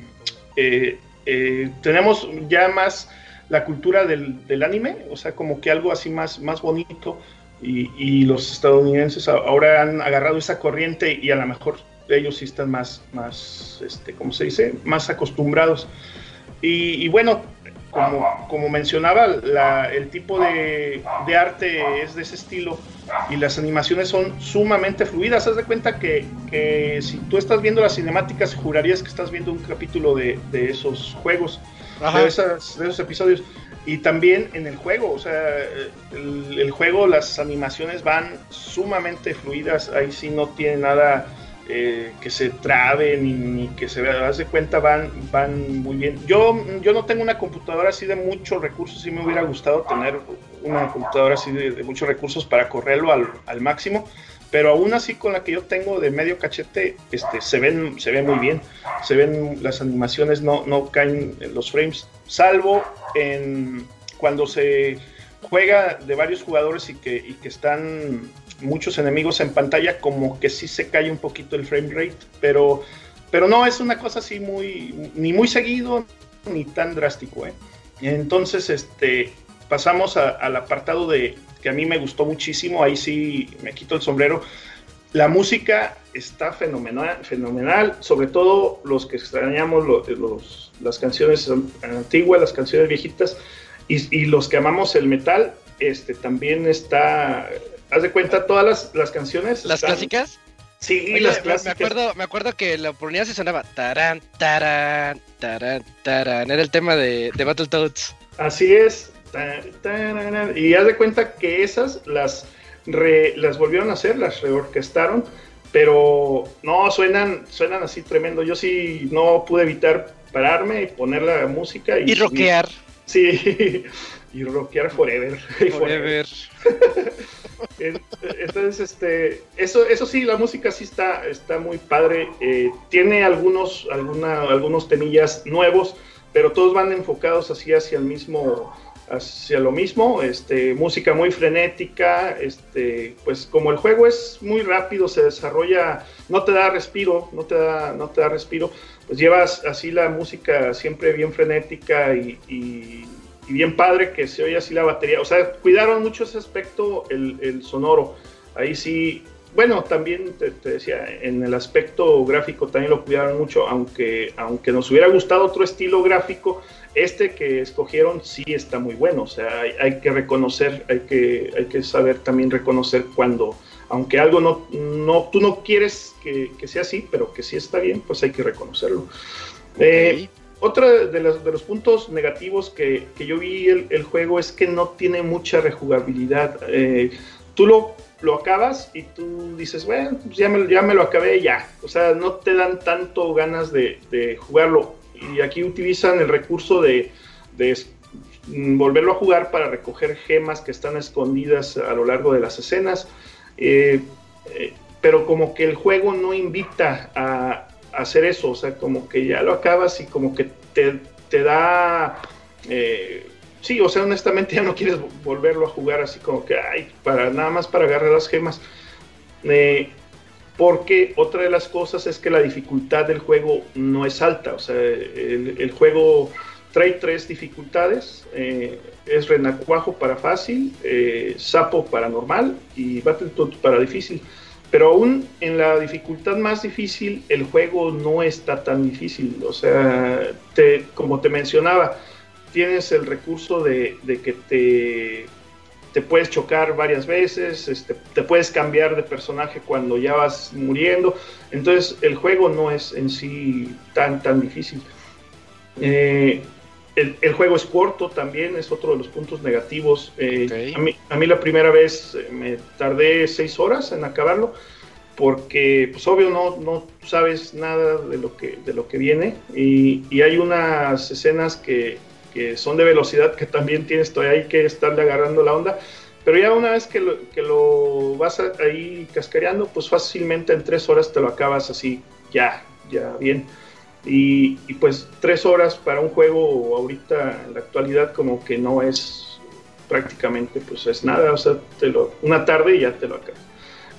eh, tenemos ya más la cultura del, del, anime, o sea, como que algo así más, más bonito y, los estadounidenses ahora han agarrado esa corriente y a lo mejor ellos sí están más, más este, ¿cómo se dice? Más acostumbrados. Y, bueno, como, como mencionaba, el tipo de, de, arte es de ese estilo y las animaciones son sumamente fluidas. Haz de cuenta que, que si tú estás viendo las cinemáticas, jurarías que estás viendo un capítulo de, de esos juegos, de, esas, de esos episodios. Y también en el juego, o sea, el, juego, las animaciones van sumamente fluidas, ahí sí no tiene nada eh, que se trabe ni, que se vea, das de cuenta, van, van muy bien. Yo, yo no tengo una computadora así de muchos recursos, sí me hubiera gustado tener una computadora así de, muchos recursos para correrlo al, al máximo, pero aún así con la que yo tengo de medio cachete, este, se ven, se ven muy bien, se ven las animaciones, no, no caen los frames, salvo en cuando se juega de varios jugadores y que, y que están muchos enemigos en pantalla, como que sí se cae un poquito el frame rate, pero, pero no es una cosa así muy, ni muy seguido, ni tan drástico, ¿eh? Entonces, este, pasamos al apartado de, que a mí me gustó muchísimo, ahí sí me quito el sombrero. La música está fenomenal, fenomenal sobre todo los que extrañamos los, las canciones antiguas, las canciones viejitas, y, los que amamos el metal, este también está, haz de cuenta, todas las, canciones. ¿Las clásicas? Sí, las clásicas. Me acuerdo, me acuerdo que la oportunidad se sonaba taran, taran, taran, taran. Era el tema de, de Battletoads. Así es, y haz de cuenta que esas las, las volvieron a hacer, las reorquestaron, pero no, suenan, suenan así tremendo. Yo sí no pude evitar pararme y poner la música y, y rockear. Sí, y rockear forever. Forever. Entonces, este, eso, eso sí, la música sí está, está muy padre. Eh, tiene algunos, alguna, algunos temillas nuevos, pero todos van enfocados así hacia el mismo hacia lo mismo, este, música muy frenética, este, pues como el juego es muy rápido, se desarrolla, no te da respiro, no te da, no te da respiro, pues llevas así la música siempre bien frenética y, bien padre que se oye así la batería, o sea, cuidaron mucho ese aspecto, el, sonoro, ahí sí, bueno, también te, decía, en el aspecto gráfico también lo cuidaron mucho, aunque, aunque nos hubiera gustado otro estilo gráfico, este que escogieron sí está muy bueno, o sea, hay, que reconocer, hay que, hay que saber también reconocer cuando, aunque algo no, no tú no quieres que, sea así, pero que sí está bien, pues hay que reconocerlo. Eh, otro de los, de los puntos negativos que, yo vi el, el, juego es que no tiene mucha rejugabilidad. Eh, tú lo, lo acabas y tú dices, bueno, pues ya me, ya me lo acabé ya. O sea, no te dan tanto ganas de, de jugarlo y aquí utilizan el recurso de, mm, volverlo a jugar para recoger gemas que están escondidas a lo largo de las escenas. Eh, eh, pero como que el juego no invita a, hacer eso, o sea, como que ya lo acabas y como que te, da... Eh, sí, o sea, honestamente ya no quieres volverlo a jugar así como que, ay, para, nada más para agarrar las gemas. Porque otra de las cosas es que la dificultad del juego no es alta, o sea, el, el juego trae tres dificultades, eh, es Renacuajo para fácil, eh, Sapo para normal y Battletoads para difícil. Pero aún en la dificultad más difícil, el juego no está tan difícil. O sea, te, como te mencionaba, tienes el recurso de, de que te, te, puedes chocar varias veces, este, te puedes cambiar de personaje cuando ya vas muriendo. Entonces, el juego no es en sí tan, tan difícil. Eh, el, el, juego es corto también, es otro de los puntos negativos. Eh, okay. a, mí, a, mí, la primera vez eh, me tardé seis horas en acabarlo, porque pues obvio no, no sabes nada de lo que, de lo que viene y, y hay unas escenas que, que, son de velocidad que también tienes todavía hay que estarle agarrando la onda. Pero ya una vez que lo, que lo vas ahí cascareando, pues fácilmente en tres horas te lo acabas así, ya, ya bien. Y, y, pues tres horas para un juego ahorita en la actualidad como que no es prácticamente pues es nada, o sea, te lo, una tarde y ya te lo acabas.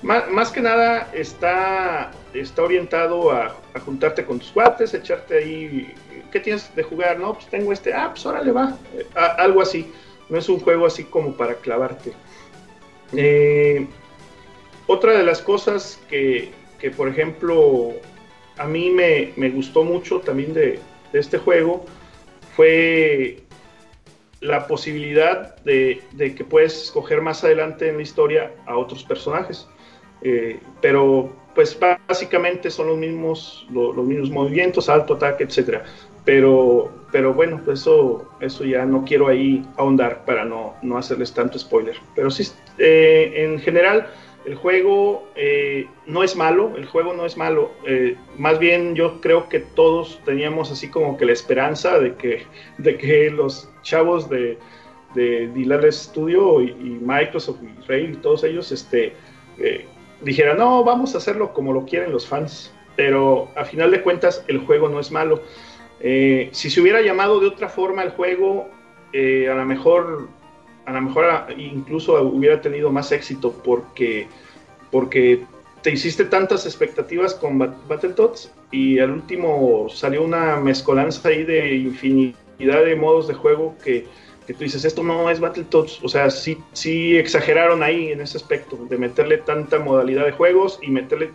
Más, más que nada está, está orientado a, a, juntarte con tus cuates, echarte ahí, ¿qué tienes de jugar? No, pues tengo este, ah, pues órale va, a, algo así, no es un juego así como para clavarte. Eh, otra de las cosas que, que por ejemplo, a mí me, me gustó mucho también de, este juego fue la posibilidad de, de, que puedes escoger más adelante en la historia a otros personajes. Eh, pero pues básicamente son los mismos, lo, los mismos movimientos, alto, ataque, etc. Pero, pero bueno, eso, eso ya no quiero ahí ahondar para no, no hacerles tanto spoiler. Pero sí, eh, en general el juego eh, no es malo, el juego no es malo. Eh, más bien yo creo que todos teníamos así como que la esperanza de que, de que los chavos de, de Dilar Studio y, Microsoft y Rail y todos ellos este, eh, dijeran, no, vamos a hacerlo como lo quieren los fans. Pero a final de cuentas el juego no es malo. Si se hubiera llamado de otra forma el juego, a lo mejor a lo mejor incluso hubiera tenido más éxito porque, porque te hiciste tantas expectativas con Battletoads y al último salió una mezcolanza ahí de infinidad de modos de juego que, que tú dices, esto no es Battletoads, o sea, sí, sí exageraron ahí en ese aspecto, de meterle tanta modalidad de juegos y meterle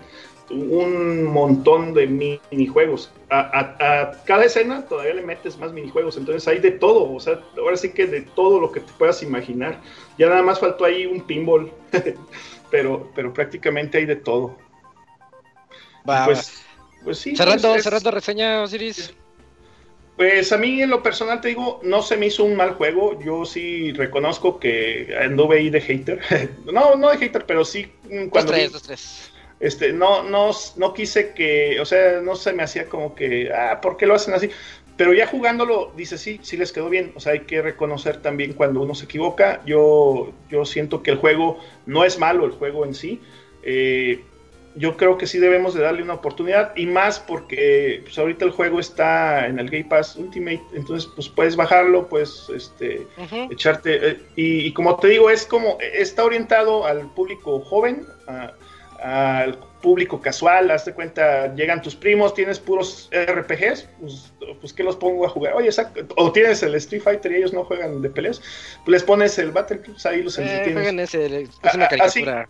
un montón de minijuegos. A, a, a, cada escena todavía le metes más minijuegos, entonces hay de todo, o sea, ahora sí que de todo lo que te puedas imaginar. Ya nada más faltó ahí un pinball, pero, pero prácticamente hay de todo. Va, pues, pues sí. Cerrando, pues es, cerrando reseña, Osiris. Pues a mí en lo personal te digo, no se me hizo un mal juego. Yo sí reconozco que anduve ahí de hater. no, no de hater, pero sí cuando... Dos, tres, dos, tres este, no, no, no quise que, o sea, no se me hacía como que, ah, ¿por qué lo hacen así? Pero ya jugándolo, dice, sí, sí les quedó bien. O sea, hay que reconocer también cuando uno se equivoca. Yo, yo siento que el juego no es malo, el juego en sí. Eh, yo creo que sí debemos de darle una oportunidad y más porque pues, ahorita el juego está en el Game Pass Ultimate, entonces pues puedes bajarlo, pues este, uh -huh. echarte eh, y, y, como te digo es como está orientado al público joven, a, al público casual, hazte cuenta, llegan tus primos, tienes puros RPGs, pues, pues ¿qué los pongo a jugar? Oye, o tienes el Street Fighter y ellos no juegan de peleas, pues les pones el Battle pues ahí los eh, juegan ese, es una caricatura.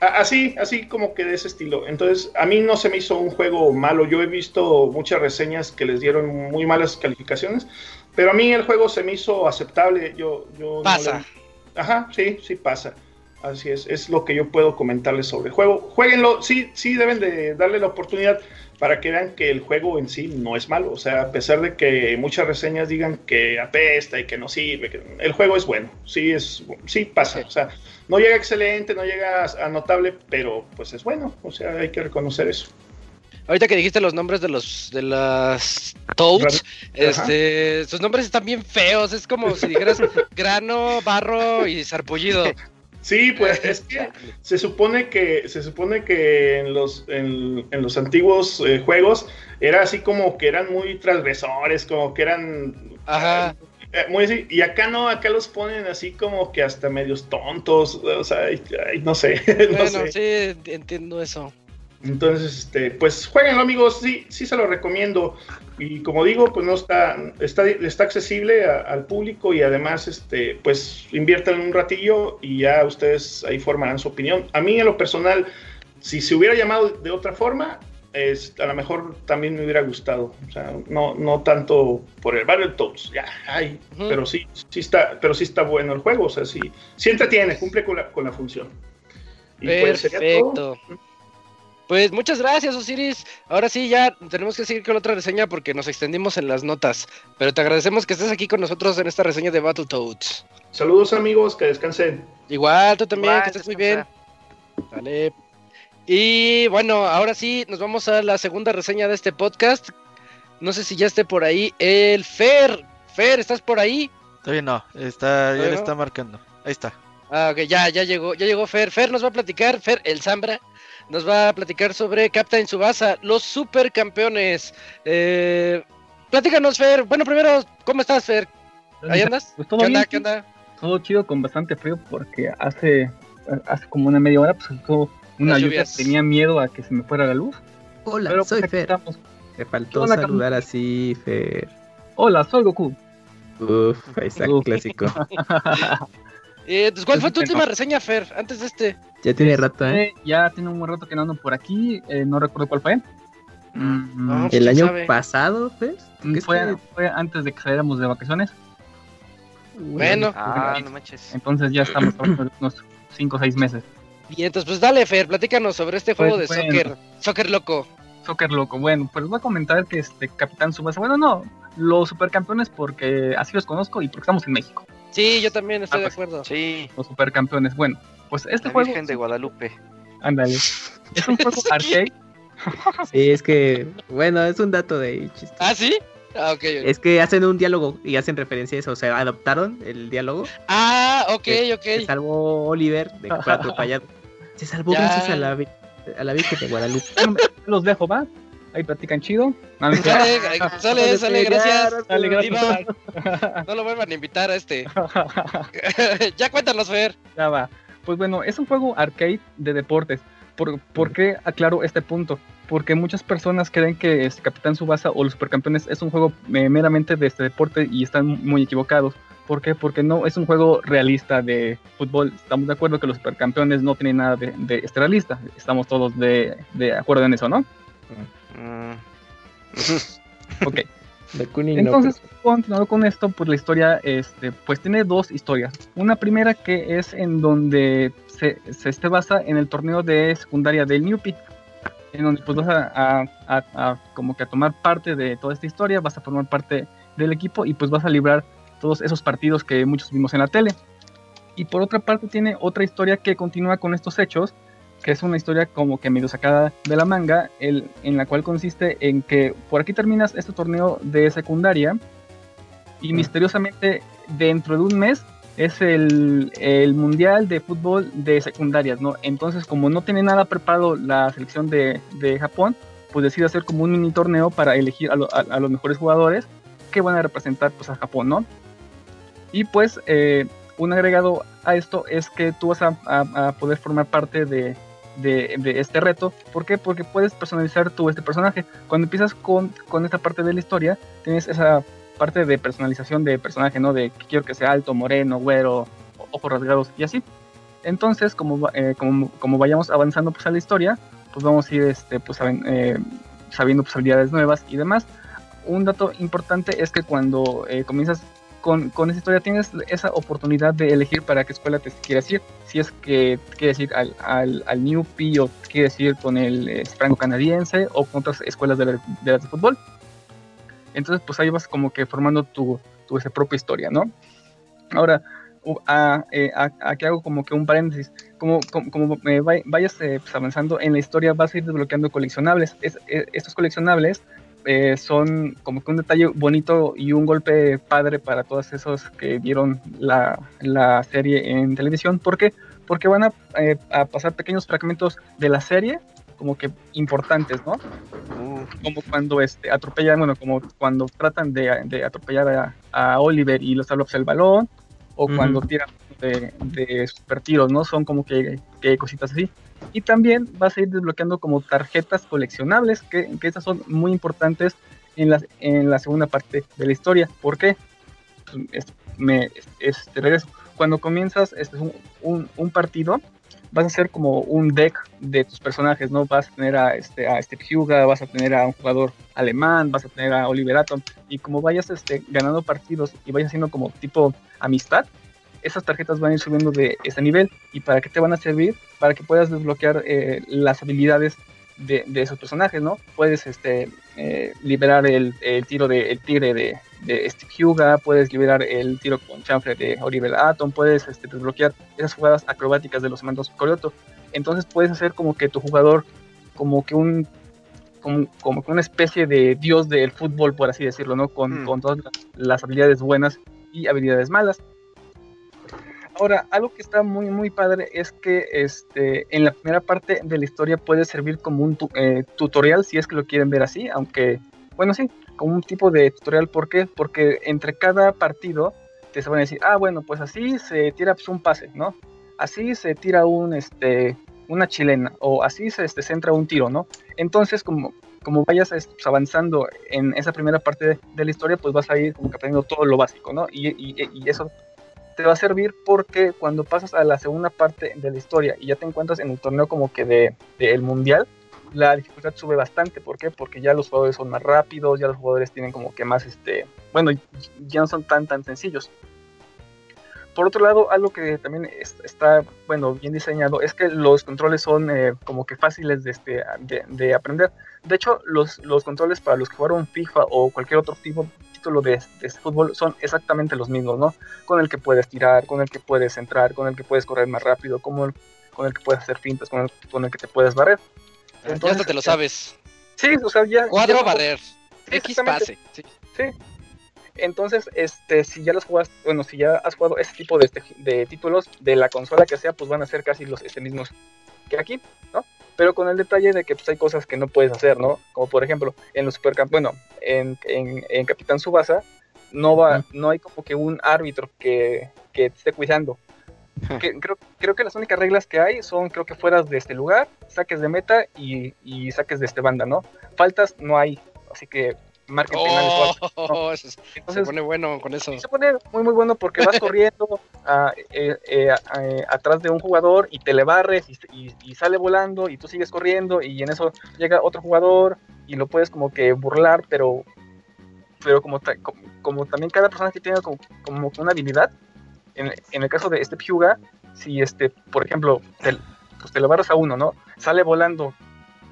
Así, así, así como que de ese estilo. Entonces, a mí no se me hizo un juego malo, yo he visto muchas reseñas que les dieron muy malas calificaciones, pero a mí el juego se me hizo aceptable, yo... yo pasa. No le... Ajá, sí, sí pasa. Así es, es lo que yo puedo comentarles sobre el juego. Jueguenlo, sí, sí deben de darle la oportunidad para que vean que el juego en sí no es malo. O sea, a pesar de que muchas reseñas digan que apesta y que no sirve, que el juego es bueno. Sí, es, sí pasa. O sea, no llega excelente, no llega a notable, pero pues es bueno. O sea, hay que reconocer eso. Ahorita que dijiste los nombres de los de las Toads, este, sus nombres están bien feos. Es como si dijeras grano, barro y sarpullido. Sí, pues es que se supone que se supone que en los en, en los antiguos eh, juegos era así como que eran muy transgresores, como que eran Ajá. Eh, muy así, y acá no, acá los ponen así como que hasta medios tontos, o sea, ay, no sé. Bueno, sé. sí, entiendo eso. Entonces, este, pues jueguenlo amigos, sí, sí se lo recomiendo. Y como digo, pues no está, está, está accesible a- al público y además, este, pues inviertan un ratillo y ya ustedes ahí formarán su opinión. A mí en lo personal, si se hubiera llamado de otra forma, es, a lo mejor también me hubiera gustado. O sea, no, no tanto por el Battletoads, ya, ay, pero sí, sí está, pero sí está bueno el juego, o sea, sí, sí entretiene, cumple con la, con la función. Y pues sería todo. Pues muchas gracias, Osiris. Ahora sí, ya tenemos que seguir con otra reseña porque nos extendimos en las notas. Pero te agradecemos que estés aquí con nosotros en esta reseña de Battletoads. Saludos amigos, que descansen. Igual, tú también, Igual, que estés muy bien. Vale. Y bueno, ahora sí, nos vamos a la segunda reseña de este podcast. No sé si ya esté por ahí el Fer. Fer, ¿estás por ahí? Todavía no, está, ya ¿Todavía le no? está marcando. Ahí está. Ah, ok, ya, ya llegó, ya llegó Fer. Fer nos va a platicar, Fer, el Zambra, nos va a platicar sobre Captain Subasa, los supercampeones. Eh, platícanos, Fer. Bueno, primero, ¿cómo estás, Fer? ¿Ahí andas? Pues todo ¿Qué onda? bien, ¿Qué onda? todo chido con bastante frío porque hace, hace como una media hora pues estuvo una lluvia, tenía miedo a que se me fuera la luz. Hola, pero soy pues, Fer. estamos. Me faltó Hola, saludar así, Fer. Hola, soy Goku. Uf, ahí está Uf. clásico. Eh, pues, ¿Cuál fue tu última reseña, Fer? Antes de este. Ya tiene rato, ¿eh? Eh, ya tiene un buen rato que no ando por aquí, eh, no recuerdo cuál fue. Mm, No, pues, El año sabe. pasado, Fer. ¿Qué fue, fue? antes de que saliéramos de vacaciones, Bueno, Ah, no manches. entonces ya estamos unos 5 o 6 meses. y entonces, pues dale, Fer, platícanos sobre este juego Pues, de bueno. soccer. Soccer loco. Soccer loco. Bueno, pues voy a comentar que este Capitán Subasa, bueno, no, los supercampeones porque así los conozco y porque estamos en México. Sí, yo también estoy Ah, de pues, acuerdo. Sí, Los supercampeones. Bueno, pues este la juego. Virgen de Guadalupe. Ándale. Es un juego arcade. Sí, es que, bueno, es un dato de chiste. ¿Ah, sí? Ah, ok. Es que hacen un diálogo y hacen referencia a eso, o sea, adoptaron el diálogo. Ah, ok, Se ok. salvó Oliver de que fue atropellado. Se salvó Ya. gracias a la, a la Virgen de Guadalupe. Los dejo, va. Ahí platican chido. No, Sale, sale, sale, gracias. No lo vuelvan a invitar a este. ya cuéntanos, Fer. ya va. Pues bueno, es un juego arcade de deportes. ¿Por, por qué aclaro este punto? Porque muchas personas creen que este Capitán Subasa o los Supercampeones es un juego eh, meramente de este deporte y están muy equivocados. ¿Por qué? Porque no es un juego realista de fútbol. Estamos de acuerdo que los Supercampeones no tienen nada de, de este realista. Estamos todos de, de acuerdo en eso, ¿no? Mm, Ok. Entonces, continuando con esto, pues la historia, este, pues tiene dos historias. Una primera que es en donde se, se basa en el torneo de secundaria del Newpie, en donde pues vas a, a- a- a como que a tomar parte de toda esta historia, vas a formar parte del equipo y pues vas a librar todos esos partidos que muchos vimos en la tele. Y por otra parte tiene otra historia que continúa con estos hechos, que es una historia como que medio sacada de la manga, el, en la cual consiste en que por aquí terminas este torneo de secundaria y misteriosamente dentro de un mes es el, el mundial de fútbol de secundarias, ¿no? Entonces como no tiene nada preparado la selección de, de Japón, pues decide hacer como un mini torneo para elegir a, lo- a- a los mejores jugadores que van a representar pues a Japón, ¿no? Y pues eh, un agregado a esto es que tú vas a, a- a poder formar parte de, de- este reto. ¿Por qué? Porque puedes personalizar tú este personaje. Cuando empiezas con, con esta parte de la historia, tienes esa parte de personalización de personaje, ¿no? De quiero que sea alto, moreno, güero, ojos rasgados y así. Entonces, como, eh, como, como vayamos avanzando pues, a la historia, pues vamos a ir este, pues, eh, sabiendo pues, habilidades nuevas y demás. Un dato importante es que cuando eh, comienzas con, con esa historia tienes esa oportunidad de elegir para qué escuela te quieres ir. Si es que quieres ir al, al, al New P o quieres ir con el eh, franco canadiense o con otras escuelas de, la- de de fútbol. Entonces, pues ahí vas como que formando tu, tu esa propia historia, ¿no? Ahora, a- eh, a- aquí hago como que un paréntesis. Como, como, como, eh, vay- vayas eh, pues, avanzando en la historia, vas a ir desbloqueando coleccionables. Es- eh, estos coleccionables eh, son como que un detalle bonito y un golpe padre para todos esos que vieron la, la serie en televisión. ¿Por qué? Porque van a, eh, a pasar pequeños fragmentos de la serie como que importantes, ¿no? Como cuando este, atropellan, bueno, como cuando tratan de, de atropellar a, a Oliver y los alops el balón, o cuando tiran de, de super tiros, ¿no? Son como que, que cositas así. Y también vas a ir desbloqueando como tarjetas coleccionables, que, que esas son muy importantes en la, en la segunda parte de la historia. ¿Por qué? Pues, es- me, regreso. Cuando comienzas este, un, un, un partido, vas a hacer como un deck de tus personajes, ¿no? Vas a tener a, este, a Steve Huga, vas a tener a un jugador alemán, vas a tener a Oliver Atom, y como vayas este, ganando partidos y vayas haciendo como tipo amistad, esas tarjetas van a ir subiendo de ese nivel. ¿Y para qué te van a servir? Para que puedas desbloquear eh, las habilidades de, de esos personajes, ¿no? Puedes este, eh, liberar el, el tiro de el tigre de, de Steve Huga, puedes liberar el tiro con chanfle de Oliver Atom, puedes este, desbloquear esas jugadas acrobáticas de los mandos Corioto. Entonces puedes hacer como que tu jugador, como que un como, como que una especie de dios del fútbol, por así decirlo, ¿no? Con, Mm. con todas las- las habilidades buenas y habilidades malas. Ahora, algo que está muy, muy padre es que este, en la primera parte de la historia puede servir como un tu- eh, tutorial, si es que lo quieren ver así, aunque, bueno, sí, como un tipo de tutorial. ¿Por qué? Porque entre cada partido te se van a decir, ah, bueno, pues así se tira pues, un pase, ¿no? Así se tira un, este, una chilena, o así se este, centra un tiro, ¿no? Entonces, como, como vayas este, pues, avanzando en esa primera parte de, la historia, pues vas a ir como que aprendiendo todo lo básico, ¿no? Y, y- y eso te va a servir porque cuando pasas a la segunda parte de la historia y ya te encuentras en el torneo como que de, del mundial, la dificultad sube bastante. ¿Por qué? Porque ya los jugadores son más rápidos, ya los jugadores tienen como que más, este, bueno, ya no son tan, tan sencillos. Por otro lado, algo que también es- está, bueno, bien diseñado es que los controles son eh, como que fáciles de, este, de aprender. De hecho, los, los controles para los que jugaron FIFA o cualquier otro tipo título de, de fútbol son exactamente los mismos, ¿no? Con el que puedes tirar, con el que puedes entrar, con el que puedes correr más rápido, como el- con el que puedes hacer fintas, con el, con el que te puedes barrer. ya Entonces, hasta te lo sabes. Sí, o sea, ya... Cuadro ya- barrer. Sí, X pase. Sí. Sí. Entonces, este, si ya los jugas, bueno, si ya has jugado ese tipo de, este- de títulos de la consola que sea, pues van a ser casi los este, mismos que aquí, ¿no? Pero con el detalle de que pues, hay cosas que no puedes hacer, ¿no? Como por ejemplo, en los supercamp, bueno, en, en, en Capitán Subasa, no va, no hay como que un árbitro que, que te esté cuidando. Que- creo, creo que las únicas reglas que hay son, creo que fueras de este lugar, saques de meta y, y saques de este banda, ¿no? Faltas no hay, así que marquen penales. Oh, eso se Entonces, pone bueno con eso. se pone muy muy bueno porque vas corriendo a- eh, eh, eh, atrás de un jugador y te le barres y, y- y sale volando y tú sigues corriendo y en eso llega otro jugador y lo puedes como que burlar, pero pero como, ta- como, como también cada persona que tiene como, como una habilidad, en, en el caso de este Hyuga, si este, por ejemplo, te, pues te le barras a uno, ¿no? Sale volando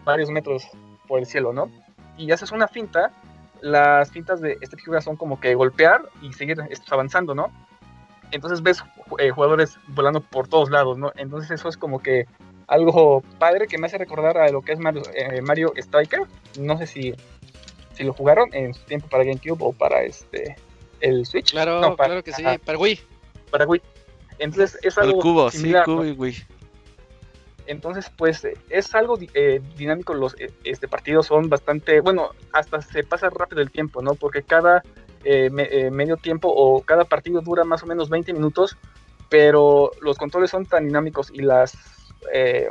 varios metros por el cielo, ¿no? Y haces una finta, las fintas de este Hyuga son como que golpear y seguir este, avanzando, ¿no? Entonces ves eh, jugadores volando por todos lados, ¿no? Entonces eso es como que algo padre que me hace recordar a lo que es Mario, eh, Mario Striker. No sé si, si lo jugaron en su tiempo para GameCube o para este el Switch. Claro, No, para- claro que sí. ajá, Para Wii. para Wii. Entonces es El algo cubo, sí, similar, cubo ¿no? y Wii. Entonces, pues eh, es algo eh, dinámico. Los eh, este, partidos son bastante, bueno, hasta se pasa rápido el tiempo, ¿no? Porque cada eh, me- eh, medio tiempo o cada partido dura más o menos 20 minutos, pero los controles son tan dinámicos y las, eh,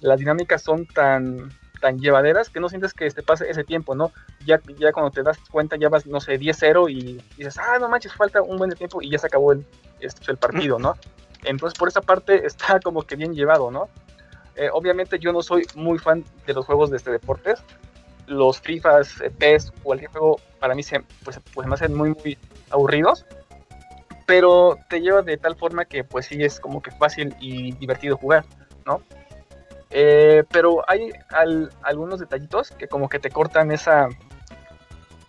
las dinámicas son tan, tan llevaderas que no sientes que te pase ese tiempo, ¿no? Ya, ya cuando te das cuenta ya vas, no sé, 10-0 y dices, ah, no manches, falta un buen tiempo y ya se acabó el, este, el partido, ¿no? Entonces, por esa parte está como que bien llevado, ¿no? Eh, obviamente yo no soy muy fan de los juegos de este deportes. Los FIFAs, eh, PES, cualquier juego para mí se, pues, pues me hacen muy, muy aburridos. Pero te lleva de tal forma que pues sí es como que fácil y divertido jugar, ¿no? Eh, pero hay al- algunos detallitos que como que te cortan esa,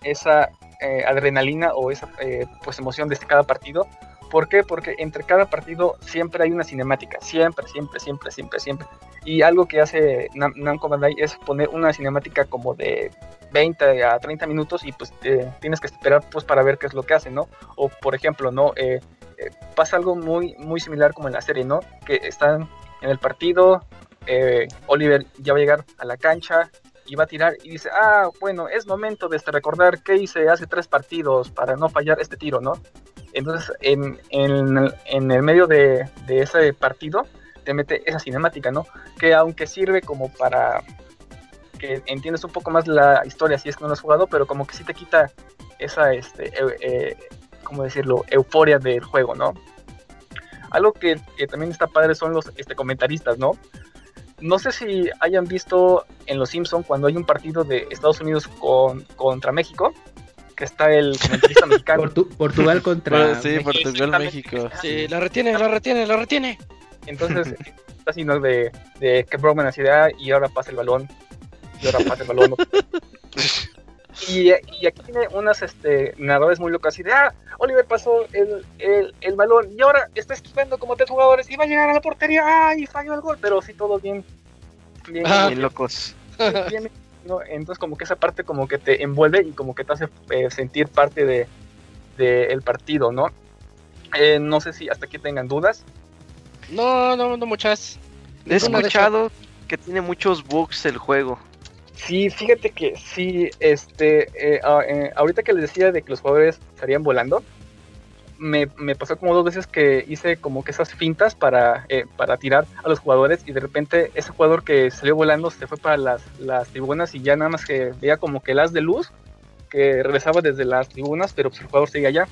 esa eh, adrenalina o esa eh, pues emoción de este cada partido. ¿Por qué? Porque entre cada partido siempre hay una cinemática, siempre, siempre, siempre, siempre, siempre. Y algo que hace Nam- Namco Bandai es poner una cinemática como de 20 a 30 minutos y pues eh, tienes que esperar pues para ver qué es lo que hace, ¿no? O por ejemplo, ¿no? Eh, eh, pasa algo muy, muy similar como en la serie, ¿no? Que están en el partido, eh, Oliver ya va a llegar a la cancha y va a tirar y dice, ah, bueno, es momento de este recordar qué hice hace tres partidos para no fallar este tiro, ¿no? Entonces, en, en, el- en el medio de, de ese partido, te mete esa cinemática, ¿no? Que aunque sirve como para que entiendas un poco más la historia si es que no lo has jugado, pero como que sí te quita esa, este, eh, ¿cómo decirlo? Euforia del juego, ¿no? Algo que, que también está padre son los este, comentaristas, ¿no? No sé si hayan visto en Los Simpson cuando hay un partido de Estados Unidos con, contra México, que está el comentarista mexicano. Portu- Portugal contra. sí, México. Portugal, México. Sí, la retiene, la retiene, la retiene. Entonces, está así, ¿no? De, de que Brockman así de, "Ah, y ahora pasa el balón, y ahora pasa el balón. y, y aquí tiene unas este, narradores muy locos así de, ah, Oliver pasó el, el, el balón y ahora está esquivando como tres jugadores y va a llegar a la portería, ah, y falló el gol, pero sí, todo bien. bien, Ah. Bien locos. bien, ¿no? Entonces como que esa parte como que te envuelve y como que te hace eh, sentir parte de del partido, ¿no? Eh, no sé si hasta aquí tengan dudas. No, no, no muchas. He escuchado que tiene muchos bugs el juego. Sí, fíjate que sí, este, eh, ahorita que les decía de que los jugadores estarían volando, me, me pasó como dos veces que hice como que esas fintas para, eh, para tirar a los jugadores y de repente ese jugador que salió volando se fue para las, las tribunas y ya nada más que veía como que el haz de luz que regresaba desde las tribunas, pero pues el jugador seguía allá.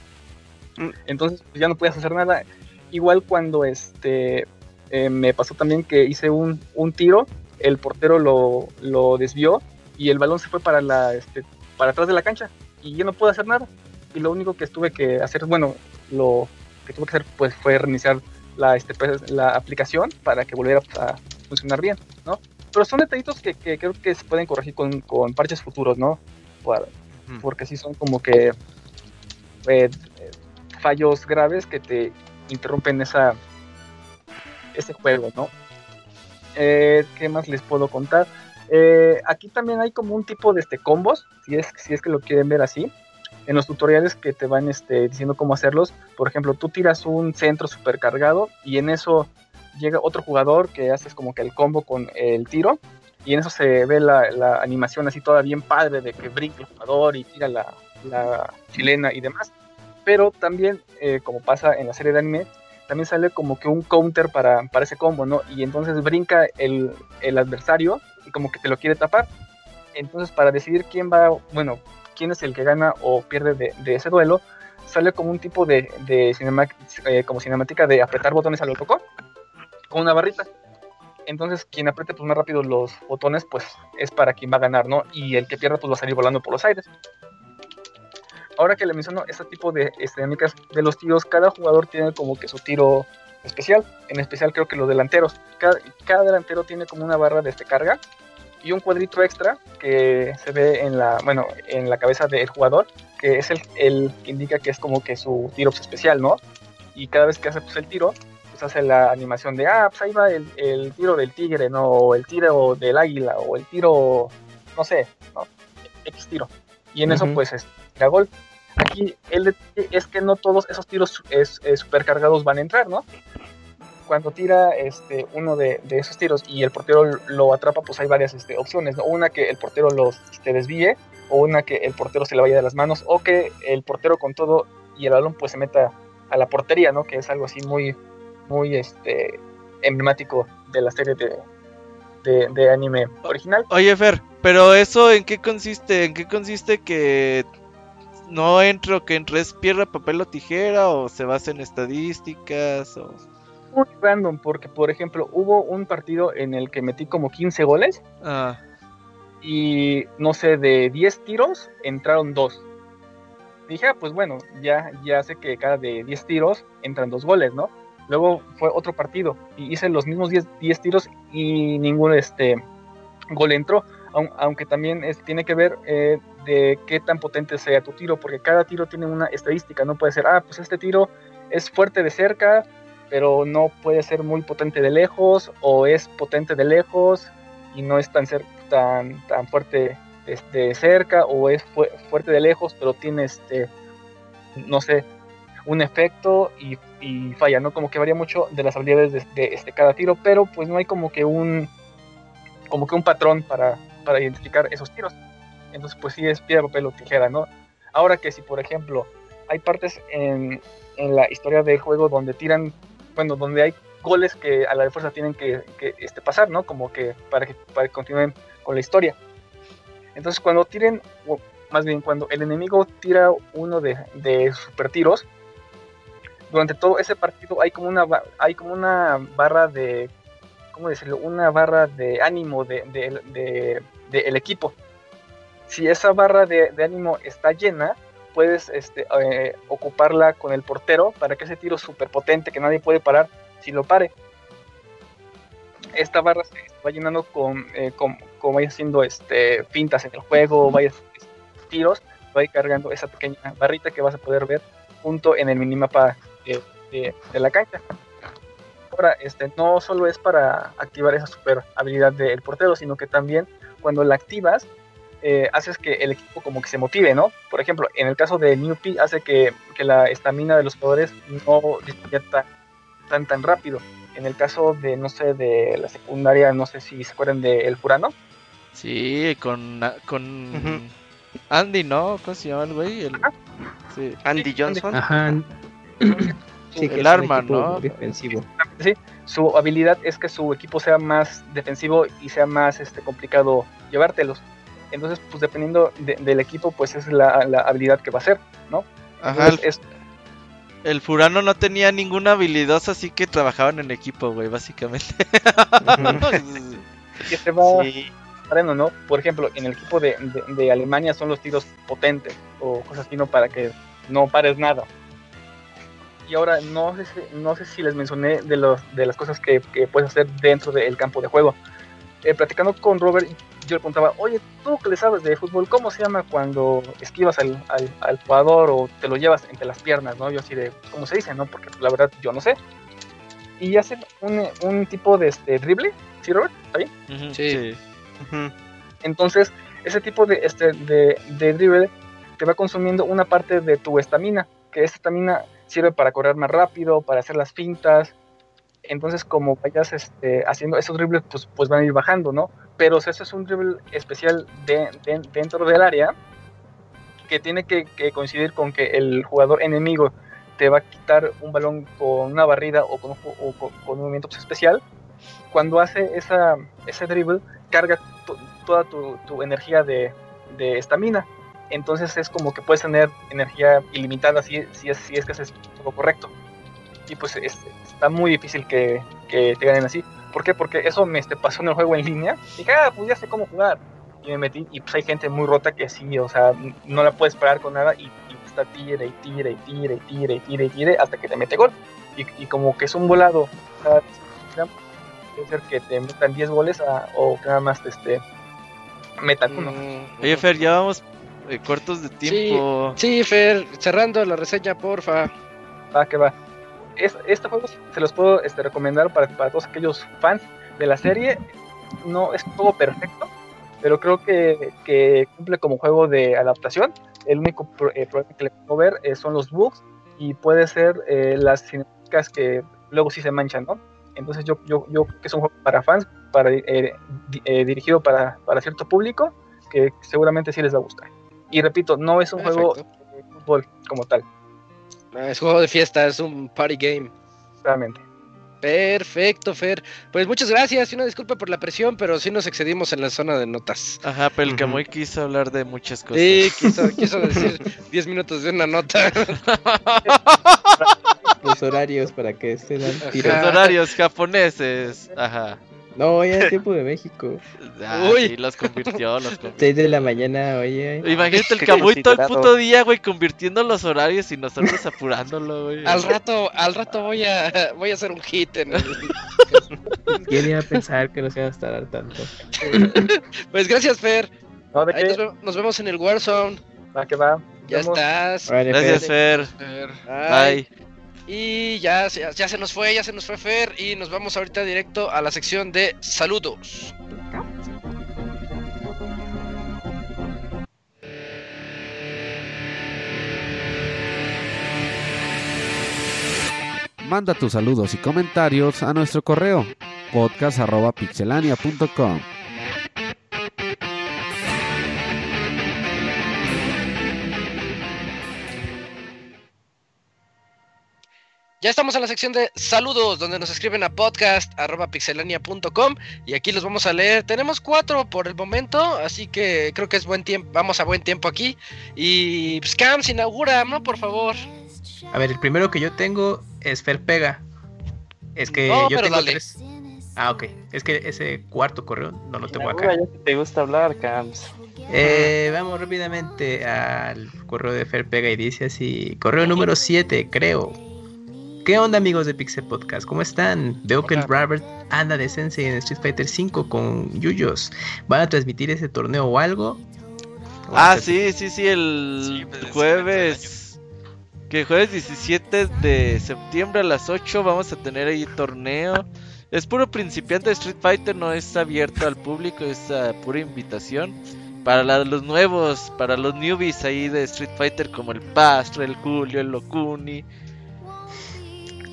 Mm. Entonces pues, ya no podías hacer nada. Igual cuando este eh, me pasó también que hice un, un tiro, el portero lo, lo desvió y el balón se fue para la este, para atrás de la cancha y yo no pude hacer nada. Y lo único que tuve que hacer, bueno, lo que tuve que hacer pues fue reiniciar la, este, pues, la aplicación para que volviera a funcionar bien, ¿no? Pero son detallitos que, que creo que se pueden corregir con, con parches futuros, ¿no? Para- porque sí son como que eh, fallos graves que te interrumpen esa ese juego, ¿no? Eh, ¿Qué más les puedo contar? Eh, aquí también hay como un tipo de este combos, si es, si es que lo quieren ver así. En los tutoriales que te van este, diciendo cómo hacerlos, por ejemplo, tú tiras un centro supercargado y en eso llega otro jugador que haces como que el combo con el tiro y en eso se ve la, animación así toda bien padre de que brinca el jugador y tira la, la chilena y demás. Pero también, eh, como pasa en la serie de anime, también sale como que un counter para, para ese combo, ¿no? Y entonces brinca el, el adversario y como que te lo quiere tapar. Entonces, para decidir quién va, bueno, quién es el que gana o pierde de, de ese duelo, sale como un tipo de, de cinema- eh, como cinemática de apretar botones a lo loco con una barrita. Entonces, quien apriete pues, más rápido los botones, pues es para quien va a ganar, ¿no? Y el que pierda, pues va a salir volando por los aires. Ahora que le menciono este tipo de dinámicas de los tiros, cada jugador tiene como que su tiro especial. En especial, creo que los delanteros. Cada, cada delantero tiene como una barra de este carga y un cuadrito extra que se ve en la, bueno, en la cabeza del jugador, que es el, el que indica que es como que su tiro especial, ¿no? Y cada vez que hace pues, el tiro, pues hace la animación de, ah, pues ahí va el, el tiro del tigre, ¿no? O el tiro del águila, o el tiro, no sé, ¿no? X tiro. Y en eso, Ujú. pues, es la gol. Aquí el detalle es que no todos esos tiros es, es supercargados van a entrar, ¿no? Cuando tira este, uno de, esos tiros y el portero lo atrapa, pues hay varias este, opciones, ¿no? Una que el portero los este, desvíe, o una que el portero se le vaya de las manos, o que el portero con todo y el balón pues se meta a la portería, ¿no? Que es algo así muy, muy este, emblemático de la serie de, de, anime original. Oye, Fer, pero eso en qué consiste? ¿En qué consiste que no entro, que entre es piedra, papel o tijera o se basa en estadísticas Muy random, porque por ejemplo hubo un partido en el que metí como 15 goles ah, y no sé, de 10 tiros entraron 2. Dije, ah, pues bueno, ya, ya sé que cada de 10 tiros entran 2 goles, ¿no? Luego fue otro partido y hice los mismos 10, 10 tiros y ningún este, gol entró, aun- aunque también es- tiene que ver eh, de qué tan potente sea tu tiro, porque cada tiro tiene una estadística, no puede ser, ah, pues este tiro es fuerte de cerca, pero no puede ser muy potente de lejos, o es potente de lejos y no es tan, tan, tan fuerte de cerca, o es fu- fuerte de lejos, pero tiene este, no sé, un efecto y, y falla, ¿no? Como que varía mucho de las habilidades de, de, este, cada tiro, pero pues no hay como que un, como que un patrón para, para identificar esos tiros. Entonces, pues sí es piedra, papel o tijera, ¿no? Ahora que si, por ejemplo, hay partes en, en la historia del juego donde tiran, bueno, donde hay goles que a la fuerza tienen que, que, este, pasar, ¿no? Como que para, que para que continúen con la historia. Entonces cuando tiren, o más bien cuando el enemigo tira uno de, de super tiros, durante todo ese partido hay como una hay como una barra de cómo decirlo una barra de ánimo de, de- de- de el equipo si esa barra de ánimo está llena puedes este, eh, ocuparla con el portero para que ese tiro súper potente que nadie puede parar si lo pare esta barra se va llenando con, eh, con, con vaya haciendo este, fintas en el juego, vaya haciendo tiros, va a ir cargando esa pequeña barrita que vas a poder ver junto en el minimapa de, de- de la cancha. Ahora, este, no solo es para activar esa super habilidad del portero, sino que también cuando la activas, eh, haces que el equipo como que se motive, ¿no? Por ejemplo, en el caso de Newpie, hace que, que la estamina de los jugadores no disminuya tan, tan, tan rápido. En el caso de, no sé, de la secundaria, no sé si se acuerdan de El Furano. Sí, con, con Andy, ¿no? ¿Cómo se llama el güey? El- sí. Andy Johnson. Ajá. Sí, El arma, ¿no? Defensivo. Sí, su habilidad es que su equipo sea más defensivo y sea más este, complicado llevártelos. Entonces, pues dependiendo de- del equipo, pues es la, la habilidad que va a ser, ¿no? Ajá, Entonces, El Furano no tenía ninguna habilidad, así que trabajaban en equipo, güey, básicamente. va parando, ¿no? Por ejemplo, en el equipo de, de- de Alemania son los tiros potentes o cosas así, ¿no? Para que no pares nada. Y ahora, no sé si, no sé si les mencioné de, los, de las cosas que, que puedes hacer dentro del campo de juego. Eh, platicando con Robert, yo le preguntaba, oye, tú que le sabes de fútbol, ¿cómo se llama cuando esquivas al, al, al jugador o te lo llevas entre las piernas, ¿no? Yo así de, ¿cómo se dice, no? Porque la verdad yo no sé. Y hacen un, un tipo de este, drible, ¿sí, Robert? ¿Está bien? Sí. Entonces, ese tipo de, este, de, de dribble te va consumiendo una parte de tu estamina, que esta estamina sirve para correr más rápido, para hacer las fintas. Entonces, como vayas este, haciendo esos dribles, pues, pues van a ir bajando, ¿no? Pero si eso es un dribble especial de, de- dentro del área, que tiene que, que coincidir con que el jugador enemigo te va a quitar un balón con una barrida o con, o con- con un movimiento pues, especial, cuando hace esa, ese dribble, carga to- toda tu, tu energía de de estamina. Entonces es como que puedes tener energía ilimitada si, si, es, si es que haces todo correcto. Y pues es- está muy difícil que, que te ganen así. ¿Por qué? Porque eso me este, pasó en el juego en línea. Y dije, ah, pues ya sé cómo jugar. Y me metí y pues hay gente muy rota que sí, o sea, no la puedes parar con nada y, y está tira y tira y tira y tira y tira y tira hasta que te mete gol. Y, y como que es un volado, cada puede ser que te metan 10 goles a- o que nada más te este, metan uno. Oye, Fer, ya vamos eh, cortos de tiempo. Sí, Fer, cerrando la reseña, porfa. Va, que va. Es- este juego se los puedo este, recomendar para, para todos aquellos fans de la serie. No es un juego perfecto, pero creo que, que cumple como juego de adaptación. El único pro- eh, problema que le puedo ver eh, son los bugs y puede ser eh, las cinemáticas que luego sí se manchan, ¿no? Entonces yo, yo, yo creo que es un juego para fans, para, di- dirigido para, para cierto público, que seguramente sí les va a gustar. Y repito, no es un juego de fútbol como tal. Ah, Es juego de fiesta, es un party game. Realmente. Perfecto, Fer. Pues muchas gracias y una disculpa por la presión, pero sí nos excedimos en la zona de notas. Ajá, pero el Camuy quiso hablar de muchas cosas. Sí, quiso, quiso decir 10 minutos de una nota. Los horarios para que estén al tiro. Los horarios japoneses. Ajá. No, ya es tiempo de México. Ah, sí, los convirtió, los convirtió. 6 de la mañana, oye. Imagínate el Camuy todo el puto día, güey, convirtiendo los horarios y nosotros apurándolo, güey. Al rato, al rato voy a voy a hacer un hit en el... ¿Quién iba a pensar que nos iban a estar tanto? Pues gracias, Fer. No, ¿de Ahí qué? nos, ve- nos vemos en el Warzone. Va que va. Ya estás. Gracias, Fer. Bye. Bye. Y ya, ya, se nos fue, ya se nos fue Fer. Y nos vamos ahorita directo a la sección de saludos. Manda tus saludos y comentarios a nuestro correo podcast.pixelania.com. Ya estamos en la sección de saludos, donde nos escriben a podcast.pixelania.com y aquí los vamos a leer. Tenemos cuatro por el momento, así que creo que es buen tiempo, vamos a buen tiempo aquí. Y pues, Cam, se inaugura, ¿no? Por favor. A ver, el primero que yo tengo es Fer Pega. Es que No, yo pero tengo dale. tres. Ah, ok. Es que ese cuarto correo no lo tengo acá. Te gusta hablar, Cams. Eh, vamos rápidamente al correo de Fer Pega y dice así, correo número 7, creo. ¿Qué onda amigos de Pixel Podcast? ¿Cómo están? Veo que el Robert anda de Sensei en Street Fighter 5 con Yuyos. ¿Van a transmitir ese torneo o algo? Ah, sí, sí, sí, el Sí, jueves. Que jueves 17 de septiembre a las 8 vamos a tener ahí torneo. Es puro principiante de Street Fighter, no es abierto al público, es a pura invitación. Para la- los nuevos, para los newbies ahí de Street Fighter como el Pastra, el Julio, el Lokuni.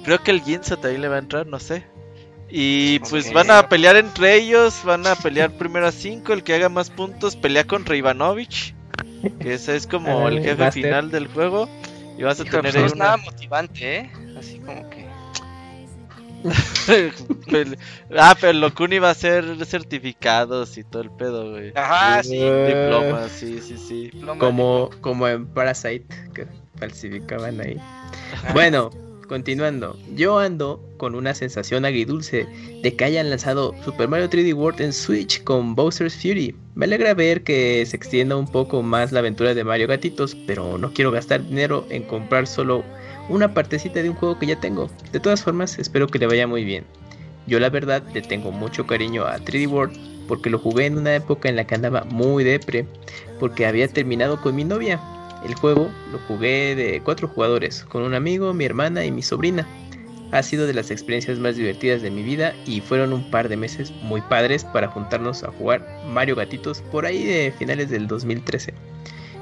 Creo que el Ginza también le va a entrar, no sé. Y pues van a pelear entre ellos, van a pelear primero a 5, el que haga más puntos pelea contra Ivanovich, que ese es como Ah, el jefe Master. final del juego. Y vas a Hijo, tener pues no es nada motivante, ¿eh? Así como que. Ah, pero Lokuni va a ser certificados y todo el pedo, güey. Ajá, sí. Eh, Diplomas, sí, sí, sí. diploma. Como, como en Parasite, que falsificaban ahí. Bueno, continuando. Yo ando con una sensación agridulce de que hayan lanzado Super Mario 3D World en Switch con Bowser's Fury. Me alegra ver que se extienda un poco más la aventura de Mario Gatitos, pero no quiero gastar dinero en comprar solo una partecita de un juego que ya tengo. De todas formas, espero que le vaya muy bien. Yo la verdad le tengo mucho cariño a 3D World porque lo jugué en una época en la que andaba muy depre, porque había terminado con mi novia. El juego lo jugué de cuatro jugadores, con un amigo, mi hermana y mi sobrina. Ha sido de las experiencias más divertidas de mi vida y fueron un par de meses muy padres para juntarnos a jugar Mario Gatitos por ahí de finales del 2013.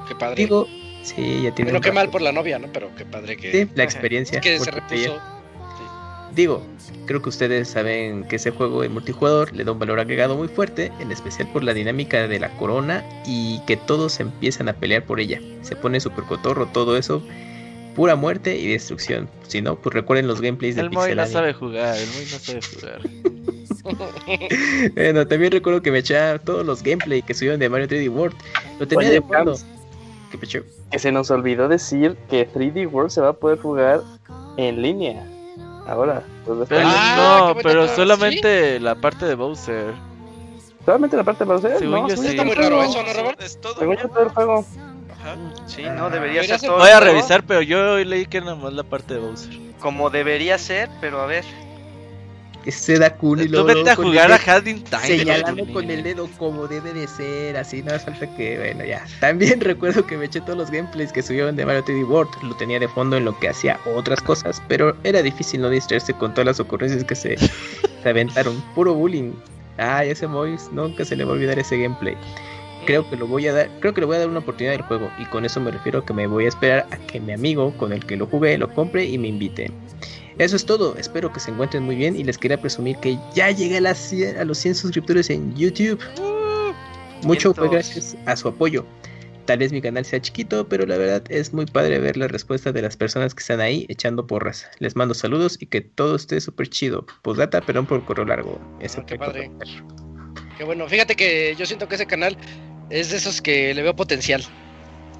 Qué padre. Digo, sí, ya tiene bueno, qué mal por la novia, ¿no? Pero qué padre que, Sí, la experiencia. que se repuso. Digo, creo que ustedes saben que ese juego en multijugador le da un valor agregado muy fuerte, en especial por la dinámica de la corona y que todos empiezan a pelear por ella. Se pone súper cotorro todo eso, pura muerte y destrucción. Si no, pues recuerden los gameplays de El Moy no sabe jugar, el Moy no sabe jugar. Bueno, también recuerdo que me echaba todos los gameplays que subieron de Mario 3D World. Lo tenía Oye, de fondo. Cams. ¿Qué pecho? Que se nos olvidó decir que 3D World se va a poder jugar en línea. Ahora, pues, Pero, Ah, no, pero dato, solamente la parte de Bowser. solamente la parte de Bowser. Según no, yo según sí. Está muy raro eso, ¿no, Robert? Es todo. Según yo todo el juego. Ajá. Sí, no, debería Debería ser ser- todo. Voy a revisar, pero yo hoy leí que nada más la parte de Bowser. Como debería ser, pero a ver. Ese da cool y Tú luego, vete luego a jugar a Time. Señalando con el dedo como debe de ser, así no hace falta que, bueno, ya. También recuerdo que me eché todos los gameplays que subieron de Mario 3D World, lo tenía de fondo en lo que hacía otras cosas, pero era difícil no distraerse con todas las ocurrencias que se, se aventaron, puro bullying. Ay, ese Mois, nunca se le va a olvidar ese gameplay. Creo que lo voy a dar, creo que le voy a dar una oportunidad al juego y con eso me refiero a que me voy a esperar a que mi amigo con el que lo jugué lo compre y me invite. Eso es todo, espero que se encuentren muy bien y les quería presumir que ya llegué a, las 100 a los 100 suscriptores en YouTube. Mucho fue vientos. gracias a su apoyo. Tal vez mi canal sea chiquito, pero la verdad es muy padre ver la respuesta de las personas que están ahí echando porras. Les mando saludos y que todo esté súper chido. Postdata, perdón por correo largo. Eso Ah, qué padre. Qué bueno. Fíjate que yo siento que ese canal es de esos que le veo potencial.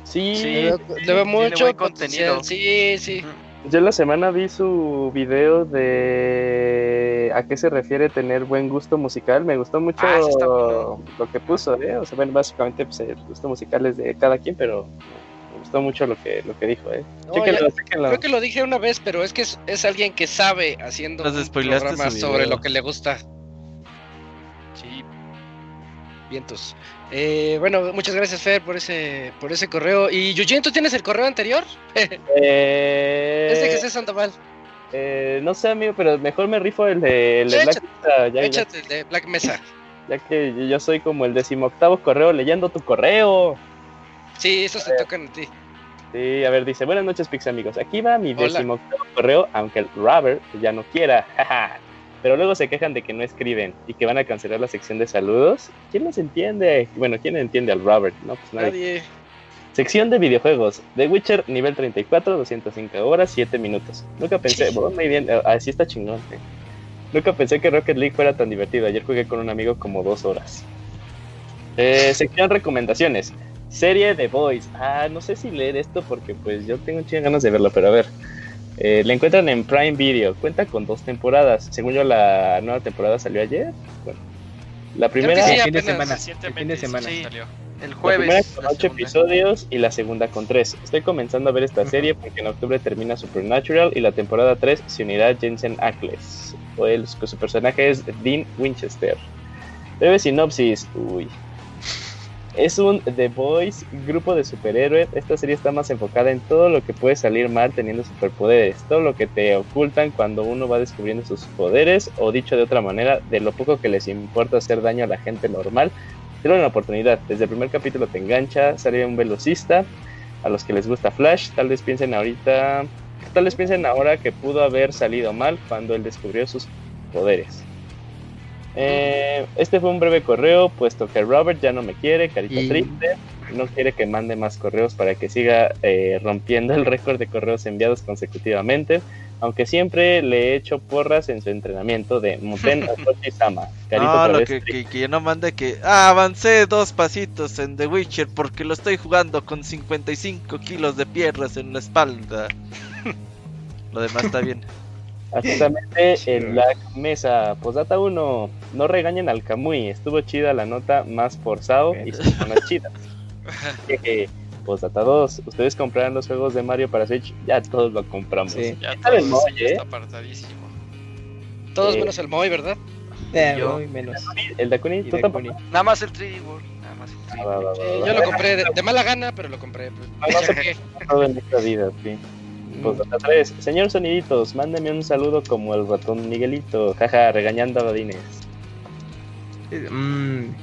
Sí, Sí. Le veo, le veo tiene mucho potencial. contenido. Sí, sí. Yo la semana vi su video de a qué se refiere tener buen gusto musical. Me gustó mucho Ah, bueno. lo que puso, ¿eh? O sea, bueno, básicamente pues, el gusto musical es de cada quien, pero me gustó mucho lo que, lo que dijo, ¿eh? No, Chéquenlo, ya- chéquenlo. Creo que lo dije una vez, pero es que es, es alguien que sabe haciendo Nos un spoileaste programa su sobre lo que le gusta. Sí. Vientos. Eh, bueno, muchas gracias Fer por ese por ese correo. Y Yujin, ¿tú tienes el correo anterior? Eh, Es de Jesús Sandoval. eh, no sé, amigo, pero mejor me rifo el de, el de Black. Mesa, ya, el de Black Mesa. ya que yo soy como el decimoctavo correo leyendo tu correo. Sí, esos te tocan a ti. Sí, a ver, dice, buenas noches, Pix amigos. Aquí va mi Hola. decimoctavo correo, aunque el Robert ya no quiera. Pero luego se quejan de que no escriben y que van a cancelar la sección de saludos. ¿Quién los entiende? Bueno, ¿quién entiende al Robert? No, pues nadie. Nadie. Sección de videojuegos. The Witcher nivel 34, 205 horas, 7 minutos. Nunca pensé, bueno, muy bien, eh, así está chingón. eh. Nunca pensé que Rocket League fuera tan divertido. Ayer jugué con un amigo como dos horas. Eh, sección recomendaciones. Serie The Boys. Ah, no sé si leer esto porque pues yo tengo muchas ganas de verlo, pero a ver. Eh, la encuentran en Prime Video. Cuenta con dos temporadas. Según yo, la nueva temporada salió ayer. Bueno, la primera, sí, el fin de apenas semana. El fin de semana. sí salió. El la primera jueves. con ocho episodios y la segunda con tres. Estoy comenzando a ver esta serie porque en octubre termina Supernatural y la temporada 3 se unirá a Jensen Ackles. O él, su personaje es Dean Winchester. Breve sinopsis. Uy. Es un The Boys, grupo de superhéroes. Esta serie está más enfocada en todo lo que puede salir mal teniendo superpoderes, todo lo que te ocultan cuando uno va descubriendo sus poderes, o dicho de otra manera, de lo poco que les importa hacer daño a la gente normal. Tiene una oportunidad, desde el primer capítulo te engancha, sale un velocista, a los que les gusta Flash, tal vez piensen ahorita, tal vez piensen ahora que pudo haber salido mal cuando él descubrió sus poderes. Eh, este fue un breve correo, puesto que Robert ya no me quiere, carita Y- triste, no quiere que mande más correos para que siga eh, rompiendo el récord de correos enviados consecutivamente, aunque siempre le he hecho porras en su entrenamiento de Muten Atochi Sama. Carita No, lo vez que, no mande que ah, avancé dos pasitos en The Witcher porque lo estoy jugando con 55 kilos de piernas en la espalda. lo demás está bien. Atentamente, el Black Mesa. Posdata 1. No regañen al Kamui. Estuvo chida la nota más forzado y sus zonas chidas. Posdata 2. Ustedes comprarán los juegos de Mario para Switch. Ya todos lo compramos. Sí. Ya Está el Moy, ya ¿eh? está apartadísimo. Todos Eh, menos el Moy, ¿verdad? Eh, Yo. muy menos. El Dakuni, tú tampoco. Nada más el 3D World. Nada más el 3D Ah, va, va, va, Eh, va. yo lo compré de, de mala gana, pero lo compré. pues, Ah, no ¿qué? todo en esta vida, sí. Posdata 3. Señor Soniditos, mándeme un saludo como el ratón Miguelito. Jaja, regañando a Badines. Eh, mm.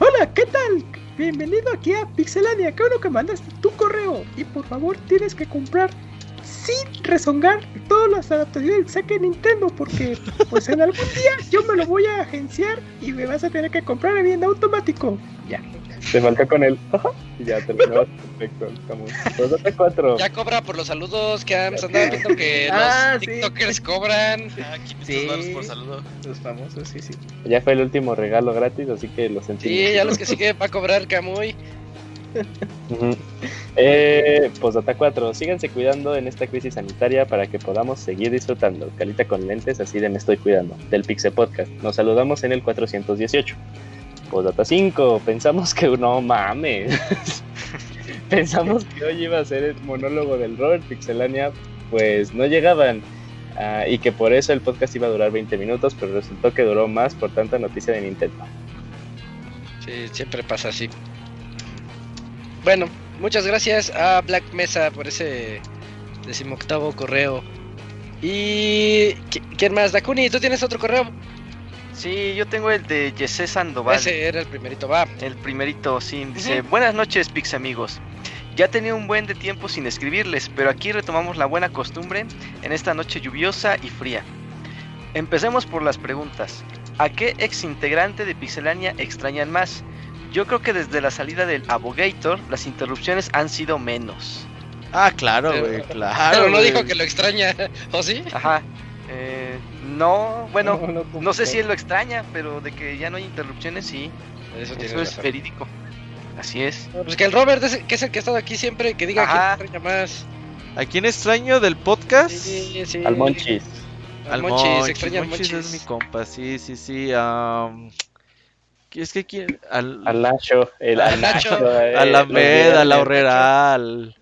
Hola, ¿qué tal? Bienvenido aquí a Pixelania. Qué bueno que mandaste tu correo. Y por favor, tienes que comprar sin rezongar todas las adaptaciones que saque Nintendo. Porque, pues en algún día yo me lo voy a agenciar y me vas a tener que comprar en automático. Ya. Te falta con él. Y ya terminó. Perfecto. Camus. Posdata 4. Ya cobra por los saludos que han andado viendo que Ah, los sí. TikTokers cobran. Ah, 500 Sí. por saludo. Los famosos, sí, sí. Ya fue el último regalo gratis, así que lo sentimos. Sí, ya los que sigue va a cobrar Camuy. Ujú. Eh, postdata 4. Síganse cuidando en esta crisis sanitaria para que podamos seguir disfrutando. Calita con lentes, así de me estoy cuidando. Del Pixel Podcast. Nos saludamos en el 418. Postdata 5. Pensamos que. No mames. Pensamos que hoy iba a ser el monólogo del Robert Pixelania. Pues no llegaban. Ah, y que por eso el podcast iba a durar 20 minutos, pero resultó que duró más por tanta noticia de Nintendo. Sí, siempre pasa así. Bueno, muchas gracias a Black Mesa por ese decimoctavo correo. Y ¿qui- ¿quién más? Dakuni, ¿tú tienes otro correo? Sí, yo tengo el de Jesse Sandoval. Ese era el primerito, va. El primerito, sí, dice, buenas noches, Pix amigos. Ya tenía un buen de tiempo sin escribirles, pero aquí retomamos la buena costumbre en esta noche lluviosa y fría. Empecemos por las preguntas. ¿A qué ex integrante de Pixelania extrañan más? Yo creo que desde la salida del Abogator, las interrupciones han sido menos. Ah, claro, güey, claro. Pero no dijo que lo extraña, ¿o sí? Ajá. Eh, no, bueno, No, no, no sé si él lo extraña, pero de que ya no hay interrupciones, sí. Eso, es razón. verídico. Así es. Pues que el Robert, es el- que es el que ha estado aquí siempre, que diga Ajá. que extraña más. ¿A quién extraño del podcast? Sí, sí. Al Monchis. Al Monchis, Monchis, extraña al Monchis Monchis. es mi compa, sí, sí, sí. am, ¿qué es que quién? Al, Al Nacho. El, Al al Nacho. Nacho. eh, a la Med, a la Horrera, al...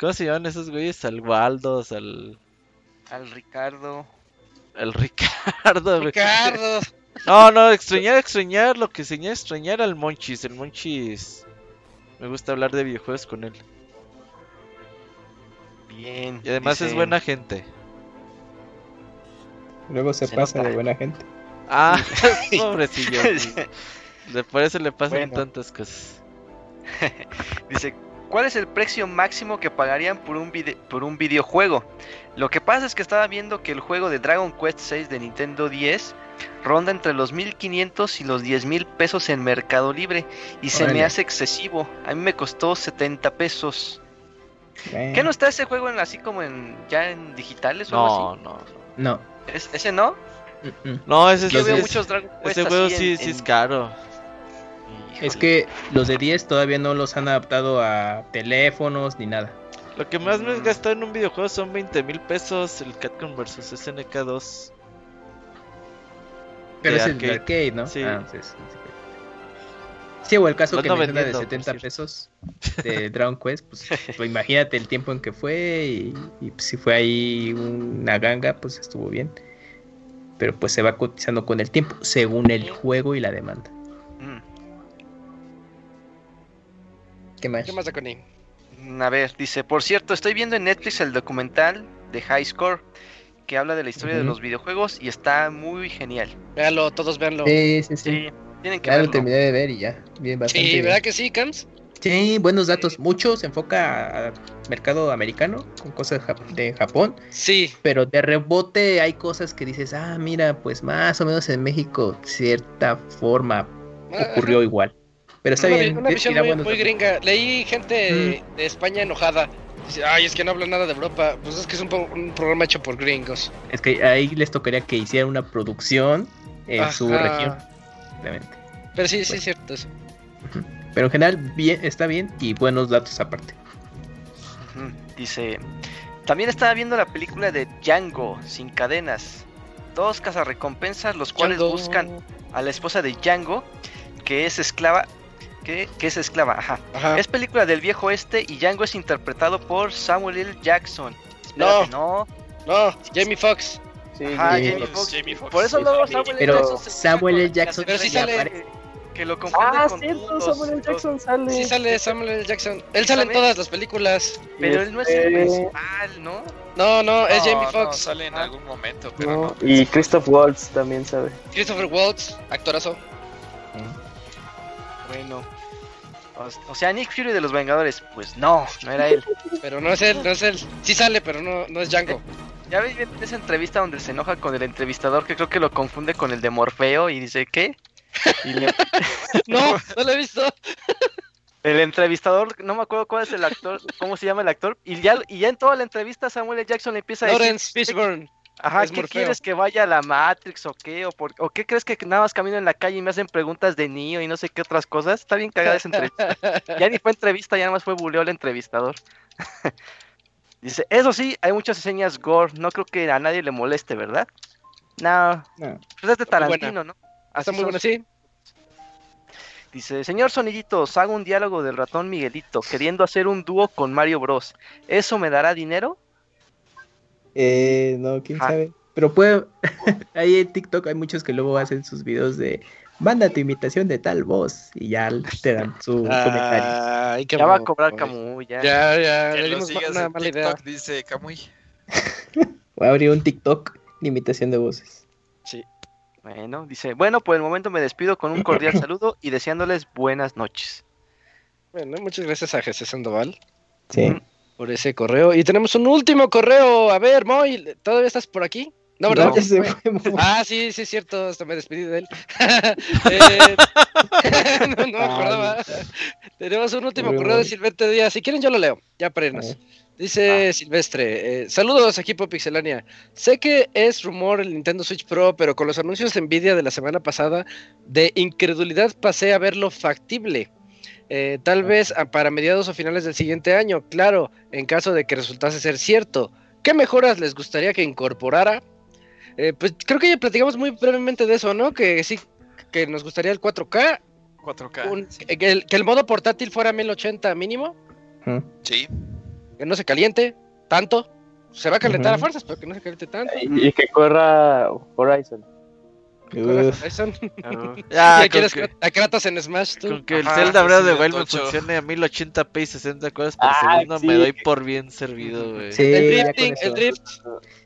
¿Cómo se llaman esos güeyes? Al Waldos, al... Al Ricardo. Al Ricardo, güey. Ricardo. No, no, extrañar, extrañar, lo que enseñé extrañar al Monchis, el Monchis... Me gusta hablar de videojuegos con él. Bien. Y además es buena gente. Luego se, Se pasa nota. de buena gente. Ah, pobrecillo. sí. De por eso le pasan Bueno. tantas cosas. Dice, ¿cuál es el precio máximo que pagarían por un, vide- por un videojuego? Lo que pasa es que estaba viendo que el juego de Dragon Quest 6 de Nintendo 10 ronda entre los 1500 y los 10 mil pesos en Mercado Libre y se me hace excesivo. A mí me costó 70 pesos. ¿Qué no está ese juego en así como en ya en digitales o algo No, no. así? No. ¿Es- ¿Ese no? mm, mm. No, ese es, Yo veo es- muchos Dragon Quest ese juego así sí, en- sí es en- caro. Es que los de 10 todavía no los han adaptado a teléfonos ni nada. Lo que más me he gastado en un videojuego son 20 mil pesos el Capcom vs SNK 2. Pero De es el arcade. ¿no? Sí. Ah, sí, sí. Sí, o el caso que menciona de vendiendo, por 70 cierto. pesos de Dragon Quest, pues, pues, imagínate el tiempo en que fue y, y, pues, si fue ahí una ganga, pues estuvo bien. Pero pues se va cotizando con el tiempo, según el juego y la demanda. Mm. ¿Qué más? ¿Qué más, Connie? Mm, A ver, dice, por cierto, estoy viendo en Netflix el documental de High Score que habla de la historia de los videojuegos y está muy genial. Véanlo, todos véanlo. Sí, sí, sí. Sí, tienen que Ya lo verlo. terminé de ver y ya. Bien, bastante. Sí, bien. ¿verdad que sí, Cams? Sí, buenos datos. Mucho se enfoca a mercado americano, con cosas de Jap- de Japón. Sí. Pero de rebote hay cosas que dices, ah, mira, pues más o menos en México, cierta forma ocurrió igual. Pero está una, bien. Una visión muy, muy gringa. Leí gente de, de España enojada. Dice, ay, es que no habla nada de Europa. Pues es que es un, programa hecho por gringos. Es que ahí les tocaría que hicieran una producción en su región. Obviamente. Pero sí, sí, Bueno. es cierto eso. Pero en general bien, está bien y buenos datos aparte. Dice, también estaba viendo la película de Django, sin cadenas. Dos cazarrecompensas, los cuales Django. buscan a la esposa de Django, que es esclava. Que, que es esclava, ajá. Ajá. Es película del viejo este y Django es interpretado por Samuel L. Jackson. No. Espérate, no. No, Jamie Foxx. Sí, Ajá, Jamie Jamie Foxx. Por eso Sí, luego. Samuel L. Pero Jackson se Samuel L. Jackson Pero sí sale- Que lo confunde Ah, con cierto, todos Samuel L. los- Jackson sale. Sí sale Samuel L. Jackson. Él sale en todas las películas. Pero él no es el Este- principal, ¿no? No, no, es No, Jamie no, Foxx. sale en Ah. algún momento, pero No, no. Y Christoph Waltz también sabe. Christopher Waltz, actorazo. Bueno. O, o sea, Nick Fury de los Vengadores, pues no, no era él. Pero no es él, no es él. Sí sale, pero no, no es Django. Ya ves bien esa entrevista donde se enoja con el entrevistador que creo que lo confunde con el de Morfeo y dice, ¿qué? Y le- No, no lo he visto. el entrevistador, no me acuerdo cuál es el actor, cómo se llama el actor, y ya, y ya en toda la entrevista Samuel L. Jackson le empieza a decir, Lawrence Fishburne. Ajá, es ¿qué Morfeo. quieres que vaya a la Matrix o qué? O, por, ¿O qué crees que nada más camino en la calle y me hacen preguntas de niño y no sé qué otras cosas? Está bien cagada esa entrevista. Ya ni fue entrevista, ya nada más fue buleo el entrevistador. Dice, eso sí, hay muchas señas gore, no creo que a nadie le moleste, ¿verdad? No, No. pues es de Está muy. Tarantino, ¿no? Está Así muy son bueno, sí. Dice, señor Sonillitos, hago un diálogo del ratón Miguelito, queriendo hacer un dúo con Mario Bros. ¿Eso me dará dinero? Eh, no, quién Ah. sabe. Pero puede. Ahí en TikTok hay muchos que luego hacen sus videos de. Manda tu imitación de tal voz. Y ya te dan su comentario. Ay, qué Ya va a cobrar Camus, ya. Ya, ya, Que le dimos una en mala idea. TikTok, dice Camuy. Voy a abrir un TikTok de imitación de voces. Bueno, dice, bueno, por el momento me despido con un cordial saludo y deseándoles buenas noches. Bueno, muchas gracias a Jesús Sandoval Sí. Por ese correo. Y tenemos un último correo. A ver, Moy, ¿todavía estás por aquí? No, ¿verdad? No, ya se fue, Moy. Ah, sí, sí, es cierto, hasta me despedí de él. Eh, no, no me acordaba. Tenemos un último Muy correo de. Silvestre Díaz. Si quieren, yo lo leo, ya para A irnos. ver. Dice Silvestre, eh, saludos equipo Pixelania. Sé que es rumor el Nintendo Switch Pro, pero con los anuncios de Nvidia de la semana pasada, de incredulidad pasé a verlo factible. Eh, tal vez a- para mediados o finales del siguiente año, claro, en caso de que resultase ser cierto. ¿Qué mejoras les gustaría que incorporara? Eh, pues creo que ya platicamos muy brevemente de eso, ¿no? Que sí, que nos gustaría el 4K, 4K. un- que, el, que el modo portátil fuera 1080 mínimo. Sí. que no se caliente tanto. Se va a calentar a fuerzas, pero que no se caliente tanto. Y, y que corra Horizon. Ya, con quieres que, a Kratos en Smash, tú. con que el Ajá, Zelda Breath of the Wild me funcione a 1080p y 60 cuadros por Ah, segundo, sí. me doy por bien servido, güey. Sí, el drifting, el drift.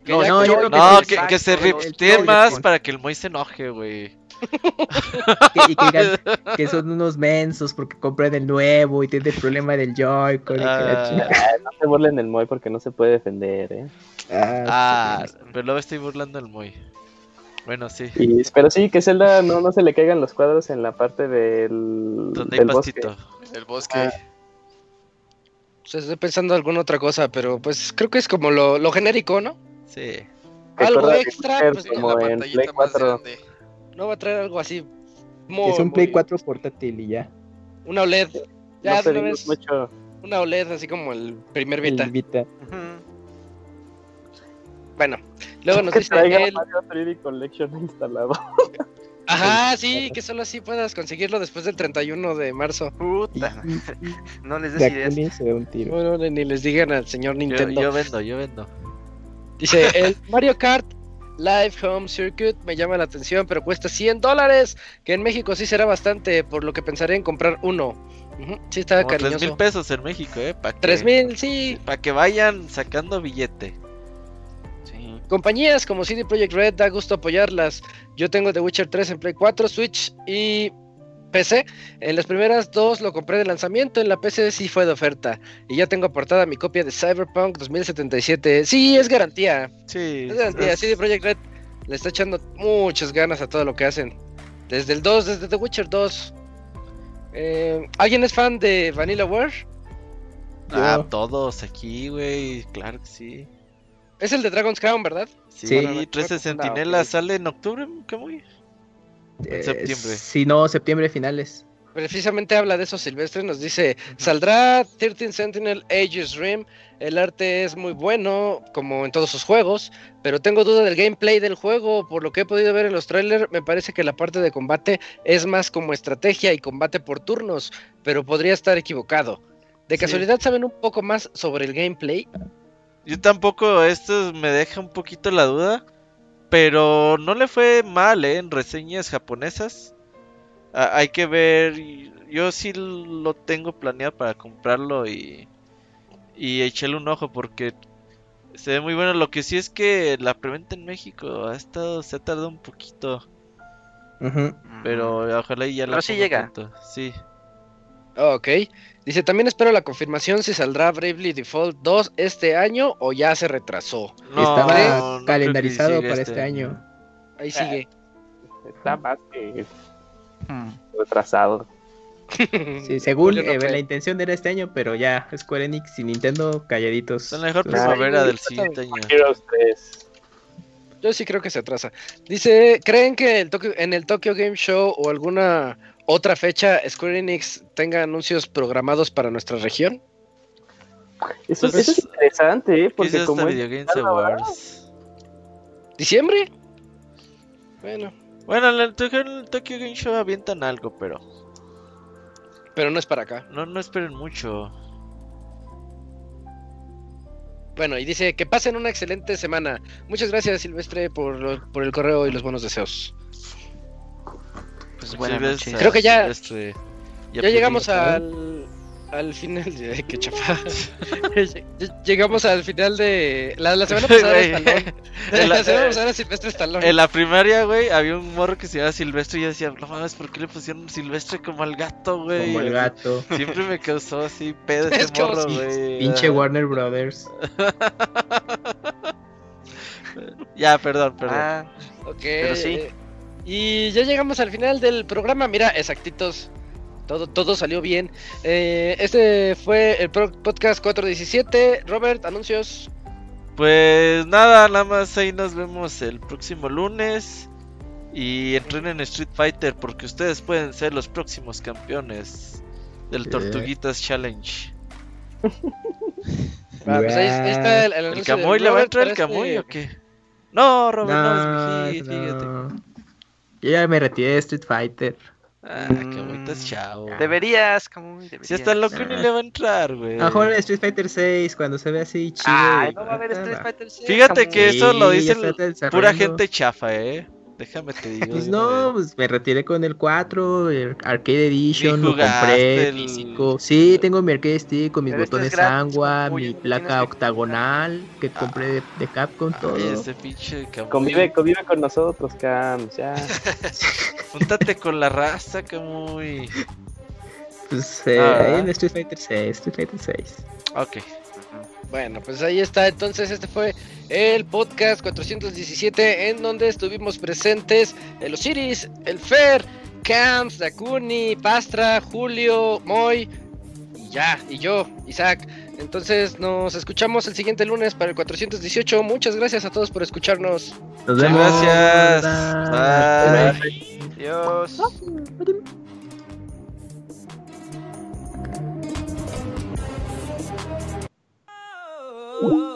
No, no, que No, sí, que, exacto, que se rifteen más para que el Moy se enoje, güey. que- y que digan que son unos mensos porque compran el nuevo y tienen el problema del Joy-Con. y que la Ah. Ah, no se burlen del Moy porque no se puede defender, ¿eh? Ah, Ah, sí. pero luego estoy burlando al Moy. Bueno, sí. Y, pero sí, que Zelda no, no se le caigan los cuadros en la parte del, Donde hay del bosque. pastito. El bosque. Ah. O sea, estoy pensando alguna otra cosa, pero pues creo que es como lo, lo genérico, ¿no? Sí. Algo extra, ser pues como la en pantallita Play más 4. grande. no va a traer algo así. muy- Es un Play muy- 4 portátil y ya. Una OLED. Ya no de una vez, mucho. una OLED así como el primer El Vita. Vita. Ujú. Bueno, luego nos que dice traiga él. Mario 3D Collection instalado. Ajá, sí, que solo así puedas conseguirlo después del 31 de marzo. Puta, no les De des ideas. Ni les digan al señor Yo, Nintendo. yo vendo, yo vendo. Dice, el Mario Kart Live Home Circuit me llama la atención, pero cuesta 100 dólares, que en México sí será bastante, por lo que pensaré en comprar uno. Ujú, Sí, está Como 3 mil cariñoso. pesos en México, ¿eh? Para que, 3 mil, sí. Para que vayan sacando billete. Compañías como CD Projekt Red, da gusto apoyarlas. Yo tengo The Witcher 3 en Play 4, Switch y PC. En las primeras dos lo compré de lanzamiento, en la PC sí fue de oferta. Y ya tengo aportada mi copia de Cyberpunk 2077. Sí, es garantía. Sí. Es garantía. es- CD Projekt Red le está echando muchas ganas a todo lo que hacen. Desde el 2, desde The Witcher 2. Eh, ¿Alguien es fan de Vanillaware? Ah, Yo- todos aquí, güey. Claro que sí. Es el de Dragon's Crown, ¿verdad? Sí, Sí. 13 Sentinela ok. sale en octubre, ¿qué muy? Eh, septiembre. Si no, septiembre finales. Precisamente habla de eso Silvestre, nos dice, saldrá 13 Sentinel Aegis Rim, el arte es muy bueno, como en todos sus juegos, pero tengo duda del gameplay del juego, por lo que he podido ver en los trailers, me parece que la parte de combate es más como estrategia y combate por turnos, pero podría estar equivocado. ¿De Sí. casualidad saben un poco más sobre el gameplay? Yo tampoco, esto me deja un poquito la duda. Pero no le fue mal, ¿eh? En reseñas japonesas. Ah, hay que ver. Yo sí lo tengo planeado para comprarlo y. Y echarle un ojo porque. Se ve muy bueno. Lo que sí es que la preventa en México ha estado. Se ha tardado un poquito. Ujú. Pero ojalá y ya la Pero sí llega. pronto. Sí. Ok, dice, también espero la confirmación si saldrá Bravely Default 2 este año o ya se retrasó. No, Estaba no calendarizado para este año. Ahí sigue. Está más que Mm. retrasado. Sí, según no eh, la intención era este año, pero ya Square Enix y Nintendo calladitos. Está mejor Entonces, primavera del siguiente año. Heroes 3. Yo sí creo que se atrasa. Dice, ¿creen que el Tokyo- en el Tokyo Game Show o alguna otra fecha Square Enix tenga anuncios programados para nuestra región? Eso, Pues, eso es interesante, ¿eh? ¿Qué es Porque como Video Games Awards? ¿Diciembre? Bueno, Bueno, en el Tokyo, en el Tokyo Game Show avientan algo, pero pero no es para acá. no, no esperen mucho. Bueno, y dice que pasen una excelente semana. Muchas gracias, Silvestre, por, lo- por el correo y los buenos deseos. Pues buenas noches. Creo que ya- Silvestre, Ya pedí- llegamos al, al final. de- Qué chafa. Ya Llegamos al final de. La, la semana pasada Stallone. la- La semana pasada era Silvestre Stallone. En la primaria, güey, había un morro que se llamaba Silvestre y yo decía, no mames, ¿por qué le pusieron Silvestre como al gato, güey? como el gato. Siempre me causó así pedo Es ese como morro, güey. Pinche Ah, Warner Brothers. Ya, perdón, perdón. Ah, Ok. Pero sí. Y ya llegamos al final del programa. Mira, exactitos. Todo, todo salió bien. Eh, este fue el pro- podcast 417. Robert, anuncios. Pues nada, nada más ahí nos vemos el próximo lunes. Y entrenen Street Fighter porque ustedes pueden ser los próximos campeones del. Tortuguitas Challenge. Ah, pues ahí, ahí está el, el ¿El Camoy le va a entrar el Camoy este- o qué? No, Robert, no, No, es mi hit, fíjate. Yo ya me retiré de Street Fighter. Ah, Camoy, estás chao. deberías, deberías. Si está loco ni le va a entrar, güey. Mejor en Street Fighter 6, cuando se ve así chido. Ay, no va a haber Street. Fighter 6, Fíjate que eso lo Sí, dice ya está pura gente chafa, eh. Déjame te digo. Pues no, vez. pues me retiré con el 4, el Arcade Edition, lo compré el- físico. Sí, tengo mi Arcade Stick con mis Pero este botones es gratis, Angua, como mi placa tienes que- octagonal que compré de, de Capcom, todo. Ay, ese pinche. Convive, convive con nosotros, Cams, ya. Júntate con la raza, Camuy. Pues eh, Ah. ahí en Street Fighter 6, Street Fighter 6. Ok. Bueno, pues ahí está. Entonces, este fue el podcast 417 en donde estuvimos presentes el Osiris, el Fer, Camps, Dakuni, Pastra, Julio, Moy y ya, y yo, Isaac. Entonces, nos escuchamos el siguiente lunes para el 418. Muchas gracias a todos por escucharnos. Nos vemos. gracias. Bye. Bye. Adiós. El